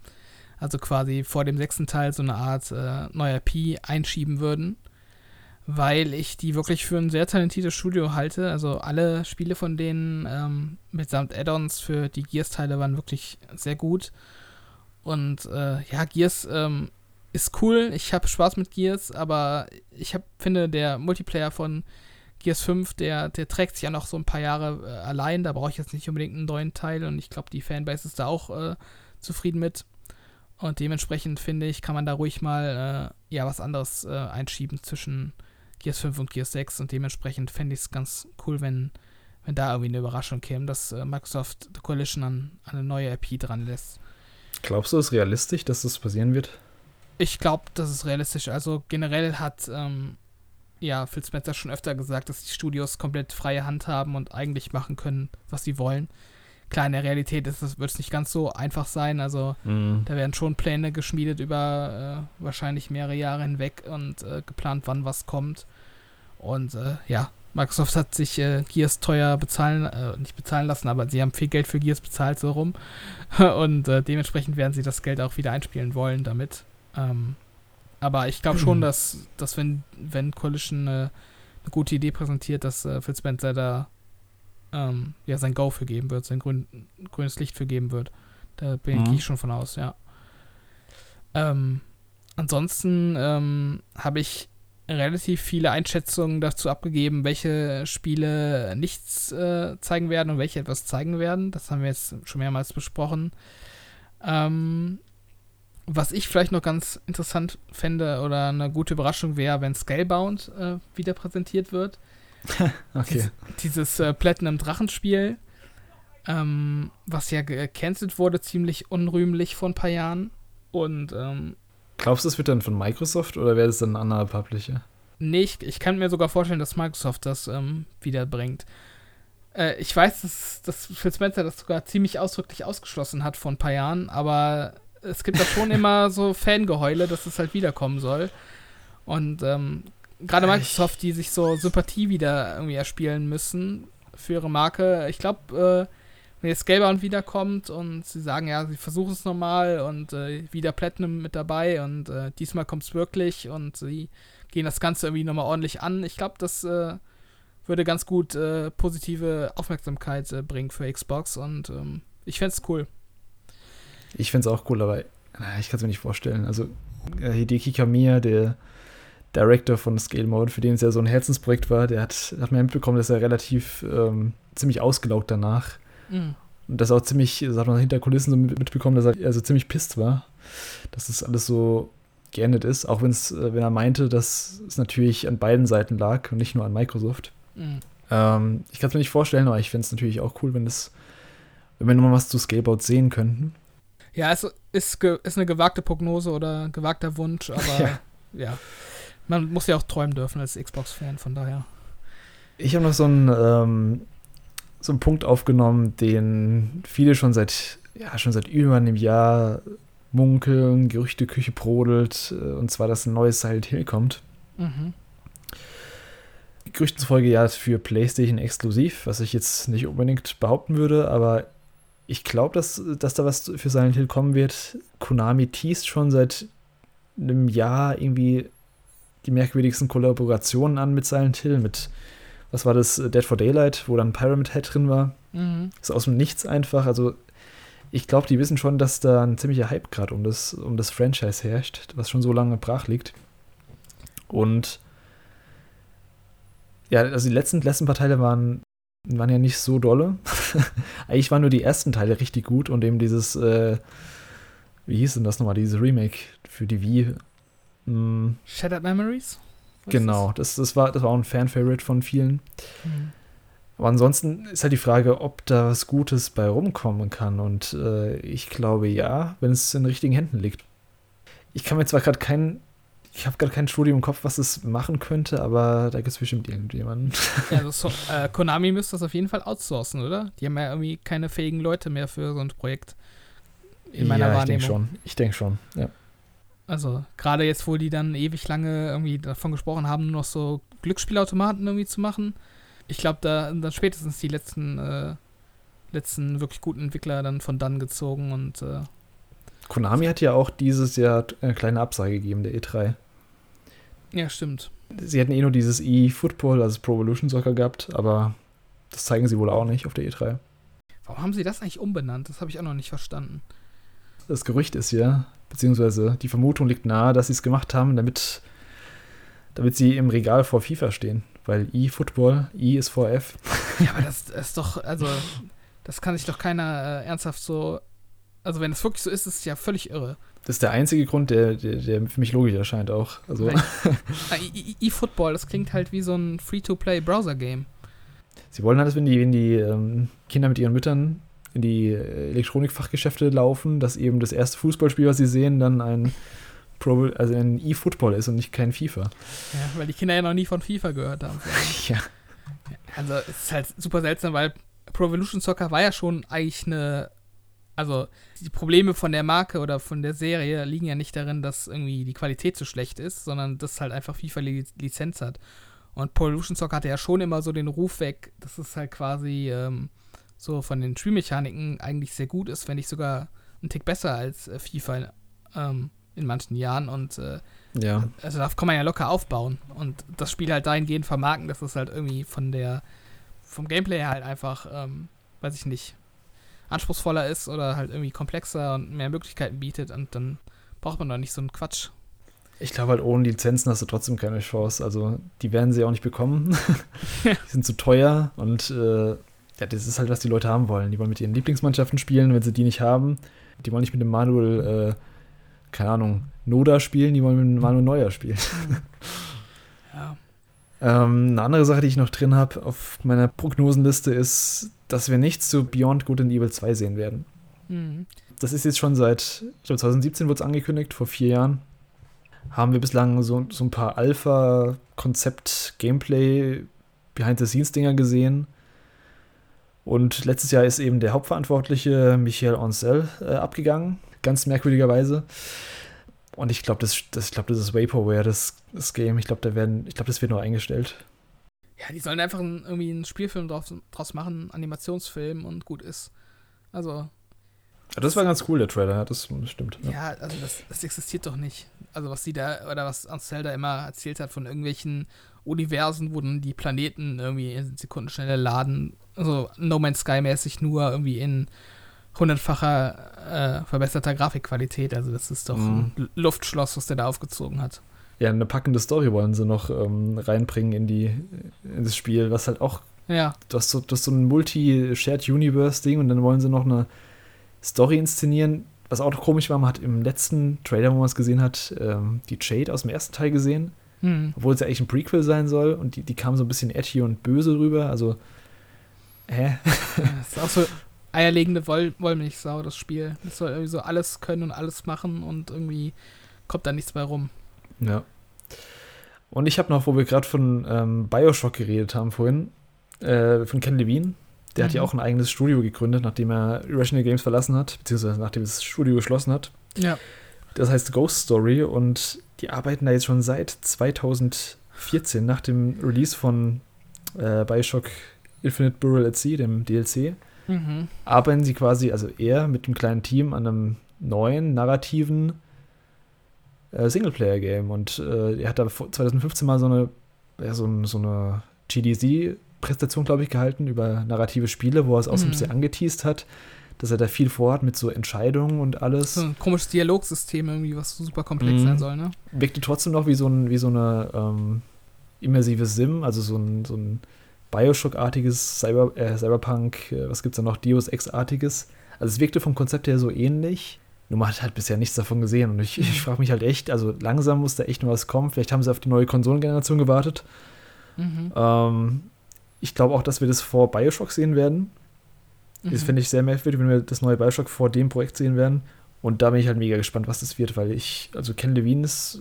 Also quasi vor dem sechsten Teil so eine Art äh, neuer P einschieben würden weil ich die wirklich für ein sehr talentiertes Studio halte. Also alle Spiele von denen ähm, mitsamt Add-ons für die Gears-Teile waren wirklich sehr gut. Und äh, ja, Gears ähm, ist cool. Ich habe Spaß mit Gears, aber ich hab, finde, der Multiplayer von Gears 5, der, der trägt sich ja noch so ein paar Jahre äh, allein. Da brauche ich jetzt nicht unbedingt einen neuen Teil und ich glaube, die Fanbase ist da auch äh, zufrieden mit. Und dementsprechend finde ich, kann man da ruhig mal äh, ja was anderes äh, einschieben zwischen Gears 5 und Gears 6 und dementsprechend fände ich es ganz cool, wenn, wenn da irgendwie eine Überraschung käme, dass äh, Microsoft The Coalition an, an, eine neue IP dran lässt. Glaubst du, es ist realistisch, dass das passieren wird? Ich glaube, das ist realistisch. Also generell hat ähm, ja Phil Spencer schon öfter gesagt, dass die Studios komplett freie Hand haben und eigentlich machen können, was sie wollen. Klar, in der Realität wird es nicht ganz so einfach sein. Also mhm. da werden schon Pläne geschmiedet über äh, wahrscheinlich mehrere Jahre hinweg und äh, geplant, wann was kommt. Und äh, ja, Microsoft hat sich äh, Gears teuer bezahlen, äh, nicht bezahlen lassen, aber sie haben viel Geld für Gears bezahlt, so rum. Und äh, dementsprechend werden sie das Geld auch wieder einspielen wollen damit. Ähm, aber ich glaube schon, dass, dass wenn, wenn Coalition eine gute Idee präsentiert, dass äh, Phil Spencer da ähm, ja, sein Go für geben wird, sein grün, grünes Licht für geben wird. Da bin mhm. ich schon von aus, ja. Ähm, ansonsten ähm, habe ich relativ viele Einschätzungen dazu abgegeben, welche Spiele nichts äh, zeigen werden und welche etwas zeigen werden. Das haben wir jetzt schon mehrmals besprochen. Ähm, was ich vielleicht noch ganz interessant fände oder eine gute Überraschung wäre, wenn Scalebound äh, wieder präsentiert wird. okay. Dies, dieses äh, Platinum Drachenspiel, ähm, was ja gecancelt wurde, ziemlich unrühmlich vor ein paar Jahren. Und ähm, Glaubst du, es wird dann von Microsoft oder wäre das dann ein anderer Publisher? Nee, ich, ich, kann mir sogar vorstellen, dass Microsoft das ähm, wiederbringt. Äh, ich weiß, dass, dass Phil Spencer das sogar ziemlich ausdrücklich ausgeschlossen hat vor ein paar Jahren, aber es gibt da schon immer so Fangeheule, dass es halt wiederkommen soll. Und ähm, gerade Microsoft, die sich so Sympathie wieder irgendwie erspielen müssen für ihre Marke. Ich glaube, äh, wenn jetzt Scalebound wiederkommt und sie sagen, ja, sie versuchen es nochmal und äh, wieder Platinum mit dabei und äh, diesmal kommt es wirklich und sie gehen das Ganze irgendwie nochmal ordentlich an. Ich glaube, das äh, würde ganz gut äh, positive Aufmerksamkeit äh, bringen für Xbox und ähm, ich fände es cool. Ich fände es auch cool, aber ich kann es mir nicht vorstellen. Also Hideki Kamiya, der Director von Scale Mode, für den es ja so ein Herzensprojekt war, der hat, hat mir mitbekommen, dass er relativ ähm, ziemlich ausgelaugt danach. Mhm. Und das auch ziemlich, das hat man hinter Kulissen so mitbekommen, dass er also ziemlich pisst war, dass das alles so geendet ist, auch wenn's, äh, wenn er meinte, dass es natürlich an beiden Seiten lag und nicht nur an Microsoft. Mhm. Ähm, ich kann es mir nicht vorstellen, aber ich fände es natürlich auch cool, wenn es, wenn wir nochmal was zu Scalebout sehen könnten. Ja, es ist, ist eine gewagte Prognose oder gewagter Wunsch, aber ja. ja man muss ja auch träumen dürfen als Xbox-Fan, von daher. Ich habe noch so einen, ähm, so einen Punkt aufgenommen, den viele schon seit, ja, schon seit über einem Jahr munkeln, Gerüchteküche brodelt, äh, und zwar, dass ein neues Silent Hill kommt. Mhm. Gerüchten zufolge ja für PlayStation exklusiv, was ich jetzt nicht unbedingt behaupten würde, aber Ich glaube, dass, dass da was für Silent Hill kommen wird. Konami teast schon seit einem Jahr irgendwie die merkwürdigsten Kollaborationen an mit Silent Hill, mit, was war das, Dead for Daylight, wo dann Pyramid Head drin war. Mhm. Ist aus dem Nichts einfach. Also, ich glaube, die wissen schon, dass da ein ziemlicher Hype gerade um das, um das Franchise herrscht, was schon so lange brach liegt. Und ja, also die letzten, letzten paar Teile waren, waren ja nicht so dolle. Eigentlich waren nur die ersten Teile richtig gut und eben dieses, äh, wie hieß denn das nochmal, dieses Remake für die Wii. Hm. Shattered Memories? Genau, das, das, war, das war auch ein Fan-Favorite von vielen. Mhm. Aber ansonsten ist halt die Frage, ob da was Gutes bei rumkommen kann. Und äh, ich glaube ja, wenn es in richtigen Händen liegt. Ich kann mir zwar gerade keinen ich habe gerade kein Studio im Kopf, was es machen könnte, aber da gibt es bestimmt irgendjemanden. Ja, also so, äh, Konami müsste das auf jeden Fall outsourcen, oder? Die haben ja irgendwie keine fähigen Leute mehr für so ein Projekt. In meiner ja, Wahrnehmung. Ich denke schon. Ich denke schon, ja. Also, gerade jetzt, wo die dann ewig lange irgendwie davon gesprochen haben, noch so Glücksspielautomaten irgendwie zu machen. Ich glaube, da dann spätestens die letzten, äh, letzten wirklich guten Entwickler dann von dann gezogen und äh, Konami hat ja auch dieses Jahr eine kleine Absage gegeben, der E3. Ja, stimmt. Sie hätten eh nur dieses E-Football, also Pro Evolution Soccer gehabt, aber das zeigen sie wohl auch nicht auf der E3. Warum haben sie das eigentlich umbenannt? Das habe ich auch noch nicht verstanden. Das Gerücht ist ja, beziehungsweise die Vermutung liegt nahe, dass sie es gemacht haben, damit, damit sie im Regal vor FIFA stehen. Weil E-Football, E ist vor F. Ja, aber das, das ist doch, also, das kann sich doch keiner äh, ernsthaft so. Also, wenn es wirklich so ist, ist es ja völlig irre. Das ist der einzige Grund, der, der, der für mich logisch erscheint auch. Also. Ah, E-Football, das klingt halt wie so ein Free-to-Play-Browser-Game. Sie wollen halt, wenn die, wenn die ähm, Kinder mit ihren Müttern in die Elektronikfachgeschäfte laufen, dass eben das erste Fußballspiel, was sie sehen, dann ein Pro, also ein E-Football ist und nicht kein FIFA. Ja, weil die Kinder ja noch nie von FIFA gehört haben. ja. Also es ist halt super seltsam, weil Pro Evolution Soccer war ja schon eigentlich eine also die Probleme von der Marke oder von der Serie liegen ja nicht darin, dass irgendwie die Qualität zu schlecht ist, sondern dass halt einfach FIFA Lizenz hat. Und Pollution Soccer hatte ja schon immer so den Ruf weg, dass es halt quasi ähm, so von den Spielmechaniken eigentlich sehr gut ist, wenn nicht sogar ein Tick besser als äh, FIFA ähm, in manchen Jahren. Und äh, ja. also da kann man ja locker aufbauen und das Spiel halt dahingehend vermarkten, dass es halt irgendwie von der vom Gameplay halt einfach, ähm, weiß ich nicht, anspruchsvoller ist oder halt irgendwie komplexer und mehr Möglichkeiten bietet und dann braucht man doch nicht so einen Quatsch. Ich glaube halt, ohne Lizenzen hast du trotzdem keine Chance. Also, die werden sie auch nicht bekommen. die sind zu teuer und äh, ja, das ist halt, was die Leute haben wollen. Die wollen mit ihren Lieblingsmannschaften spielen, wenn sie die nicht haben. Die wollen nicht mit dem Manuel, äh, keine Ahnung, Noda spielen, die wollen mit dem Manuel Neuer spielen. ja. Ähm, eine andere Sache, die ich noch drin habe auf meiner Prognosenliste ist, dass wir nichts zu Beyond Good and Evil 2 sehen werden. Mhm. Das ist jetzt schon seit, ich glaube 2017 wurde es angekündigt, vor vier Jahren. Haben wir bislang so, so ein paar Alpha-Konzept-Gameplay, Behind-the-Scenes-Dinger gesehen. Und letztes Jahr ist eben der Hauptverantwortliche Michael Ancel äh, abgegangen, ganz merkwürdigerweise. Und ich glaube, das, das, glaub, das ist Vaporware, das, das Game. Ich glaube, da das wird nur eingestellt. Ja, die sollen einfach ein, irgendwie einen Spielfilm draus, draus machen, einen Animationsfilm und gut ist. Also. Ja, das war ganz cool, der Trailer, das stimmt. Ja, ja also das, das, existiert doch nicht. Also was sie da, oder was Ansel da immer erzählt hat von irgendwelchen Universen, wo dann die Planeten irgendwie in Sekundenschnelle laden. Also No Man's Sky-mäßig nur irgendwie in hundertfacher äh, verbesserter Grafikqualität. Also das ist doch mhm. ein Luftschloss, was der da aufgezogen hat. Ja, eine packende Story wollen sie noch ähm, reinbringen in, die, in das Spiel, was halt auch. Ja. Du hast so, du hast so ein Multi-Shared-Universe-Ding und dann wollen sie noch eine Story inszenieren. Was auch noch komisch war, man hat im letzten Trailer, wo man es gesehen hat, ähm, die Jade aus dem ersten Teil gesehen. Hm. Obwohl es ja eigentlich ein Prequel sein soll und die, die kam so ein bisschen edgy und böse rüber. Also, hä? das ist auch so eierlegende Woll Wollmilchsau, das Spiel. Das soll irgendwie so alles können und alles machen und irgendwie kommt da nichts mehr rum. Ja. Und ich habe noch, wo wir gerade von ähm, Bioshock geredet haben vorhin, äh, von Ken Levine. Der mhm. hat ja mhm. auch ein eigenes Studio gegründet, nachdem er Irrational Games verlassen hat, beziehungsweise nachdem das Studio geschlossen hat. Ja. Das heißt Ghost Story und die arbeiten da jetzt schon seit 2014, nach dem Release von äh, Bioshock Infinite Burial at Sea, dem DLC, Mhm. arbeiten sie quasi, also er mit einem kleinen Team an einem neuen, narrativen äh, Singleplayer-Game. Und äh, er hat da vor- 2015 mal so eine, ja, so, so eine GDC-Präsentation, glaube ich, gehalten über narrative Spiele, wo er es auch so ein bisschen angeteased hat, dass er da viel vorhat mit so Entscheidungen und alles. So ein komisches Dialogsystem irgendwie, was super komplex Mhm. sein soll, ne? wirkte trotzdem noch wie so, ein, wie so eine ähm, immersive Sim, also so ein, so ein Bioshock-artiges Cyber, äh, Cyberpunk, äh, was gibt's da noch, Deus Ex-artiges. Also es wirkte vom Konzept her so ähnlich. Nur man hat halt bisher nichts davon gesehen. Und ich, ich frage mich halt echt, also langsam muss da echt noch was kommen. Vielleicht haben sie auf die neue Konsolengeneration gewartet. Mhm. Ähm, ich glaube auch, dass wir das vor Bioshock sehen werden. Das Mhm. finde ich sehr merkwürdig, wenn wir das neue Bioshock vor dem Projekt sehen werden. Und da bin ich halt mega gespannt, was das wird, weil ich, also Ken Levine ist,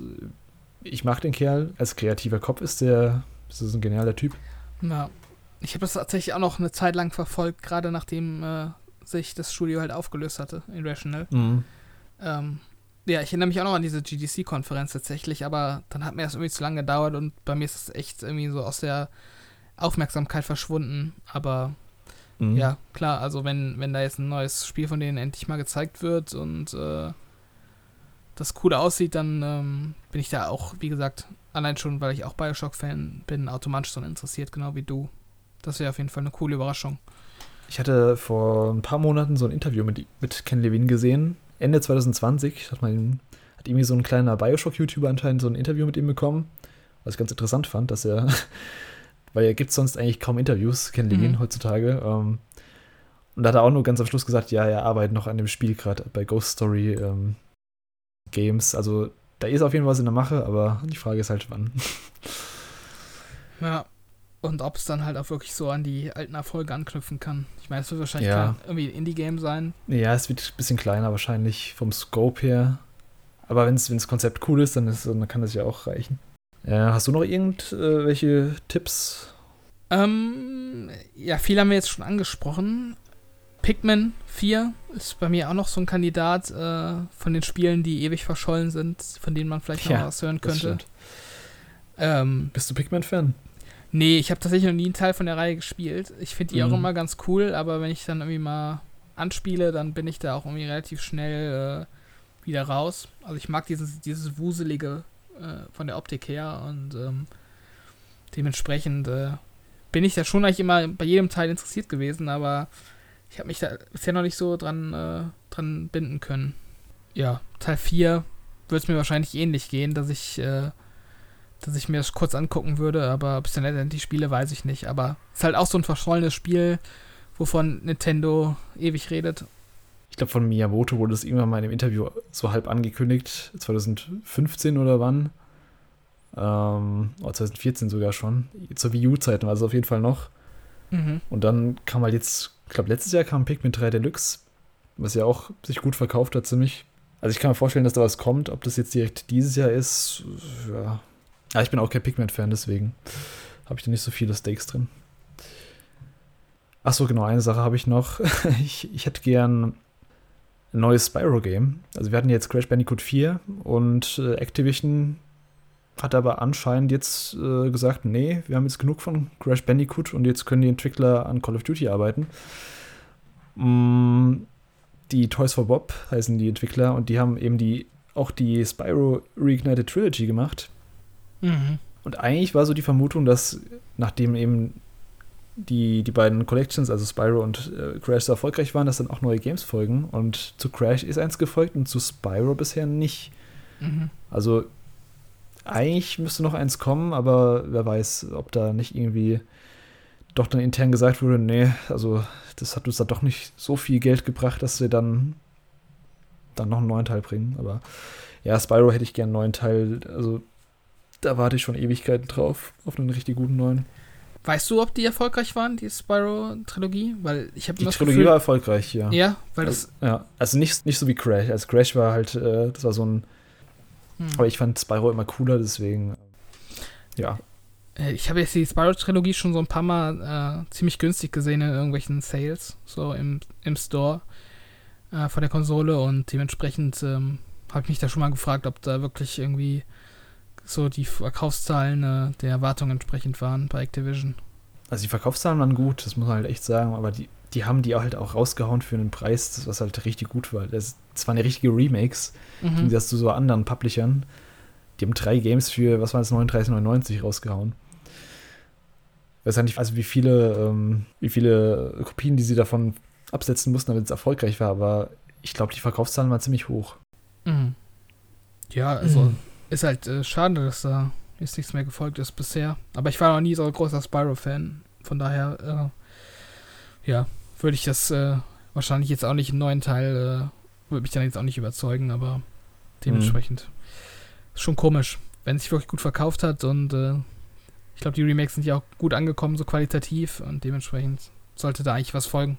ich mag den Kerl, als kreativer Kopf ist der, ist das ein genialer Typ. Ja. Ich habe das tatsächlich auch noch eine Zeit lang verfolgt, gerade nachdem äh, sich das Studio halt aufgelöst hatte, Irrational. Ähm, ja, ich erinnere mich auch noch an diese GDC-Konferenz tatsächlich, aber dann hat mir das irgendwie zu lange gedauert und bei mir ist es echt irgendwie so aus der Aufmerksamkeit verschwunden. Aber Mhm. ja, klar, also wenn, wenn da jetzt ein neues Spiel von denen endlich mal gezeigt wird und äh, das cool aussieht, dann ähm, bin ich da auch, wie gesagt, allein schon, weil ich auch Bioshock-Fan bin, automatisch daran interessiert, genau wie du. Das wäre auf jeden Fall eine coole Überraschung. Ich hatte vor ein paar Monaten so ein Interview mit, mit Ken Levine gesehen, Ende 2020, hat man hat irgendwie so ein kleiner Bioshock-YouTuber anscheinend so ein Interview mit ihm bekommen, was ich ganz interessant fand, dass er, weil er gibt sonst eigentlich kaum Interviews, Ken Levine Mhm. heutzutage, ähm, und da hat er auch nur ganz am Schluss gesagt, ja, er arbeitet noch an dem Spiel gerade bei Ghost Story ähm, Games, also da ist auf jeden Fall was in der Mache, aber die Frage ist halt wann. Ja. Und ob es dann halt auch wirklich so an die alten Erfolge anknüpfen kann. Ich meine, es wird wahrscheinlich Ja. irgendwie ein Indie-Game sein. Ja, es wird ein bisschen kleiner wahrscheinlich vom Scope her. Aber wenn das Konzept cool ist, dann, ist, dann kann das ja auch reichen. Ja, hast du noch irgendwelche Tipps? Ähm, ja, viele haben wir jetzt schon angesprochen. Pikmin 4 ist bei mir auch noch so ein Kandidat äh, von den Spielen, die ewig verschollen sind, von denen man vielleicht noch Ja, was hören könnte. Ähm, Bist du Pikmin-Fan? nee, ich habe tatsächlich noch nie einen Teil von der Reihe gespielt. Ich finde die auch Mhm. immer ganz cool, aber wenn ich dann irgendwie mal anspiele, dann bin ich da auch irgendwie relativ schnell äh, wieder raus. Also ich mag dieses, dieses Wuselige äh, von der Optik her und ähm, dementsprechend äh, bin ich da schon eigentlich immer bei jedem Teil interessiert gewesen, aber ich habe mich da bisher noch nicht so dran, äh, dran binden können. Ja, Teil 4 wird es mir wahrscheinlich ähnlich gehen, dass ich, äh, dass ich mir das kurz angucken würde, aber ob ich dann letztendlich spiele, weiß ich nicht. Aber es ist halt auch so ein verschollenes Spiel, wovon Nintendo ewig redet. Ich glaube, von Miyamoto wurde es irgendwann mal in einem Interview so halb angekündigt, 2015 oder wann. Ähm, oder 2014 sogar schon. Zur Wii U-Zeiten war es auf jeden Fall noch. Mhm. Und dann kam halt jetzt, ich glaube, letztes Jahr kam Pikmin 3 Deluxe, was ja auch sich gut verkauft hat, ziemlich. Also ich kann mir vorstellen, dass da was kommt. Ob das jetzt direkt dieses Jahr ist, ja. Ja, ich bin auch kein Pikmin-Fan, deswegen habe ich da nicht so viele Stakes drin. Ach so, genau, eine Sache habe ich noch. ich, ich hätte gern ein neues Spyro-Game. Also wir hatten jetzt Crash Bandicoot 4 und äh, Activision hat aber anscheinend jetzt äh, gesagt, nee, wir haben jetzt genug von Crash Bandicoot und jetzt können die Entwickler an Call of Duty arbeiten. Mm, die Toys for Bob heißen die Entwickler und die haben eben die auch die Spyro Reignited Trilogy gemacht. Mhm. Und eigentlich war so die Vermutung, dass nachdem eben die, die beiden Collections, also Spyro und äh, Crash, so erfolgreich waren, dass dann auch neue Games folgen. Und zu Crash ist eins gefolgt und zu Spyro bisher nicht. Mhm. Also eigentlich müsste noch eins kommen, aber wer weiß, ob da nicht irgendwie doch dann intern gesagt wurde, nee, also das hat uns dann doch nicht so viel Geld gebracht, dass wir dann dann noch einen neuen Teil bringen. Aber ja, Spyro hätte ich gern einen neuen Teil. Also da warte ich schon Ewigkeiten drauf, auf einen richtig guten neuen. Weißt du, ob die erfolgreich waren, die Spyro-Trilogie? Weil ich habe Die Trilogie Gefühl, war erfolgreich, ja. Ja, weil das. Ja, also nicht, nicht so wie Crash. Also Crash war halt, äh, das war so ein, Hm. aber ich fand Spyro immer cooler, deswegen, ja. Äh, Ich habe jetzt die Spyro-Trilogie schon so ein paar Mal äh, ziemlich günstig gesehen in irgendwelchen Sales, so im, im Store äh, von der Konsole und dementsprechend ähm, habe ich mich da schon mal gefragt, ob da wirklich irgendwie so die Verkaufszahlen äh, der Erwartungen entsprechend waren bei Activision. Also die Verkaufszahlen waren gut, das muss man halt echt sagen, aber die, die haben die halt auch rausgehauen für einen Preis, was halt richtig gut war. Das, das waren ja richtige Remakes, mhm. im Gegensatz zu so anderen Publishern. Die haben drei Games für, was war das, 39,99 rausgehauen. Ich weiß ja nicht, also wie viele, ähm, wie viele Kopien, die sie davon absetzen mussten, damit es erfolgreich war, aber ich glaube, die Verkaufszahlen waren ziemlich hoch. Mhm. Ja, also mhm. Ist halt äh, schade, dass da jetzt nichts mehr gefolgt ist bisher. Aber ich war noch nie so ein großer Spyro-Fan. Von daher, äh, ja, würde ich das äh, wahrscheinlich jetzt auch nicht im neuen Teil, äh, würde mich dann jetzt auch nicht überzeugen, aber dementsprechend mhm. ist schon komisch, wenn es sich wirklich gut verkauft hat und äh, ich glaube, die Remakes sind ja auch gut angekommen, so qualitativ und dementsprechend sollte da eigentlich was folgen.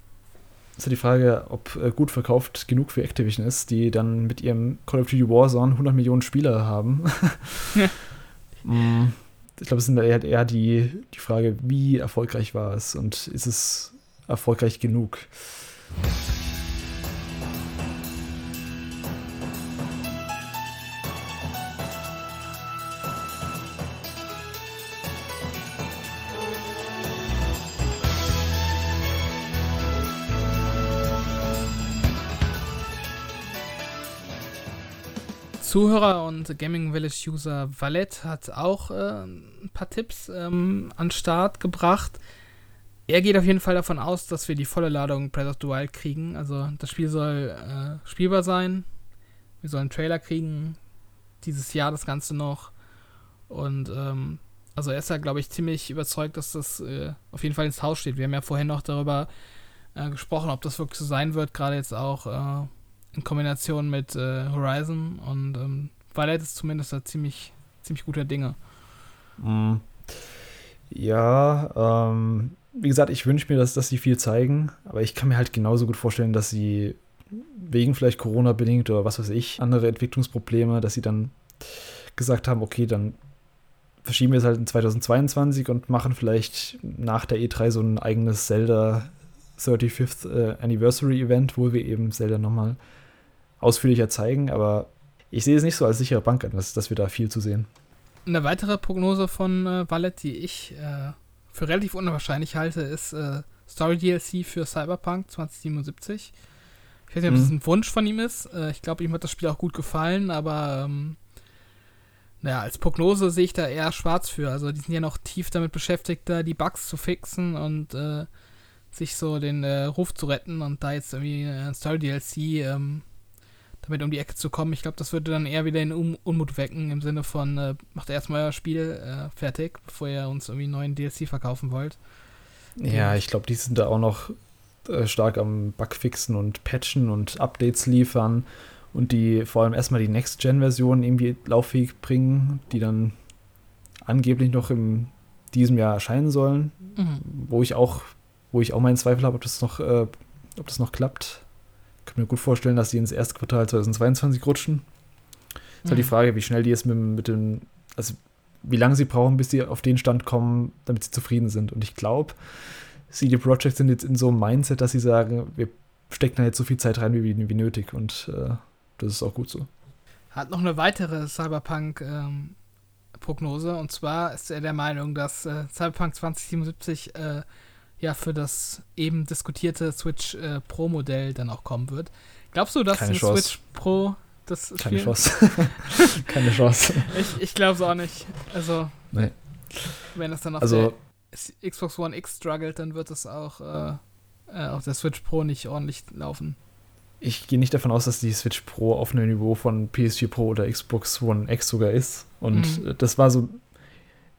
Ist ja die Frage, ob äh, gut verkauft genug für Activision ist, die dann mit ihrem Call of Duty Warzone 100 Millionen Spieler haben. mm, ich glaube, es ist eher, eher die, die Frage, wie erfolgreich war es und ist es erfolgreich genug? Zuhörer und Gaming Village User Valet hat auch äh, ein paar Tipps ähm, an Start gebracht. Er geht auf jeden Fall davon aus, dass wir die volle Ladung Breath of the Wild kriegen. Also das Spiel soll äh, spielbar sein. Wir sollen einen Trailer kriegen. Dieses Jahr das Ganze noch. Und ähm, also er ist ja, glaube ich, ziemlich überzeugt, dass das äh, auf jeden Fall ins Haus steht. Wir haben ja vorhin noch darüber äh, gesprochen, ob das wirklich so sein wird. Gerade jetzt auch äh, in Kombination mit äh, Horizon und ähm, Violet ist zumindest da ziemlich, ziemlich guter Dinge. Mm. Ja, ähm, wie gesagt, ich wünsche mir, dass, dass sie viel zeigen, aber ich kann mir halt genauso gut vorstellen, dass sie wegen vielleicht Corona bedingt oder was weiß ich, andere Entwicklungsprobleme, dass sie dann gesagt haben, okay, dann verschieben wir es halt in 2022 und machen vielleicht nach der E3 so ein eigenes Zelda 35th äh, Anniversary Event, wo wir eben Zelda nochmal ausführlicher zeigen, aber ich sehe es nicht so als sichere Bank an, dass, dass wir da viel zu sehen. Eine weitere Prognose von äh, Wallet, die ich äh, für relativ unwahrscheinlich halte, ist äh, Story DLC für Cyberpunk 2077. Ich weiß nicht, ob mhm. das ein Wunsch von ihm ist. Äh, ich glaube, ihm hat das Spiel auch gut gefallen, aber ähm, naja, als Prognose sehe ich da eher schwarz für. Also die sind ja noch tief damit beschäftigt, da die Bugs zu fixen und äh, sich so den äh, Ruf zu retten und da jetzt irgendwie ein Story DLC ähm, damit um die Ecke zu kommen. Ich glaube, das würde dann eher wieder den um Unmut wecken, im Sinne von, äh, macht erstmal euer Spiel äh, fertig, bevor ihr uns irgendwie einen neuen DLC verkaufen wollt. Ja, ich glaube, die sind da auch noch äh, stark am Bugfixen und Patchen und Updates liefern und die vor allem erstmal die Next-Gen-Version irgendwie lauffähig bringen, die dann angeblich noch in diesem Jahr erscheinen sollen, mhm. wo ich auch, wo ich auch meinen Zweifel habe, ob das noch, äh, ob das noch klappt kann mir gut vorstellen, dass die ins erste Quartal 2022 rutschen. Ist mhm. halt die mhm. Frage, wie schnell die es mit, mit dem, also wie lange sie brauchen, bis sie auf den Stand kommen, damit sie zufrieden sind. Und ich glaube, CD Projekt sind jetzt in so einem Mindset, dass sie sagen, wir stecken da jetzt so viel Zeit rein, wie, wie nötig. Und äh, das ist auch gut so. Hat noch eine weitere Cyberpunk-Prognose. Ähm, und zwar ist er der Meinung, dass äh, Cyberpunk 2077 äh, ja für das eben diskutierte Switch äh, Pro Modell dann auch kommen wird. Glaubst du, dass Keine ein Chance. Switch Pro das Keine Chance. Keine Chance. Ich, ich glaube es auch nicht. Also, nee. wenn es dann auf also, der Xbox One X struggelt, dann wird es auch äh, äh, auf der Switch Pro nicht ordentlich laufen. Ich gehe nicht davon aus, dass die Switch Pro auf einem Niveau von PS4 Pro oder Xbox One X sogar ist. Und mhm. das war so,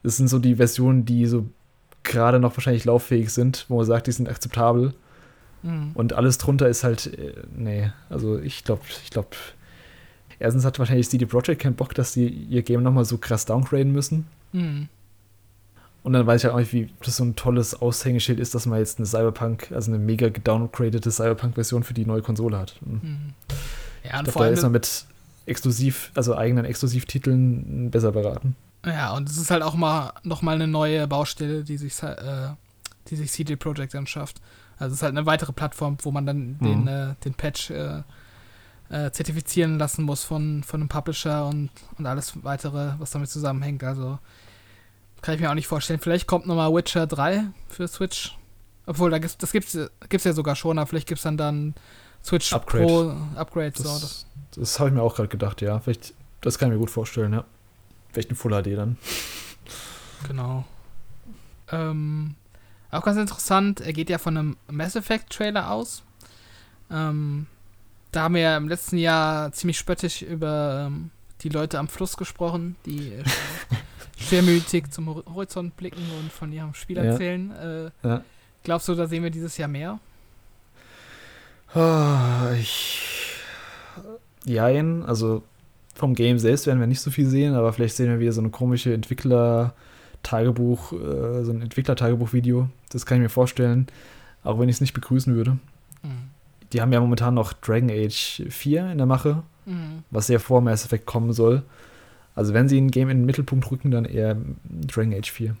das sind so die Versionen, die so gerade noch wahrscheinlich lauffähig sind, wo man sagt, die sind akzeptabel. Mhm. Und alles drunter ist halt, äh, nee, also ich glaube, ich glaube, erstens hat wahrscheinlich CD Projekt keinen Bock, dass die ihr Game nochmal so krass downgraden müssen. Mhm. Und dann weiß ich halt auch nicht, wie das so ein tolles Aushängeschild ist, dass man jetzt eine Cyberpunk, also eine mega gedowngradete Cyberpunk-Version für die neue Konsole hat. Mhm. mhm. Ja, ich glaub, da ist man mit exklusiv, also eigenen Exklusivtiteln besser beraten. Ja, und es ist halt auch mal nochmal eine neue Baustelle, die sich, äh, die sich CD Projekt dann schafft. Also es ist halt eine weitere Plattform, wo man dann mhm. den, äh, den Patch äh, äh, zertifizieren lassen muss von, von einem Publisher und, und alles weitere, was damit zusammenhängt. Also kann ich mir auch nicht vorstellen. Vielleicht kommt nochmal Witcher 3 für Switch. Obwohl, da gibt's, das gibt es ja sogar schon, aber vielleicht gibt es dann dann Switch Upgrade. Pro Upgrade. Das, so, das, das habe ich mir auch gerade gedacht, ja. Vielleicht, das kann ich mir gut vorstellen, ja. Vielleicht ein Full HD dann. Genau. Ähm, auch ganz interessant, er geht ja von einem Mass Effect Trailer aus. Ähm, da haben wir ja im letzten Jahr ziemlich spöttisch über ähm, die Leute am Fluss gesprochen, die äh, schwermütig zum Hor- Horizont blicken und von ihrem Spiel Ja. erzählen. Äh, Ja. Glaubst du, da sehen wir dieses Jahr mehr? Ah, ich. Jein, also vom Game selbst werden wir nicht so viel sehen, aber vielleicht sehen wir wieder so eine komische Entwickler-Tagebuch, äh, so ein Entwickler-Tagebuch-Video. Das kann ich mir vorstellen, auch wenn ich es nicht begrüßen würde. Mhm. Die haben ja momentan noch Dragon Age 4 in der Mache, Mhm. was ja vor Mass Effect kommen soll. Also wenn sie ein Game in den Mittelpunkt rücken, dann eher Dragon Age 4.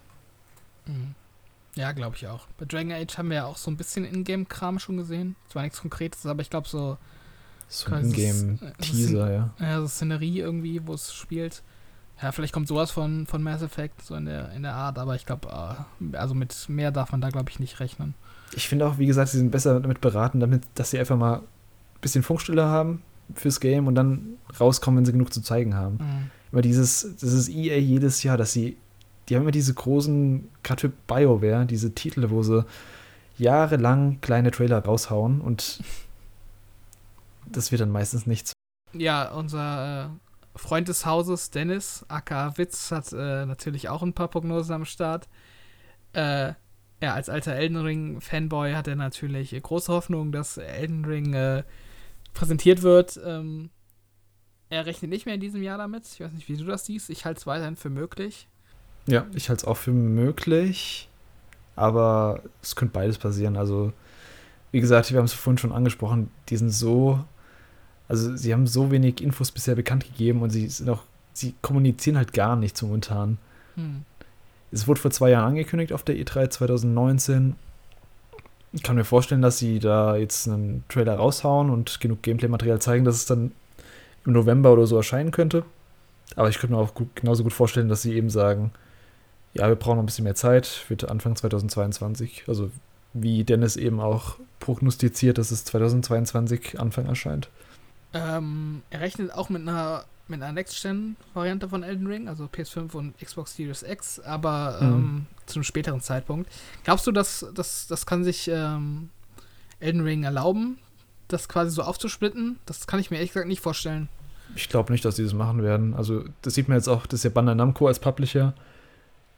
Mhm. Ja, glaube ich auch. Bei Dragon Age haben wir ja auch so ein bisschen Ingame-Kram schon gesehen. Zwar nichts Konkretes, aber ich glaube so, So ein ist- Ingame-Teaser, ja. ja, so Szenerie irgendwie, wo es spielt. Ja, vielleicht kommt sowas von, von Mass Effect, so in der, in der Art, aber ich glaube, äh, also mit mehr darf man da, glaube ich, nicht rechnen. Ich finde auch, wie gesagt, sie sind besser damit beraten, damit, dass sie einfach mal ein bisschen Funkstille haben fürs Game und dann rauskommen, wenn sie genug zu zeigen haben. Mhm. Immer dieses, das ist EA jedes Jahr, dass sie, die haben immer diese großen, gerade für BioWare, diese Titel, wo sie jahrelang kleine Trailer raushauen und das wird dann meistens nichts. Ja, unser äh, Freund des Hauses, Dennis, aka Witz, hat äh, natürlich auch ein paar Prognosen am Start. Äh, ja, als alter Elden Ring-Fanboy hat er natürlich große Hoffnung, dass Elden Ring äh, präsentiert wird. Ähm, er rechnet nicht mehr in diesem Jahr damit. Ich weiß nicht, wie du das siehst. Ich halte es weiterhin für möglich. Ja, ich halte es auch für möglich, aber es könnte beides passieren. Also, wie gesagt, wir haben es vorhin schon angesprochen, die sind so, also sie haben so wenig Infos bisher bekannt gegeben und sie sind auch, sie kommunizieren halt gar nichts momentan. Hm. Es wurde vor zwei Jahren angekündigt auf der E3 2019. Ich kann mir vorstellen, dass sie da jetzt einen Trailer raushauen und genug Gameplay-Material zeigen, dass es dann im November oder so erscheinen könnte. Aber ich könnte mir auch gut, genauso gut vorstellen, dass sie eben sagen, ja, wir brauchen noch ein bisschen mehr Zeit, wird Anfang 2022. Also wie Dennis eben auch prognostiziert, dass es 2022 Anfang erscheint. Ähm, er rechnet auch mit einer, mit einer Next-Gen-Variante von Elden Ring, also PS5 und Xbox Series X, aber Mhm. ähm, zu einem späteren Zeitpunkt. Glaubst du, dass das, das kann sich ähm, Elden Ring erlauben, das quasi so aufzusplitten? Das kann ich mir ehrlich gesagt nicht vorstellen. Ich glaube nicht, dass sie das machen werden. Also, das sieht man jetzt auch, das ist ja Bandai Namco als Publisher.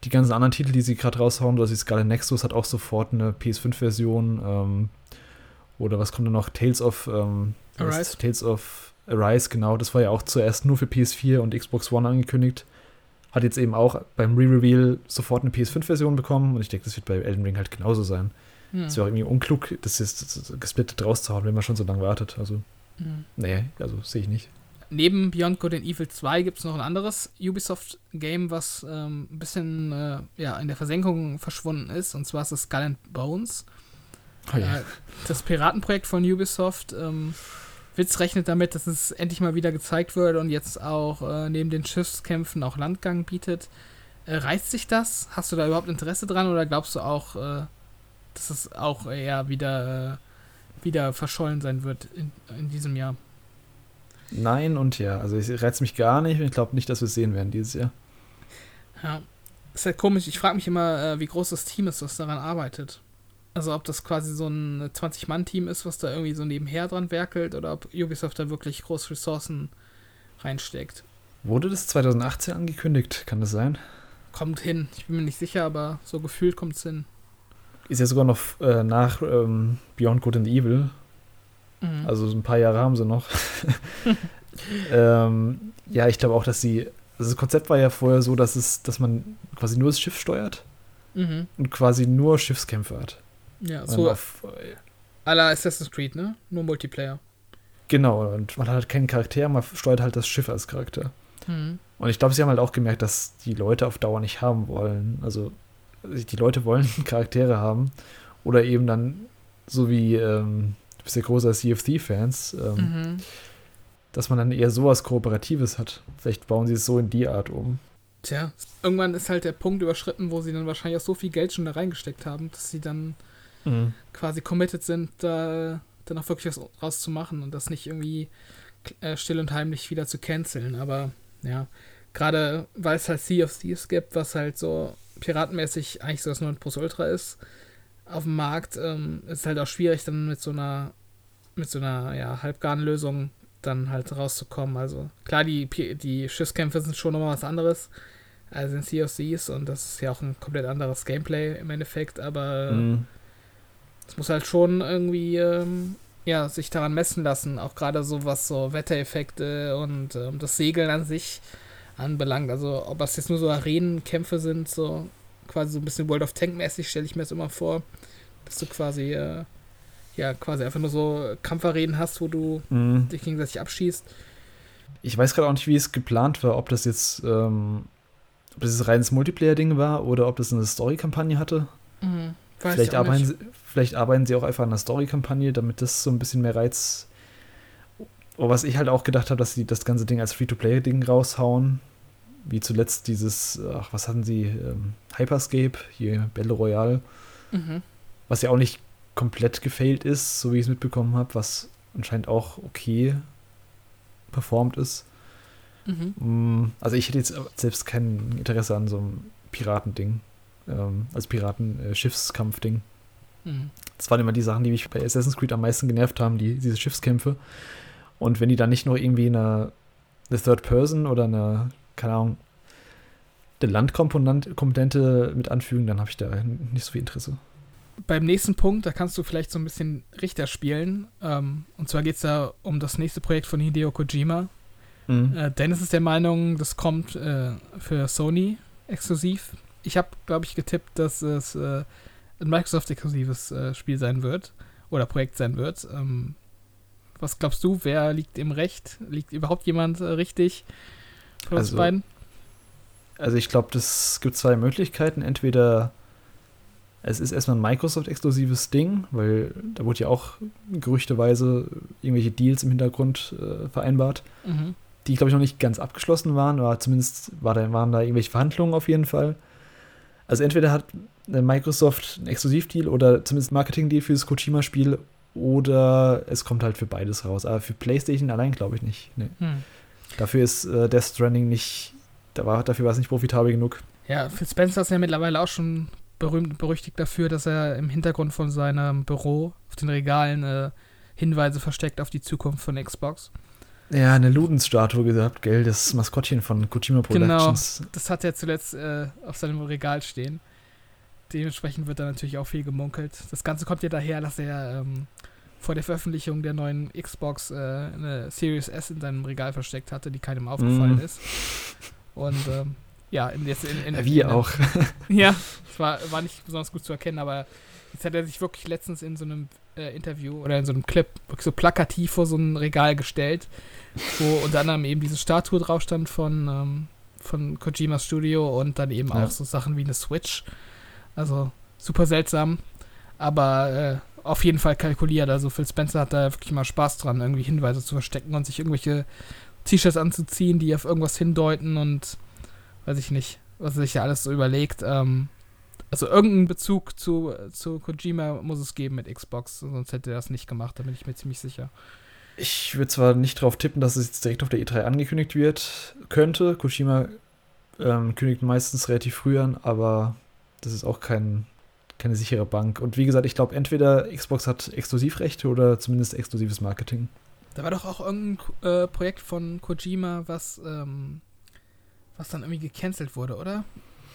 Die ganzen anderen Titel, die sie gerade raushauen, das ist gerade Nexus, hat auch sofort eine PS5-Version. Ähm, oder was kommt da noch? Tales of ähm, Arise. Tales of Arise, genau. Das war ja auch zuerst nur für PS4 und Xbox One angekündigt. Hat jetzt eben auch beim Re-Reveal sofort eine PS5-Version bekommen. Und ich denke, das wird bei Elden Ring halt genauso sein. Hm. Es wäre auch irgendwie unklug, das jetzt gesplittet rauszuhauen, wenn man schon so lange wartet. Also, Hm. nee, also sehe ich nicht. Neben Beyond Good and Evil 2 gibt es noch ein anderes Ubisoft-Game, was ähm, ein bisschen äh, ja, in der Versenkung verschwunden ist, und zwar ist es Skull and Bones. Oh ja. Äh, das Piratenprojekt von Ubisoft. Ähm, Witz rechnet damit, dass es endlich mal wieder gezeigt wird und jetzt auch äh, neben den Schiffskämpfen auch Landgang bietet. Äh, reißt sich das? Hast du da überhaupt Interesse dran oder glaubst du auch, äh, dass es auch eher wieder, äh, wieder verschollen sein wird in, in diesem Jahr? Nein und ja. Also es reizt mich gar nicht und ich glaube nicht, dass wir es sehen werden dieses Jahr. Ja. Ist halt komisch. Ich frage mich immer, äh, wie groß das Team ist, was daran arbeitet. Also ob das quasi so ein 20-Mann-Team ist, was da irgendwie so nebenher dran werkelt oder ob Ubisoft da wirklich große Ressourcen reinsteckt. Wurde das 2018 angekündigt? Kann das sein? Kommt hin. Ich bin mir nicht sicher, aber so gefühlt kommt es hin. Ist ja sogar noch äh, nach ähm, Beyond Good and Evil. Mhm. Also so ein paar Jahre haben sie noch. ähm, ja, ich glaube auch, dass sie. Also das Konzept war ja vorher so, dass es, dass man quasi nur das Schiff steuert mhm. und quasi nur Schiffskämpfe hat. Ja, Und so auf, à la Assassin's Creed, ne? Nur Multiplayer. genau, und man hat halt keinen Charakter, man steuert halt das Schiff als Charakter. Mhm. Und ich glaube, sie haben halt auch gemerkt, dass die Leute auf Dauer nicht haben wollen. Also die Leute wollen Charaktere haben. Oder eben dann, so wie, ähm, du bist ja großer Thieves-Fans, ähm, Mhm. dass man dann eher sowas Kooperatives hat. Vielleicht bauen sie es so in die Art um. Tja, irgendwann ist halt der Punkt überschritten, wo sie dann wahrscheinlich auch so viel Geld schon da reingesteckt haben, dass sie dann mhm. quasi committed sind, da dann auch wirklich was rauszumachen und das nicht irgendwie äh, still und heimlich wieder zu canceln. Aber ja, gerade weil es halt Sea of Thieves gibt, was halt so piratenmäßig eigentlich so das 9 Plus Ultra ist, auf dem Markt, ähm, ist halt auch schwierig, dann mit so einer, mit so einer, ja, halbgaren Lösung dann halt rauszukommen. Also klar, die, die Schiffskämpfe sind schon nochmal was anderes als in Sea of Thieves und das ist ja auch ein komplett anderes Gameplay im Endeffekt, aber mhm. Es muss halt schon irgendwie ähm, ja, sich daran messen lassen, auch gerade so was so Wettereffekte und ähm, das Segeln an sich anbelangt. Also ob das jetzt nur so Arenenkämpfe sind, so quasi so ein bisschen World of Tank mäßig, stelle ich mir das immer vor, dass du quasi äh, ja quasi einfach nur so Kampfarenen hast, wo du mhm. dich gegenseitig abschießt. Ich weiß gerade auch nicht, wie es geplant war, ob das jetzt ähm, ob das ein reines Multiplayer-Ding war oder ob das eine Story-Kampagne hatte. Mhm. Vielleicht, arbeiten sie, vielleicht arbeiten sie auch einfach an einer Story-Kampagne, damit das so ein bisschen mehr Reiz. Aber was ich halt auch gedacht habe, dass sie das ganze Ding als Free-to-Play-Ding raushauen. Wie zuletzt dieses, ach, was hatten sie? Ähm, Hyperscape, hier Battle Royale. Mhm. Was ja auch nicht komplett gefailt ist, so wie ich es mitbekommen habe, was anscheinend auch okay performt ist. Mhm. Mm, also ich hätte jetzt selbst kein Interesse an so einem Piratending. Ähm, als Piraten-Schiffskampf-Ding. Mhm. Das waren immer die Sachen, die mich bei Assassin's Creed am meisten genervt haben, die, diese Schiffskämpfe. Und wenn die dann nicht noch irgendwie eine, eine Third Person oder eine, keine Ahnung, eine Landkomponente mit anfügen, dann habe ich da nicht so viel Interesse. Beim nächsten Punkt, da kannst du vielleicht so ein bisschen Richter spielen. Ähm, und zwar geht es da um das nächste Projekt von Hideo Kojima, Mhm. Äh, Dennis ist der Meinung, das kommt äh, für Sony exklusiv. Ich habe, glaube ich, getippt, dass es äh, ein Microsoft-exklusives äh, Spiel sein wird oder Projekt sein wird. Ähm, was glaubst du, wer liegt im Recht? Liegt überhaupt jemand äh, richtig von uns also, beiden? Also ich glaube, es gibt zwei Möglichkeiten. Entweder es ist erstmal ein Microsoft-exklusives Ding, weil da wurde ja auch gerüchteweise irgendwelche Deals im Hintergrund äh, vereinbart. Mhm die, glaube ich, noch nicht ganz abgeschlossen waren, aber zumindest war da, waren da irgendwelche Verhandlungen auf jeden Fall. Also entweder hat Microsoft einen Exklusivdeal oder zumindest Marketing-Deal für das Kojima-Spiel oder es kommt halt für beides raus. Aber für PlayStation allein glaube ich nicht. Nee. Hm. Dafür ist äh, Death Stranding nicht, da war, dafür war es nicht profitabel genug. Ja, Phil Spencer ist ja mittlerweile auch schon berühmt berüchtigt dafür, dass er im Hintergrund von seinem Büro auf den Regalen äh, Hinweise versteckt auf die Zukunft von Xbox. Ja, eine Ludens-Statue gehabt, gell? Das Maskottchen von Kojima Productions. Genau, das hat er zuletzt äh, auf seinem Regal stehen. Dementsprechend wird da natürlich auch viel gemunkelt. Das Ganze kommt ja daher, dass er ähm, vor der Veröffentlichung der neuen Xbox äh, eine Series S in seinem Regal versteckt hatte, die keinem aufgefallen mm. ist. Und ähm, ja, in, jetzt in, in, in Wie in, auch. ja, es war, war nicht besonders gut zu erkennen, aber jetzt hat er sich wirklich letztens in so einem äh, Interview oder in so einem Clip wirklich so plakativ vor so ein Regal gestellt wo unter anderem eben diese Statue drauf stand von, ähm, von Kojimas Studio und dann eben ja. auch so Sachen wie eine Switch. Also super seltsam, aber äh, auf jeden Fall kalkuliert. Also Phil Spencer hat da wirklich mal Spaß dran, irgendwie Hinweise zu verstecken und sich irgendwelche T-Shirts anzuziehen, die auf irgendwas hindeuten und weiß ich nicht, was er sich ja alles so überlegt. Ähm, also irgendeinen Bezug zu, zu Kojima muss es geben mit Xbox, sonst hätte er das nicht gemacht, da bin ich mir ziemlich sicher. Ich würde zwar nicht darauf tippen, dass es jetzt direkt auf der E3 angekündigt wird, könnte. Kushima ähm, kündigt meistens relativ früh an, aber das ist auch kein, keine sichere Bank. Und wie gesagt, ich glaube, entweder Xbox hat Exklusivrechte oder zumindest exklusives Marketing. Da war doch auch irgendein äh, Projekt von Kojima, was, ähm, was dann irgendwie gecancelt wurde, oder?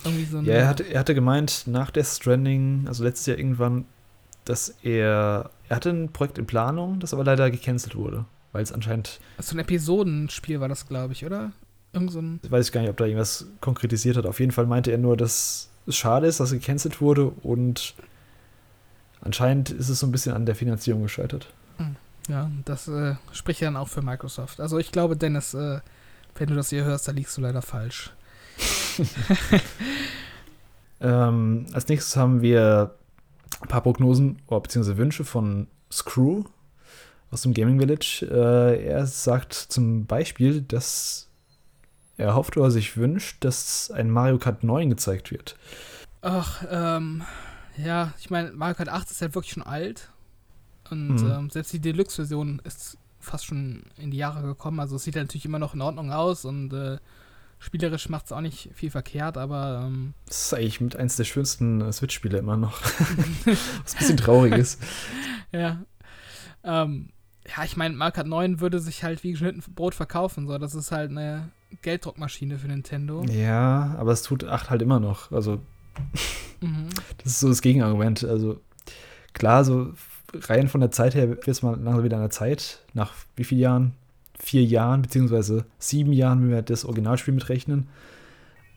Irgendwie so ja, er hatte, er hatte gemeint, nach Death Stranding, also letztes Jahr irgendwann, dass er er hatte ein Projekt in Planung, das aber leider gecancelt wurde, weil es anscheinend. So ein Episodenspiel war das, glaube ich, oder? Irgend so ein. Ich weiß gar nicht, ob da irgendwas konkretisiert hat. Auf jeden Fall meinte er nur, dass es schade ist, dass es gecancelt wurde und anscheinend ist es so ein bisschen an der Finanzierung gescheitert. Hm. Ja, das äh, spricht ja dann auch für Microsoft. Also ich glaube, Dennis, äh, wenn du das hier hörst, da liegst du leider falsch. ähm, als nächstes haben wir ein paar Prognosen oder beziehungsweise Wünsche von Screw aus dem Gaming Village. Äh, er sagt zum Beispiel, dass er hofft oder sich wünscht, dass ein Mario Kart 9 gezeigt wird. Ach, ähm, Ja, ich meine, Mario Kart 8 ist halt wirklich schon alt. Und Mhm. ähm, selbst die Deluxe-Version ist fast schon in die Jahre gekommen. Also es sieht halt natürlich immer noch in Ordnung aus und äh, spielerisch macht es auch nicht viel verkehrt, aber ähm, Das ist eigentlich mit eins der schönsten äh, Switch-Spiele immer noch. Was ein bisschen traurig ist. ja. Ähm, ja, ich meine, Mario Kart 9 würde sich halt wie geschnitten Brot verkaufen. So. Das ist halt eine Gelddruckmaschine für Nintendo. Ja, aber es tut 8 halt immer noch. Also, Mhm. das ist so das Gegenargument. Also, klar, so rein von der Zeit her wird es mal langsam wieder an der Zeit. Nach wie vielen Jahren? Vier Jahren, beziehungsweise sieben Jahren, wenn wir das Originalspiel mitrechnen.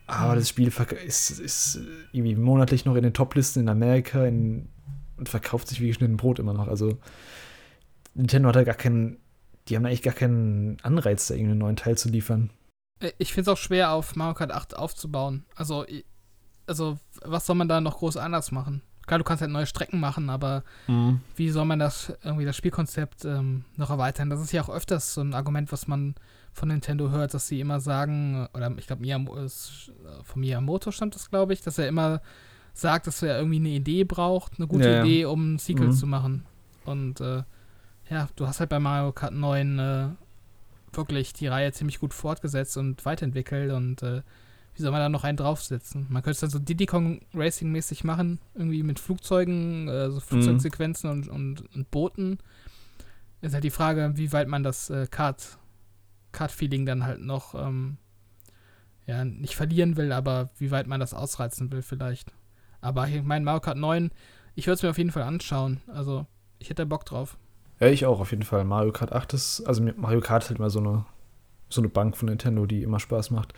Aber Mhm. das Spiel ist, ist irgendwie monatlich noch in den Toplisten in Amerika in, und verkauft sich wie geschnitten Brot immer noch. Also, Nintendo hat da gar keinen, die haben eigentlich gar keinen Anreiz, da irgendeinen neuen Teil zu liefern. Äh, Ich finde es auch schwer, auf Mario Kart 8 aufzubauen. Also, also, was soll man da noch groß anders machen? Klar, du kannst halt neue Strecken machen, aber wie soll man das irgendwie das Spielkonzept ähm, noch erweitern? Das ist ja auch öfters so ein Argument, was man von Nintendo hört, dass sie immer sagen, oder ich glaube, äh, von Miyamoto stammt das, glaube ich, dass er immer sagt, dass er irgendwie eine Idee braucht, eine gute ja. Idee, um ein Sequel Mhm. zu machen. Und äh, ja, du hast halt bei Mario Kart 9 äh, wirklich die Reihe ziemlich gut fortgesetzt und weiterentwickelt und äh, wie soll man da noch einen draufsetzen? Man könnte es dann so Diddy Kong Racing mäßig machen, irgendwie mit Flugzeugen, äh, so Flugzeugsequenzen und, und, und Booten. Ist halt die Frage, wie weit man das äh, Kart, Kart-Feeling dann halt noch ähm, ja, nicht verlieren will, aber wie weit man das ausreizen will vielleicht. Aber ich meine, Mario Kart 9, ich würde es mir auf jeden Fall anschauen. Also, ich hätte Bock drauf. Ja, ich auch auf jeden Fall. Mario Kart 8 ist, also Mario Kart ist halt immer so eine, so eine Bank von Nintendo, die immer Spaß macht.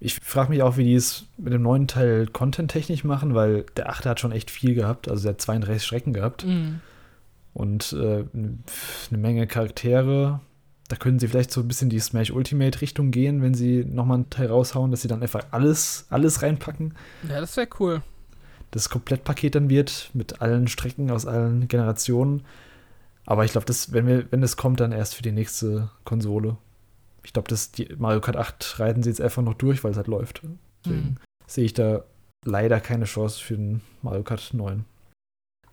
Ich frage mich auch, wie die es mit dem neuen Teil content-technisch machen, weil der 8 hat schon echt viel gehabt. Also der hat 32 Strecken gehabt Mhm. und äh, eine Menge Charaktere. Da können sie vielleicht so ein bisschen die Smash Ultimate Richtung gehen, wenn sie nochmal einen Teil raushauen, dass sie dann einfach alles, alles reinpacken. Ja, das wäre cool. Das Komplettpaket dann wird mit allen Strecken aus allen Generationen. Aber ich glaube, wenn wir, wenn das kommt, dann erst für die nächste Konsole. Ich glaube, das die Mario Kart 8 reiten sie jetzt einfach noch durch, weil es halt läuft. Deswegen Mhm. sehe ich da leider keine Chance für den Mario Kart 9.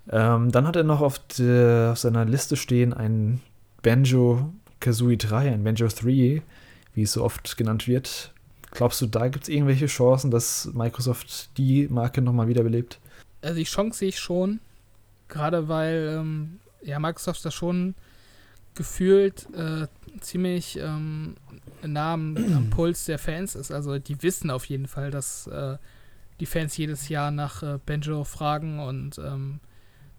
Ähm, dann hat er noch auf, der, auf seiner Liste stehen ein Banjo Kazooie 3, ein Banjo 3, wie es so oft genannt wird. Glaubst du, da gibt es irgendwelche Chancen, dass Microsoft die Marke nochmal wiederbelebt? Also die Chance sehe ich schon. Gerade weil ähm, ja, Microsoft da schon gefühlt äh, ziemlich ähm, nah am, am Puls der Fans ist. Also die wissen auf jeden Fall, dass äh, die Fans jedes Jahr nach äh, Banjo fragen und ähm,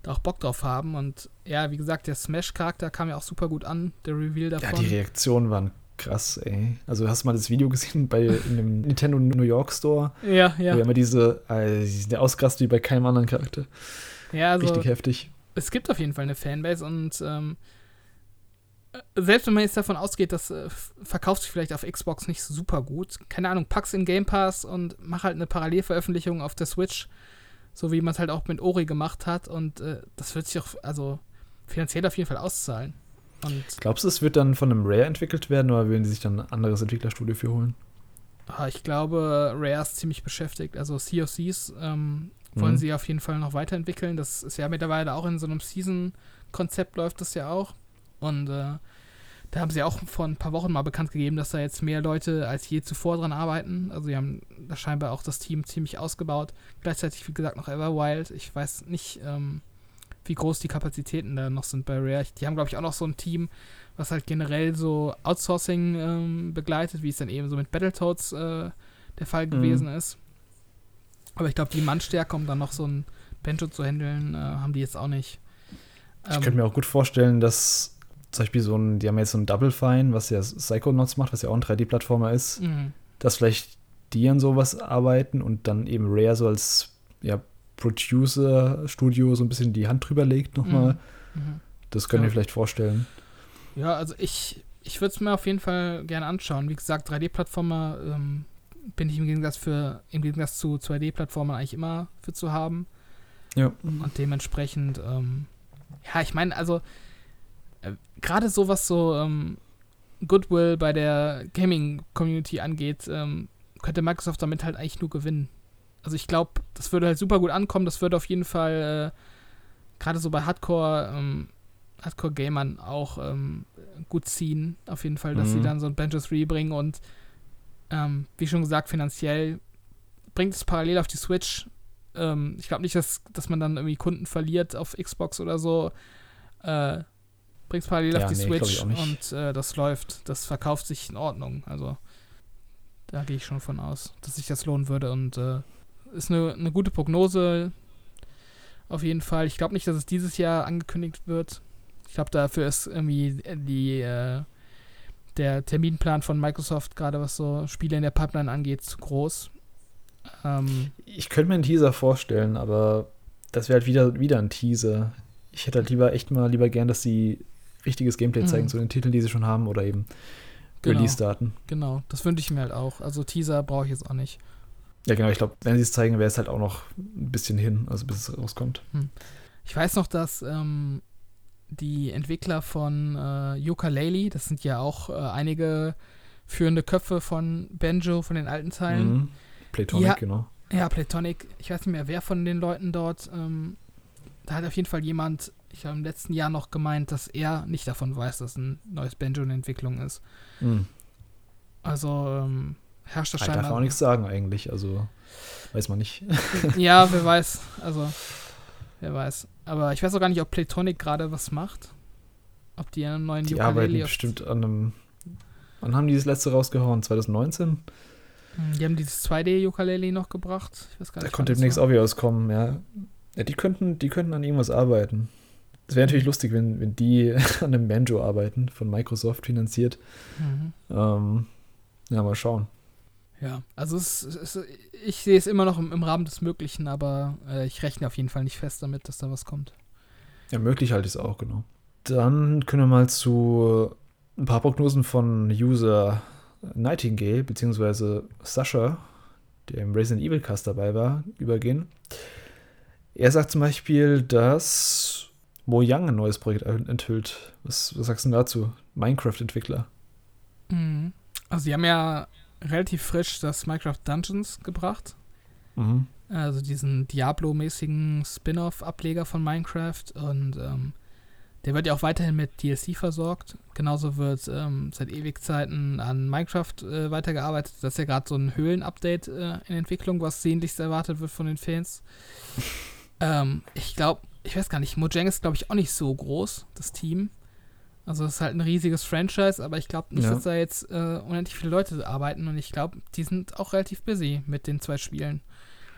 da auch Bock drauf haben. Und ja, wie gesagt, der Smash-Charakter kam ja auch super gut an, der Reveal Ja, davon. die Reaktionen waren krass, ey. Also hast du mal das Video gesehen bei dem Nintendo New York Store, ja, wo ja. ja immer diese, äh, der ausgerastet wie bei keinem anderen Charakter. ja also, Richtig heftig. es gibt auf jeden Fall eine Fanbase und ähm, äh, selbst wenn man jetzt davon ausgeht, dass äh, verkauft sich vielleicht auf Xbox nicht super gut, keine Ahnung, pack's in Game Pass und mach halt eine Parallelveröffentlichung auf der Switch, so wie man es halt auch mit Ori gemacht hat und äh, das wird sich auch also finanziell auf jeden Fall auszahlen. Und Glaubst du, es wird dann von einem Rare entwickelt werden oder würden die sich dann ein anderes Entwicklerstudio für holen? ah, ich glaube, Rare ist ziemlich beschäftigt. Also Thieves ähm, wollen Mhm. sie auf jeden Fall noch weiterentwickeln. Das ist ja mittlerweile auch in so einem Season-Konzept läuft das ja auch. Und äh, da haben sie auch vor ein paar Wochen mal bekannt gegeben, dass da jetzt mehr Leute als je zuvor dran arbeiten. Also sie haben da scheinbar auch das Team ziemlich ausgebaut. Gleichzeitig, wie gesagt, noch Everwild. Ich weiß nicht, ähm, wie groß die Kapazitäten da noch sind bei Rare. Die haben, glaube ich, auch noch so ein Team, was halt generell so Outsourcing ähm, begleitet, wie es dann eben so mit Battletoads äh, der Fall gewesen ist. Aber ich glaube, die Mannstärke, um dann noch so ein Banjo zu handeln, äh, haben die jetzt auch nicht. Ich Ähm, könnte mir auch gut vorstellen, dass zum Beispiel so ein, die haben jetzt so ein Double Fine, was ja Psychonauts macht, was ja auch ein 3D-Plattformer ist, mhm. dass vielleicht die an sowas arbeiten und dann eben Rare so als ja, Producer-Studio so ein bisschen die Hand drüber legt nochmal. Mhm. Das können Ja. wir vielleicht vorstellen. Ja, also ich, ich würde es mir auf jeden Fall gerne anschauen. Wie gesagt, 3D-Plattformer ähm, bin ich im Gegensatz, für, im Gegensatz zu 2D-Plattformern eigentlich immer für zu haben. Ja. Und dementsprechend, ähm, ja, ich meine, also gerade so was so ähm, Goodwill bei der Gaming-Community angeht, ähm, könnte Microsoft damit halt eigentlich nur gewinnen. Also ich glaube, das würde halt super gut ankommen. Das würde auf jeden Fall äh, gerade so bei Hardcore, ähm, Hardcore-Gamern auch ähm, gut ziehen. Auf jeden Fall, dass mhm. sie dann so ein Banjo 3 bringen und ähm, wie schon gesagt, finanziell bringt es parallel auf die Switch. Ähm, ich glaube nicht, dass, dass man dann irgendwie Kunden verliert auf Xbox oder so. Äh, bringt es parallel ja, auf die nee, Switch und äh, das läuft. Das verkauft sich in Ordnung. Also da gehe ich schon von aus, dass sich das lohnen würde und äh, ist eine, eine gute Prognose. Auf jeden Fall. Ich glaube nicht, dass es dieses Jahr angekündigt wird. Ich glaube, dafür ist irgendwie die, äh, der Terminplan von Microsoft, gerade was so Spiele in der Pipeline angeht, zu groß. Ähm, ich könnte mir einen Teaser vorstellen, aber das wäre halt wieder, wieder ein Teaser. Ich hätte halt lieber echt mal lieber gern, dass sie richtiges Gameplay mhm. zeigen zu den Titeln, die sie schon haben oder eben genau, Release-Daten. Genau, das wünsche ich mir halt auch. Also Teaser brauche ich jetzt auch nicht. Ja, genau, ich glaube, wenn sie es zeigen, wäre es halt auch noch ein bisschen hin, also bis es rauskommt. Hm. Ich weiß noch, dass ähm, die Entwickler von äh, Yooka-Laylee, das sind ja auch äh, einige führende Köpfe von Banjo, von den alten Teilen. Mhm. Platonic, ja, genau. Ja, Platonic. Ich weiß nicht mehr, wer von den Leuten dort. Ähm, da hat auf jeden Fall jemand, ich habe im letzten Jahr noch gemeint, dass er nicht davon weiß, dass ein neues Banjo in Entwicklung ist. Mhm. Also, ähm, herrscht das scheinbar. Ich darf auch nichts sagen eigentlich, also weiß man nicht. ja, wer weiß, also wer weiß. Aber ich weiß auch gar nicht, ob Platonic gerade was macht. Ob die einen neuen Die Ukulele arbeiten bestimmt an einem, wann haben die das letzte rausgehauen? 2019? Hm, die haben dieses 2D-Ukulele noch gebracht. Ich weiß gar nicht, da konnte demnächst auch wieder auskommen, ja. ja. die, könnten, die könnten an irgendwas arbeiten. Es wäre natürlich lustig, wenn, wenn die an einem Banjo arbeiten, von Microsoft finanziert. Mhm. Ähm, ja, mal schauen. Ja, also es, es, ich sehe es immer noch im, im Rahmen des Möglichen, aber äh, ich rechne auf jeden Fall nicht fest damit, dass da was kommt. Ja, möglich halte ich es auch, genau. Dann können wir mal zu ein paar Prognosen von User Nightingale, beziehungsweise Sascha, der im Resident Evil Cast dabei war, übergehen. Er sagt zum Beispiel, dass Mojang ein neues Projekt enthüllt. Was, was sagst du dazu? Minecraft-Entwickler. Mhm. Also, sie haben ja relativ frisch das Minecraft Dungeons gebracht. Mhm. Also diesen Diablo-mäßigen Spin-off-Ableger von Minecraft. Und ähm, der wird ja auch weiterhin mit DLC versorgt. Genauso wird ähm, seit Ewigzeiten an Minecraft äh, weitergearbeitet. Das ist ja gerade so ein Höhlen-Update äh, in Entwicklung, was sehnlichst erwartet wird von den Fans. ähm, ich glaube, ich weiß gar nicht, Mojang ist, glaube ich, auch nicht so groß, das Team. Also es ist halt ein riesiges Franchise, aber ich glaube nicht, ja. dass da jetzt äh, unendlich viele Leute arbeiten und ich glaube, die sind auch relativ busy mit den zwei Spielen.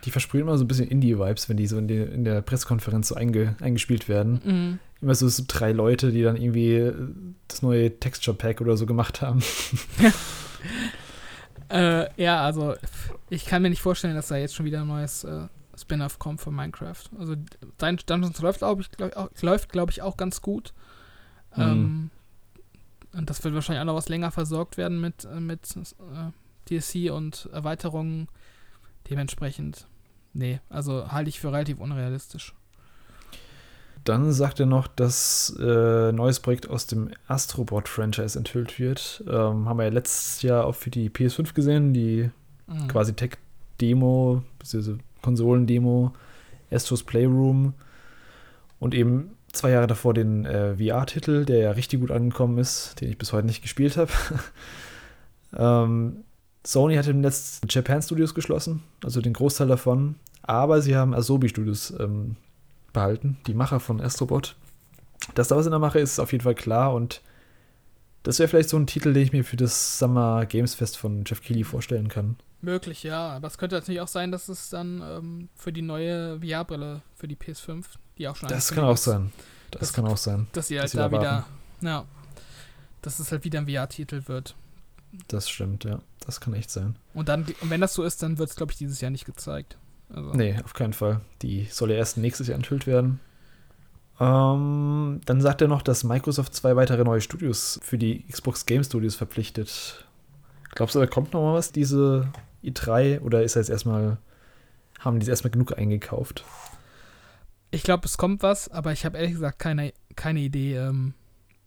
Die versprühen immer so ein bisschen Indie-Vibes, wenn die so in, die, in, der Pressekonferenz so einge, eingespielt werden. Mhm. Immer so, so, drei Leute, die dann irgendwie das neue Texture-Pack oder so gemacht haben. äh, ja, also ich kann mir nicht vorstellen, dass da jetzt schon wieder ein neues äh, Spin-off kommt von Minecraft. Also Dungeons läuft, glaube ich, glaub, läuft, glaube ich, auch ganz gut. Mhm. Ähm, und das wird wahrscheinlich auch noch was länger versorgt werden mit, äh, mit äh, DLC und Erweiterungen. Dementsprechend, nee, also halte ich für relativ unrealistisch. Dann sagt er noch, dass äh, neues Projekt aus dem Astrobot-Franchise enthüllt wird. Ähm, haben wir ja letztes Jahr auch für die PS5 gesehen, die mhm. quasi Tech-Demo, beziehungsweise Konsolen-Demo, Astros Playroom und eben zwei Jahre davor den äh, VR-Titel, der ja richtig gut angekommen ist, den ich bis heute nicht gespielt habe. ähm, Sony hat im letzten Japan Studios geschlossen, also den Großteil davon, aber sie haben Asobi Studios ähm, behalten, die Macher von Astrobot. Dass da was in der Mache ist, ist auf jeden Fall klar und das wäre vielleicht so ein Titel, den ich mir für das Summer Games Fest von Jeff Keighley vorstellen kann. Möglich, ja. Aber es könnte natürlich auch sein, dass es dann ähm, für die neue VR-Brille, für die PS5, die auch schon Das kann auch sein. Das, das, kann auch sein. Dass sie halt da wieder, ja, dass es halt wieder ein VR-Titel wird. Das stimmt, ja. Das kann echt sein. Und dann, und wenn das so ist, dann wird es, glaube ich, dieses Jahr nicht gezeigt. Also. Nee, auf keinen Fall. Die soll ja erst nächstes Jahr enthüllt werden. Ähm, dann sagt er noch, dass Microsoft zwei weitere neue Studios für die Xbox Game Studios verpflichtet. Glaubst du, da kommt noch mal was diese i3 oder ist jetzt erstmal, haben die es erstmal genug eingekauft? Ich glaube, es kommt was, aber ich habe ehrlich gesagt keine, keine Idee, ähm,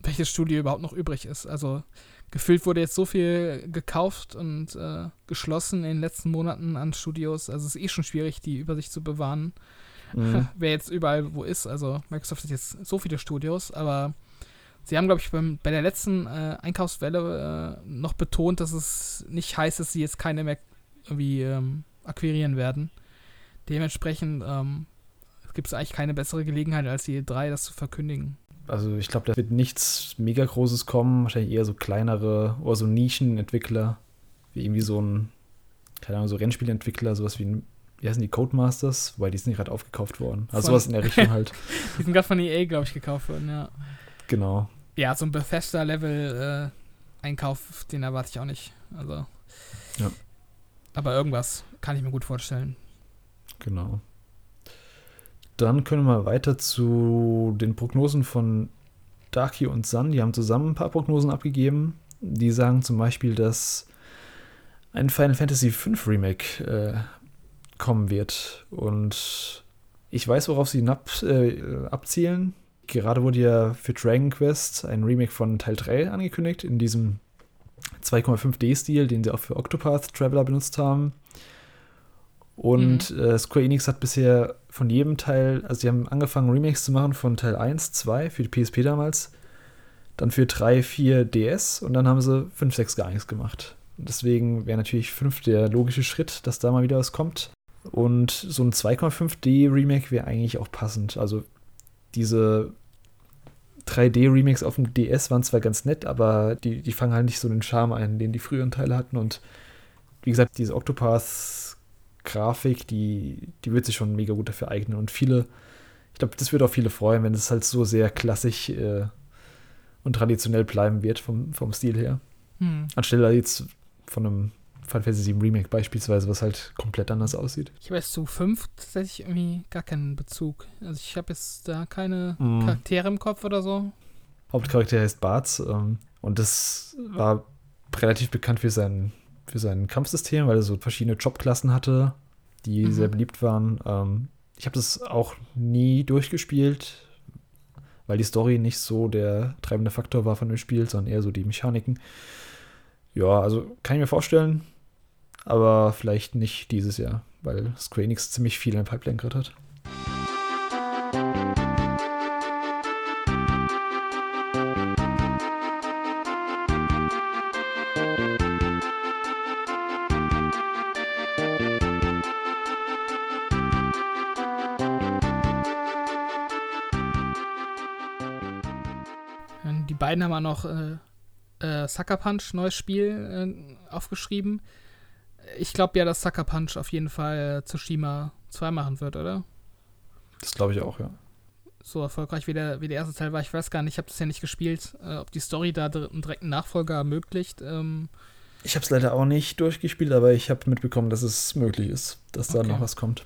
welches Studio überhaupt noch übrig ist. Also gefühlt wurde jetzt so viel gekauft und äh, geschlossen in den letzten Monaten an Studios. Also es ist eh schon schwierig, die Übersicht zu bewahren, mhm. wer jetzt überall wo ist. Also Microsoft hat jetzt so viele Studios, aber sie haben, glaube ich, beim, bei der letzten äh, Einkaufswelle äh, noch betont, dass es nicht heißt, dass sie jetzt keine mehr irgendwie ähm, akquirieren werden. Dementsprechend ähm, gibt es eigentlich keine bessere Gelegenheit, als die drei das zu verkündigen. Also ich glaube, da wird nichts mega Großes kommen, wahrscheinlich eher so kleinere oder so Nischenentwickler, wie irgendwie so ein, keine Ahnung, so Rennspielentwickler, sowas wie ein, wie heißen die Codemasters, wobei die sind gerade aufgekauft worden. Also von, sowas in der Richtung halt. die sind gerade von EA, glaube ich, gekauft worden, ja. Genau. Ja, so ein Bethesda-Level äh, Einkauf, den erwarte ich auch nicht. Also. Ja. Aber irgendwas kann ich mir gut vorstellen. Genau. Dann können wir weiter zu den Prognosen von Darky und Sun. Die haben zusammen ein paar Prognosen abgegeben. Die sagen zum Beispiel, dass ein Final Fantasy V Remake äh, kommen wird. Und ich weiß, worauf sie ab, äh, abzielen. Gerade wurde ja für Dragon Quest ein Remake von Teil 3 angekündigt, in diesem 2,5D-Stil, den sie auch für Octopath Traveler benutzt haben. Und mhm. äh, Square Enix hat bisher von jedem Teil, also sie haben angefangen, Remakes zu machen von Teil 1, 2 für die PSP damals, dann für 3, 4 DS und dann haben sie 5, 6 gar nichts gemacht. Deswegen wäre natürlich 5 der logische Schritt, dass da mal wieder was kommt. Und so ein 2,5D Remake wäre eigentlich auch passend. Also diese 3D-Remakes auf dem DS waren zwar ganz nett, aber die, die fangen halt nicht so den Charme ein, den die früheren Teile hatten. Und wie gesagt, diese Octopath-Grafik, die, die wird sich schon mega gut dafür eignen. Und viele, ich glaube, das wird auch viele freuen, wenn es halt so sehr klassisch äh, und traditionell bleiben wird vom, vom Stil her. Hm. Anstelle jetzt von einem Final Fantasy VII Remake beispielsweise, was halt komplett anders aussieht. Ich habe jetzt zu 5 tatsächlich irgendwie gar keinen Bezug. Also ich habe jetzt da keine mm. Charaktere im Kopf oder so. Hauptcharakter heißt Barz ähm, und das war relativ bekannt für sein, für sein Kampfsystem, weil er so verschiedene Jobklassen hatte, die mhm. sehr beliebt waren. Ähm, ich habe das auch nie durchgespielt, weil die Story nicht so der treibende Faktor war von dem Spiel, sondern eher so die Mechaniken. Ja, also kann ich mir vorstellen, aber vielleicht nicht dieses Jahr, weil Square Enix ziemlich viel in Pipeline gerade hat. Die beiden haben auch noch äh, äh, Sucker Punch, neues Spiel, äh, aufgeschrieben ich glaube ja, dass Sucker Punch auf jeden Fall Tsushima 2 machen wird, oder? Das glaube ich auch, ja. So erfolgreich wie der, wie der erste Teil war. Ich weiß gar nicht, ich habe das ja nicht gespielt, äh, ob die Story da einen direkten Nachfolger ermöglicht. Ähm ich habe es leider auch nicht durchgespielt, aber ich habe mitbekommen, dass es möglich ist, dass da okay. noch was kommt.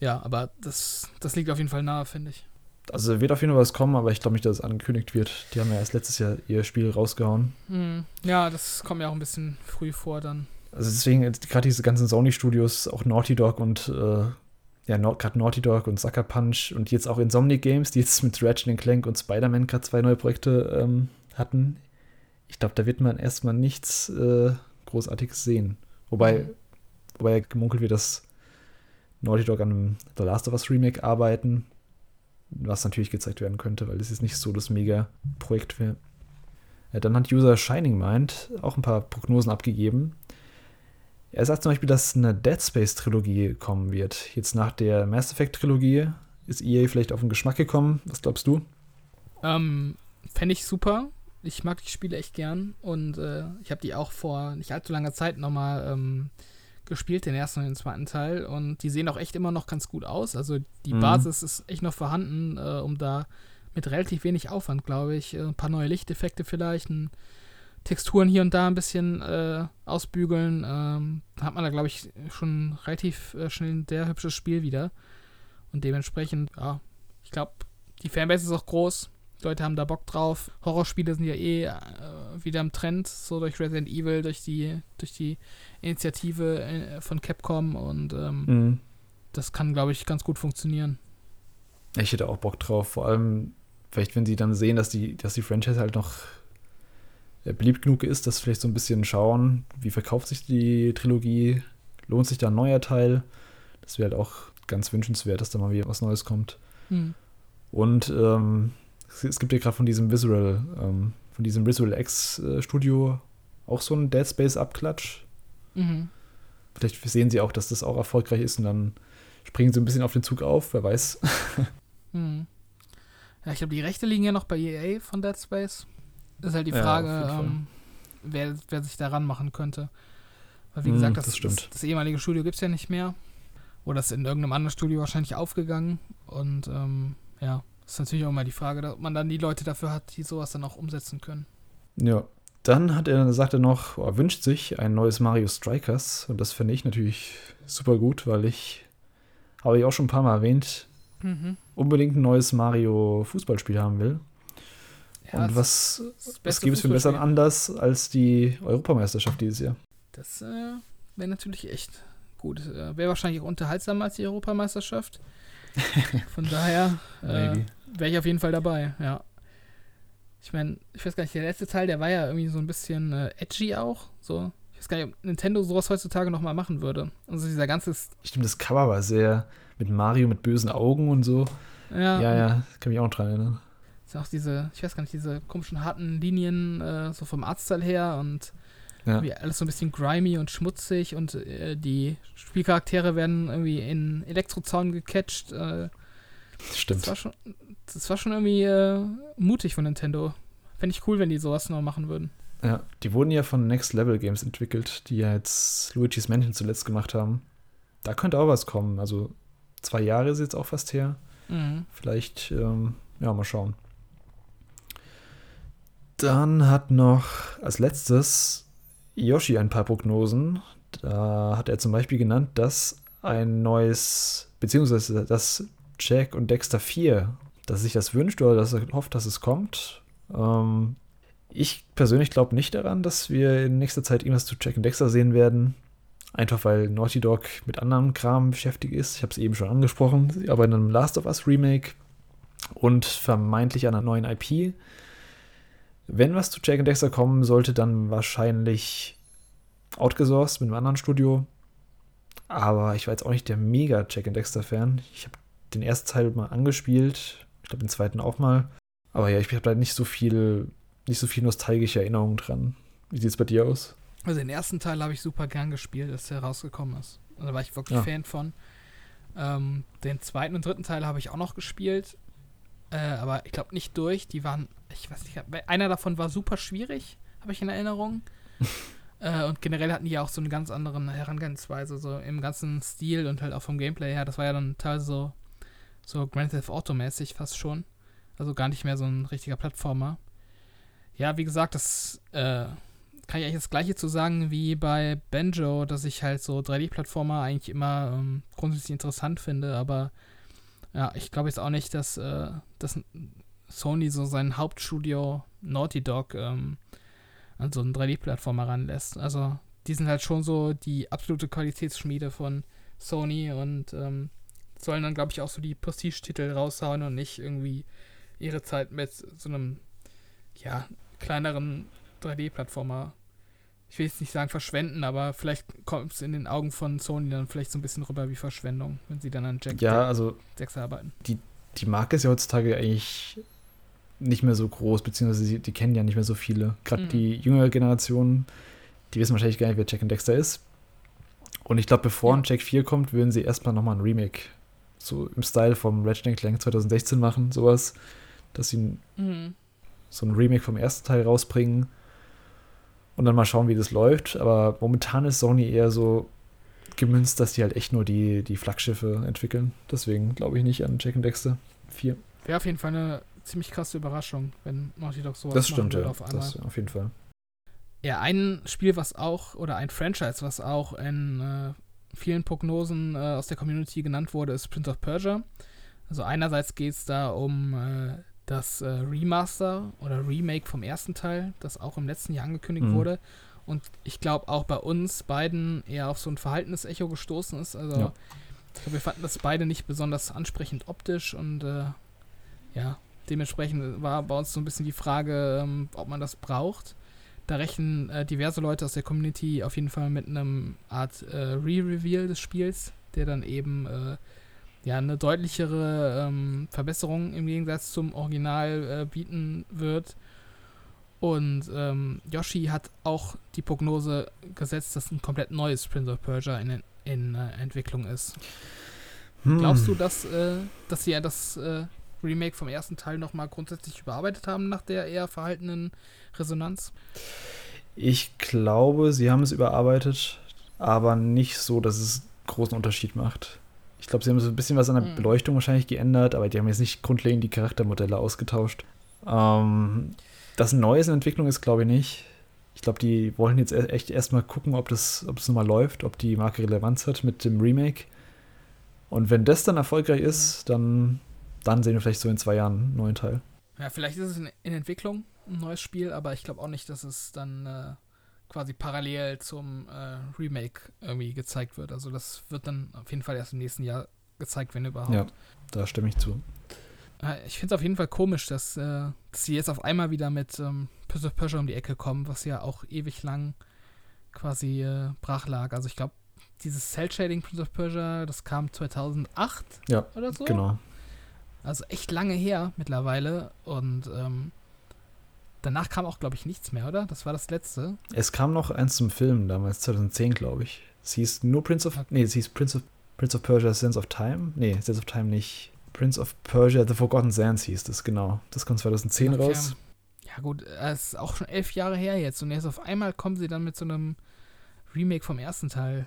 Ja, aber das, das liegt auf jeden Fall nahe, finde ich. Also wird auf jeden Fall was kommen, aber ich glaube nicht, dass es angekündigt wird. Die haben ja erst letztes Jahr ihr Spiel rausgehauen. Hm. Ja, das kommt ja auch ein bisschen früh vor dann. Also deswegen, gerade diese ganzen Sony-Studios, auch Naughty Dog und äh, ja, gerade Naughty Dog und Sucker Punch und jetzt auch Insomniac Games, die jetzt mit Ratchet Clank und Spider-Man gerade zwei neue Projekte ähm, hatten. Ich glaube, da wird man erstmal nichts äh, Großartiges sehen. Wobei, mhm. wobei gemunkelt wird, dass Naughty Dog an einem The Last of Us Remake arbeiten, was natürlich gezeigt werden könnte, weil das jetzt nicht so das Mega-Projekt wäre. Ja, dann hat User Shining Mind auch ein paar Prognosen abgegeben. Er sagt zum Beispiel, dass eine Dead Space-Trilogie kommen wird. Jetzt nach der Mass Effect-Trilogie ist EA vielleicht auf den Geschmack gekommen. Was glaubst du? Ähm, Fände ich super. Ich mag die Spiele echt gern und äh, ich habe die auch vor nicht allzu langer Zeit nochmal ähm, gespielt, den ersten und den zweiten Teil. Und die sehen auch echt immer noch ganz gut aus. Also die mhm. Basis ist echt noch vorhanden, äh, um da mit relativ wenig Aufwand, glaube ich, äh, ein paar neue Lichteffekte vielleicht, ein Texturen hier und da ein bisschen äh, ausbügeln, ähm, hat man da, glaube ich, schon relativ äh, schnell ein sehr hübsches Spiel wieder. Und dementsprechend, ja, ich glaube, die Fanbase ist auch groß. Die Leute haben da Bock drauf. Horrorspiele sind ja eh äh, wieder im Trend, so durch Resident Evil, durch die, durch die Initiative äh, von Capcom und ähm, mhm. das kann, glaube ich, ganz gut funktionieren. Ich hätte auch Bock drauf, vor allem vielleicht, wenn sie dann sehen, dass die, dass die Franchise halt noch beliebt genug ist, dass vielleicht so ein bisschen schauen, wie verkauft sich die Trilogie, lohnt sich da ein neuer Teil. Das wäre halt auch ganz wünschenswert, dass da mal wieder was Neues kommt. Hm. Und ähm, es, gibt ja gerade von diesem Visual, ähm, von diesem Visual X äh, Studio auch so einen Dead Space Abklatsch. Mhm. Vielleicht sehen sie auch, dass das auch erfolgreich ist und dann springen sie ein bisschen auf den Zug auf, wer weiß. Hm. Ja, ich glaube, die Rechte liegen ja noch bei EA von Dead Space. Ist halt die Ja, Frage, Fall. ähm, wer, wer sich daran machen könnte. Weil, wie Hm, gesagt, das, das stimmt. Das, das ehemalige Studio gibt es ja nicht mehr. Oder ist in irgendeinem anderen Studio wahrscheinlich aufgegangen. Und ähm, ja, ist natürlich auch mal die Frage, ob man dann die Leute dafür hat, die sowas dann auch umsetzen können. Ja. Dann hat er, sagt er noch, oh, er wünscht sich ein neues Mario Strikers. Und das finde ich natürlich super gut, weil ich, habe ich auch schon ein paar Mal erwähnt, Mhm. unbedingt ein neues Mario Fußballspiel haben will. Ja, Und was, was gibt es für einen besseren. Anlass als die Europameisterschaft dieses Jahr? Das äh, wäre natürlich echt gut. Äh, wäre wahrscheinlich auch unterhaltsamer als die Europameisterschaft. Von daher äh, wäre ich auf jeden Fall dabei, ja. Ich meine, ich weiß gar nicht, der letzte Teil, der war ja irgendwie so ein bisschen äh, edgy auch. So. Ich weiß gar nicht, ob Nintendo sowas heutzutage nochmal machen würde. Also dieser ganze, Stimmt, das Cover war sehr mit Mario mit bösen Augen und so. ja, Ja, ja, kann mich auch noch dran erinnern. Ist auch diese, ich weiß gar nicht, diese komischen harten Linien, äh, so vom Artstyle her und Ja. Alles so ein bisschen grimy und schmutzig und äh, die Spielcharaktere werden irgendwie in Elektrozaun gecatcht. Äh, das, Stimmt. war schon, das war schon irgendwie äh, mutig von Nintendo. Fände ich cool, wenn die sowas noch machen würden. Ja, die wurden ja von Next Level Games entwickelt, die ja jetzt Luigi's Mansion zuletzt gemacht haben. Da könnte auch was kommen. Also zwei Jahre ist jetzt auch fast her. Mhm. Vielleicht, ähm, ja, mal schauen. Dann hat noch als letztes Yoshi ein paar Prognosen. Da hat er zum Beispiel genannt, dass ein neues, beziehungsweise dass Jack und Dexter 4, dass sich das wünscht oder dass er hofft, dass es kommt. Ähm, ich persönlich glaube nicht daran, dass wir in nächster Zeit irgendwas zu Jack und Dexter sehen werden. Einfach weil Naughty Dog mit anderem Kram beschäftigt ist. Ich habe es eben schon angesprochen. Sie arbeiten an einem Last of Us Remake und vermeintlich an einer neuen IP. Wenn was zu Jack and Dexter kommen sollte, dann wahrscheinlich outgesourced mit einem anderen Studio. Aber ich war jetzt auch nicht der mega Jack and Dexter Fan. Ich habe den ersten Teil mal angespielt. Ich glaube den zweiten auch mal. Aber ja, ich habe da nicht so viel, nicht so viel nostalgische Erinnerungen dran. Wie sieht es bei dir aus? Also den ersten Teil habe ich super gern gespielt, als der rausgekommen ist. Also da war ich wirklich Ja. Fan von. Ähm, den zweiten und dritten Teil habe ich auch noch gespielt. Äh, aber ich glaube nicht durch. Die waren, ich weiß nicht, einer davon war super schwierig, habe ich in Erinnerung. äh, und generell hatten die ja auch so eine ganz andere Herangehensweise, so im ganzen Stil und halt auch vom Gameplay her. Das war ja dann teilweise so, so Grand Theft Auto-mäßig fast schon. Also gar nicht mehr so ein richtiger Plattformer. Ja, wie gesagt, das äh, kann ich eigentlich das gleiche zu sagen wie bei Banjo, dass ich halt so 3D-Plattformer eigentlich immer ähm, grundsätzlich interessant finde, aber ja, ich glaube jetzt auch nicht, dass, äh, dass Sony so sein Hauptstudio Naughty Dog ähm, an so einen 3D-Plattformer ranlässt. Also die sind halt schon so die absolute Qualitätsschmiede von Sony und ähm, sollen dann, glaube ich, auch so die Prestige-Titel raushauen und nicht irgendwie ihre Zeit mit so einem, ja, kleineren 3D-Plattformer, ich will jetzt nicht sagen verschwenden, aber vielleicht kommt es in den Augen von Sony dann vielleicht so ein bisschen rüber wie Verschwendung, wenn sie dann an Jack Ja, also 6 arbeiten. die Marke ist ja heutzutage eigentlich nicht mehr so groß, beziehungsweise die, die kennen ja nicht mehr so viele. Gerade Mhm. die jüngere Generation, die wissen wahrscheinlich gar nicht, wer Jack and Dexter ist. Und ich glaube, bevor Ja. ein Jack 4 kommt, würden sie erstmal nochmal ein Remake so im Style vom Ratchet Clank 2016 machen, sowas. Dass sie Mhm. so ein Remake vom ersten Teil rausbringen und dann mal schauen, wie das läuft. Aber momentan ist Sony eher so gemünzt, dass die halt echt nur die, die Flaggschiffe entwickeln. Deswegen glaube ich nicht an Jack and Dexter 4. Wäre auf jeden Fall eine ziemlich krasse Überraschung, wenn Naughty Dog sowas Das stimmt, ja. auf einmal. Das auf jeden Fall. Ja, ein Spiel, was auch, oder ein Franchise, was auch in äh, vielen Prognosen äh, aus der Community genannt wurde, ist Prince of Persia. Also einerseits geht es da um äh, das äh, Remaster oder Remake vom ersten Teil, das auch im letzten Jahr angekündigt Mhm. wurde. Und ich glaube auch bei uns beiden eher auf so ein verhaltenes Echo gestoßen ist. Also Ja. ich glaube, wir fanden das beide nicht besonders ansprechend optisch und äh, ja, dementsprechend war bei uns so ein bisschen die Frage, ähm, ob man das braucht. Da rechnen äh, diverse Leute aus der Community auf jeden Fall mit einem Art äh, Re-Reveal des Spiels, der dann eben äh, ja eine deutlichere ähm, Verbesserung im Gegensatz zum Original äh, bieten wird. Und ähm, Yoshi hat auch die Prognose gesetzt, dass ein komplett neues Prince of Persia in, in äh, Entwicklung ist. Hm. Glaubst du, dass, äh, dass sie ja das äh, Remake vom ersten Teil nochmal grundsätzlich überarbeitet haben nach der eher verhaltenen Resonanz? Ich glaube, sie haben es überarbeitet, aber nicht so, dass es großen Unterschied macht. Ich glaube, sie haben so ein bisschen was an der hm. Beleuchtung wahrscheinlich geändert, aber die haben jetzt nicht grundlegend die Charaktermodelle ausgetauscht. Ähm, das ein neues in Entwicklung ist, glaube ich, nicht. Ich glaube, die wollen jetzt e-, echt erstmal gucken, ob das, ob das nochmal läuft, ob die Marke Relevanz hat mit dem Remake. Und wenn das dann erfolgreich ist, dann, dann sehen wir vielleicht so in zwei Jahren einen neuen Teil. Ja, vielleicht ist es in, in Entwicklung, ein neues Spiel, aber ich glaube auch nicht, dass es dann äh, quasi parallel zum äh, Remake irgendwie gezeigt wird. Also das wird dann auf jeden Fall erst im nächsten Jahr gezeigt, wenn überhaupt. Ja, da stimme ich zu. Ich finde es auf jeden Fall komisch, dass, äh, dass sie jetzt auf einmal wieder mit ähm, Prince of Persia um die Ecke kommen, was ja auch ewig lang quasi äh, brach lag. Also ich glaube, dieses Cell-Shading Prince of Persia, das kam 2008 ja, oder so. genau. Also echt lange her mittlerweile und ähm, danach kam auch, glaube ich, nichts mehr, oder? Das war das letzte. Es kam noch eins zum Film damals, 2010, glaube ich. Es hieß nur Prince of, okay. nee, es hieß Prince of, Prince of Persia Sense of Time. Nee, Sense of Time nicht. Prince of Persia The Forgotten Sands hieß das, genau. Das kommt 2010 okay. raus. Ja gut, es ist auch schon elf Jahre her jetzt und jetzt auf einmal kommen sie dann mit so einem Remake vom ersten Teil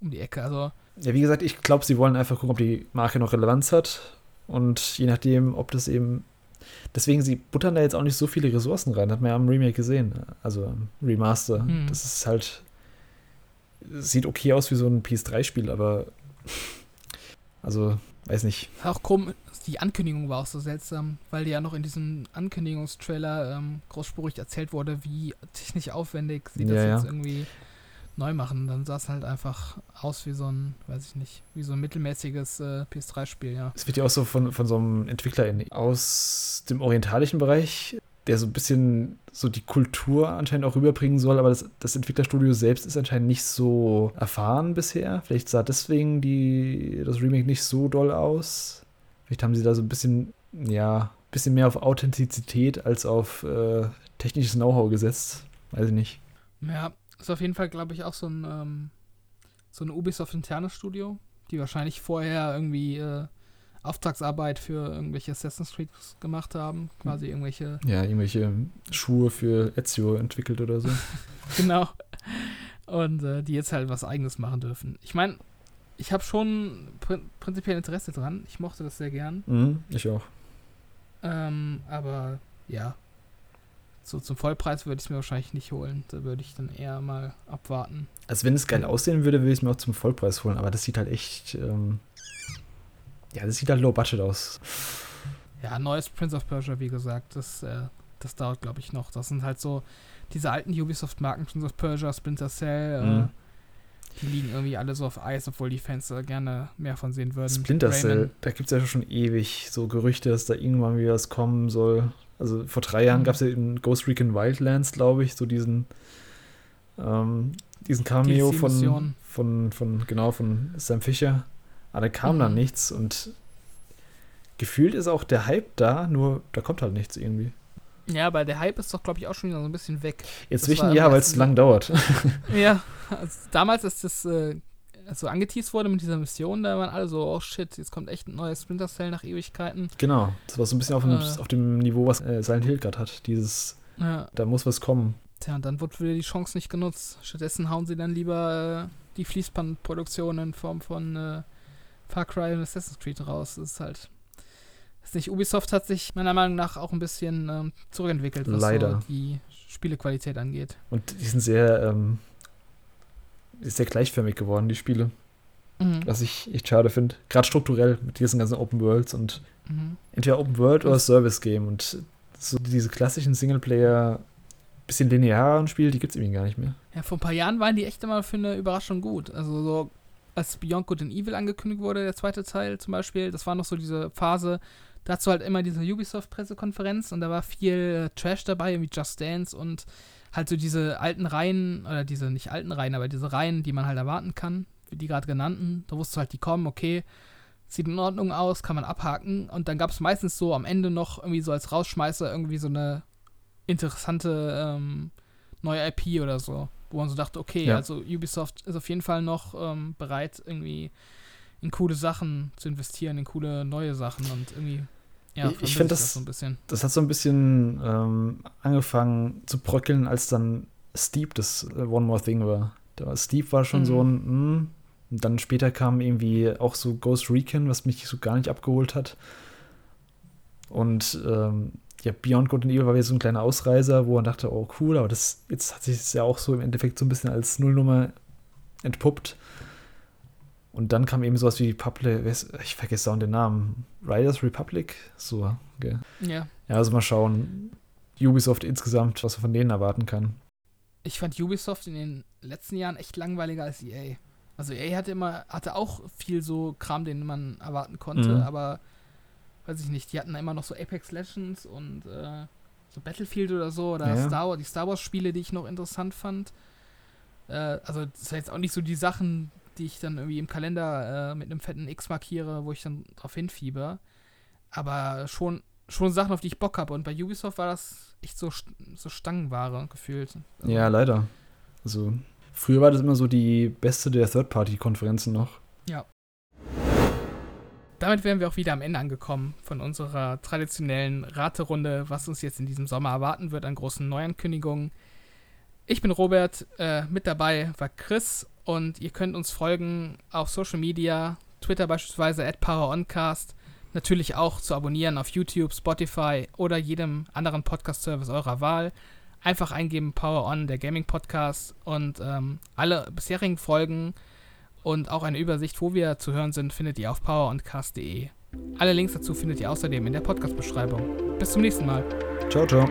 um die Ecke. Also ja, wie gesagt, ich glaube, sie wollen einfach gucken, ob die Marke noch Relevanz hat. Und je nachdem, ob das eben. Deswegen, sie buttern da jetzt auch nicht so viele Ressourcen rein. Hat man ja am Remake gesehen. Also Remaster. Hm. Das ist halt. Sieht okay aus wie so ein PS3-Spiel, aber. Also, weiß nicht. Auch komisch. Die Ankündigung war auch so seltsam, weil ja noch in diesem Ankündigungstrailer ähm, großspurig erzählt wurde, wie technisch aufwendig sie das ja, jetzt ja. irgendwie neu machen. Dann sah es halt einfach aus wie so ein, weiß ich nicht, wie so ein mittelmäßiges äh, PS3-Spiel, ja. Es wird ja auch so von, von so einem Entwickler in, aus dem orientalischen Bereich, der so ein bisschen so die Kultur anscheinend auch rüberbringen soll, aber das, das Entwicklerstudio selbst ist anscheinend nicht so erfahren bisher. Vielleicht sah deswegen die, das Remake nicht so doll aus. Vielleicht haben sie da so ein bisschen, ja, bisschen mehr auf Authentizität als auf äh, technisches Know-how gesetzt. Weiß ich nicht. Ja, ist auf jeden Fall, glaube ich, auch so ein, ähm, so ein Ubisoft-internes Studio, die wahrscheinlich vorher irgendwie äh, Auftragsarbeit für irgendwelche Assassin's Creed gemacht haben. Quasi hm. irgendwelche. Ja, irgendwelche Schuhe für Ezio entwickelt oder so. genau. Und äh, die jetzt halt was Eigenes machen dürfen. Ich meine, ich habe schon pr prinzipiell Interesse dran. Ich mochte das sehr gern. Mhm, ich auch. Ähm, aber ja, so zum Vollpreis würde ich es mir wahrscheinlich nicht holen. Da würde ich dann eher mal abwarten. Also wenn es geil aussehen würde, würde ich es mir auch zum Vollpreis holen. Aber das sieht halt echt, ähm, ja, das sieht halt low budget aus. Ja, neues Prince of Persia, wie gesagt, das, äh, das dauert, glaube ich, noch. Das sind halt so diese alten Ubisoft-Marken, Prince of Persia, Splinter Cell, äh, mhm. Die liegen irgendwie alle so auf Eis, obwohl die Fans äh, gerne mehr von sehen würden. Splinter Cell, da gibt es ja schon ewig so Gerüchte, dass da irgendwann wieder was kommen soll. Also vor drei Jahren mhm. gab es ja in Ghost Recon Wildlands, glaube ich, so diesen, ähm, diesen Cameo von, von, von, genau, von Sam Fisher. Aber da kam mhm. dann nichts und gefühlt ist auch der Hype da, nur da kommt halt nichts irgendwie. Ja, aber der Hype ist doch, glaube ich, auch schon wieder so ein bisschen weg. Inzwischen ja, weil es lang dauert. ja, also damals, als das äh, so angeteased wurde mit dieser Mission, da waren alle so, oh shit, jetzt kommt echt ein neues Splinter Cell nach Ewigkeiten. Genau, das war so ein bisschen auf dem, äh, auf dem Niveau, was äh, Silent Hill gerade hat. Dieses, ja. da muss was kommen. Tja, und dann wird wieder die Chance nicht genutzt. Stattdessen hauen sie dann lieber äh, die Fließbandproduktion in Form von äh, Far Cry und Assassin's Creed raus. Das ist halt. Ist nicht, Ubisoft hat sich meiner Meinung nach auch ein bisschen ähm, zurückentwickelt, was Leider. So die Spielequalität angeht. Und die sind sehr ähm, sehr gleichförmig geworden, die Spiele. Mhm. Was ich echt schade finde. Gerade strukturell mit diesen ganzen Open Worlds und mhm. entweder Open World oder Service Game. Und so diese klassischen Singleplayer, bisschen linearen Spiele, die gibt es irgendwie gar nicht mehr. Ja, vor ein paar Jahren waren die echt immer für eine Überraschung gut. Also so, als Beyond Good and Evil angekündigt wurde, der zweite Teil zum Beispiel, das war noch so diese Phase, dazu halt immer diese Ubisoft-Pressekonferenz und da war viel äh, Trash dabei, wie Just Dance und halt so diese alten Reihen, oder diese nicht alten Reihen, aber diese Reihen, die man halt erwarten kann, wie die gerade genannten. Da wusste halt, die kommen, okay, sieht in Ordnung aus, kann man abhaken. Und dann gab es meistens so am Ende noch irgendwie so als Rausschmeißer irgendwie so eine interessante ähm, neue IP oder so, wo man so dachte, okay, ja. also Ubisoft ist auf jeden Fall noch ähm, bereit, irgendwie in coole Sachen zu investieren, in coole neue Sachen und irgendwie. Ja, ich finde das, das, so ein bisschen. das hat so ein bisschen ähm, angefangen zu bröckeln, als dann Steep das äh, One More Thing war. Da Steve war schon mhm. so ein, mh, hm, und dann später kam irgendwie auch so Ghost Recon, was mich so gar nicht abgeholt hat. Und ähm, ja, Beyond Good and Evil war wieder so ein kleiner Ausreißer, wo man dachte, oh cool, aber das jetzt hat sich das ja auch so im Endeffekt so ein bisschen als Nullnummer entpuppt. Und dann kam eben sowas wie Public, ich vergesse auch den Namen, Riders Republic, so, okay. Ja. Ja, also mal schauen, Ubisoft insgesamt, was man von denen erwarten kann. Ich fand Ubisoft in den letzten Jahren echt langweiliger als EA. Also EA hatte immer, hatte auch viel so Kram, den man erwarten konnte, mhm. aber weiß ich nicht, die hatten immer noch so Apex Legends und äh, so Battlefield oder so oder ja. Star Wars, die Star Wars Spiele, die ich noch interessant fand. Äh, also das ist jetzt auch nicht so die Sachen, die ich dann irgendwie im Kalender äh, mit einem fetten X markiere, wo ich dann drauf hinfieber. Aber schon, schon Sachen, auf die ich Bock habe. Und bei Ubisoft war das echt so, so Stangenware gefühlt. Also, ja, leider. Also Früher war das immer so die beste der Third-Party-Konferenzen noch. Ja. Damit wären wir auch wieder am Ende angekommen von unserer traditionellen Raterunde, was uns jetzt in diesem Sommer erwarten wird an großen Neuankündigungen. Ich bin Robert, äh, mit dabei war Chris und ihr könnt uns folgen auf Social Media, Twitter beispielsweise at PowerOncast, natürlich auch zu abonnieren auf YouTube, Spotify oder jedem anderen Podcast-Service eurer Wahl. Einfach eingeben Power On, der Gaming Podcast und ähm, alle bisherigen Folgen und auch eine Übersicht, wo wir zu hören sind, findet ihr auf poweroncast.de. Alle Links dazu findet ihr außerdem in der Podcast-Beschreibung. Bis zum nächsten Mal. Ciao, ciao.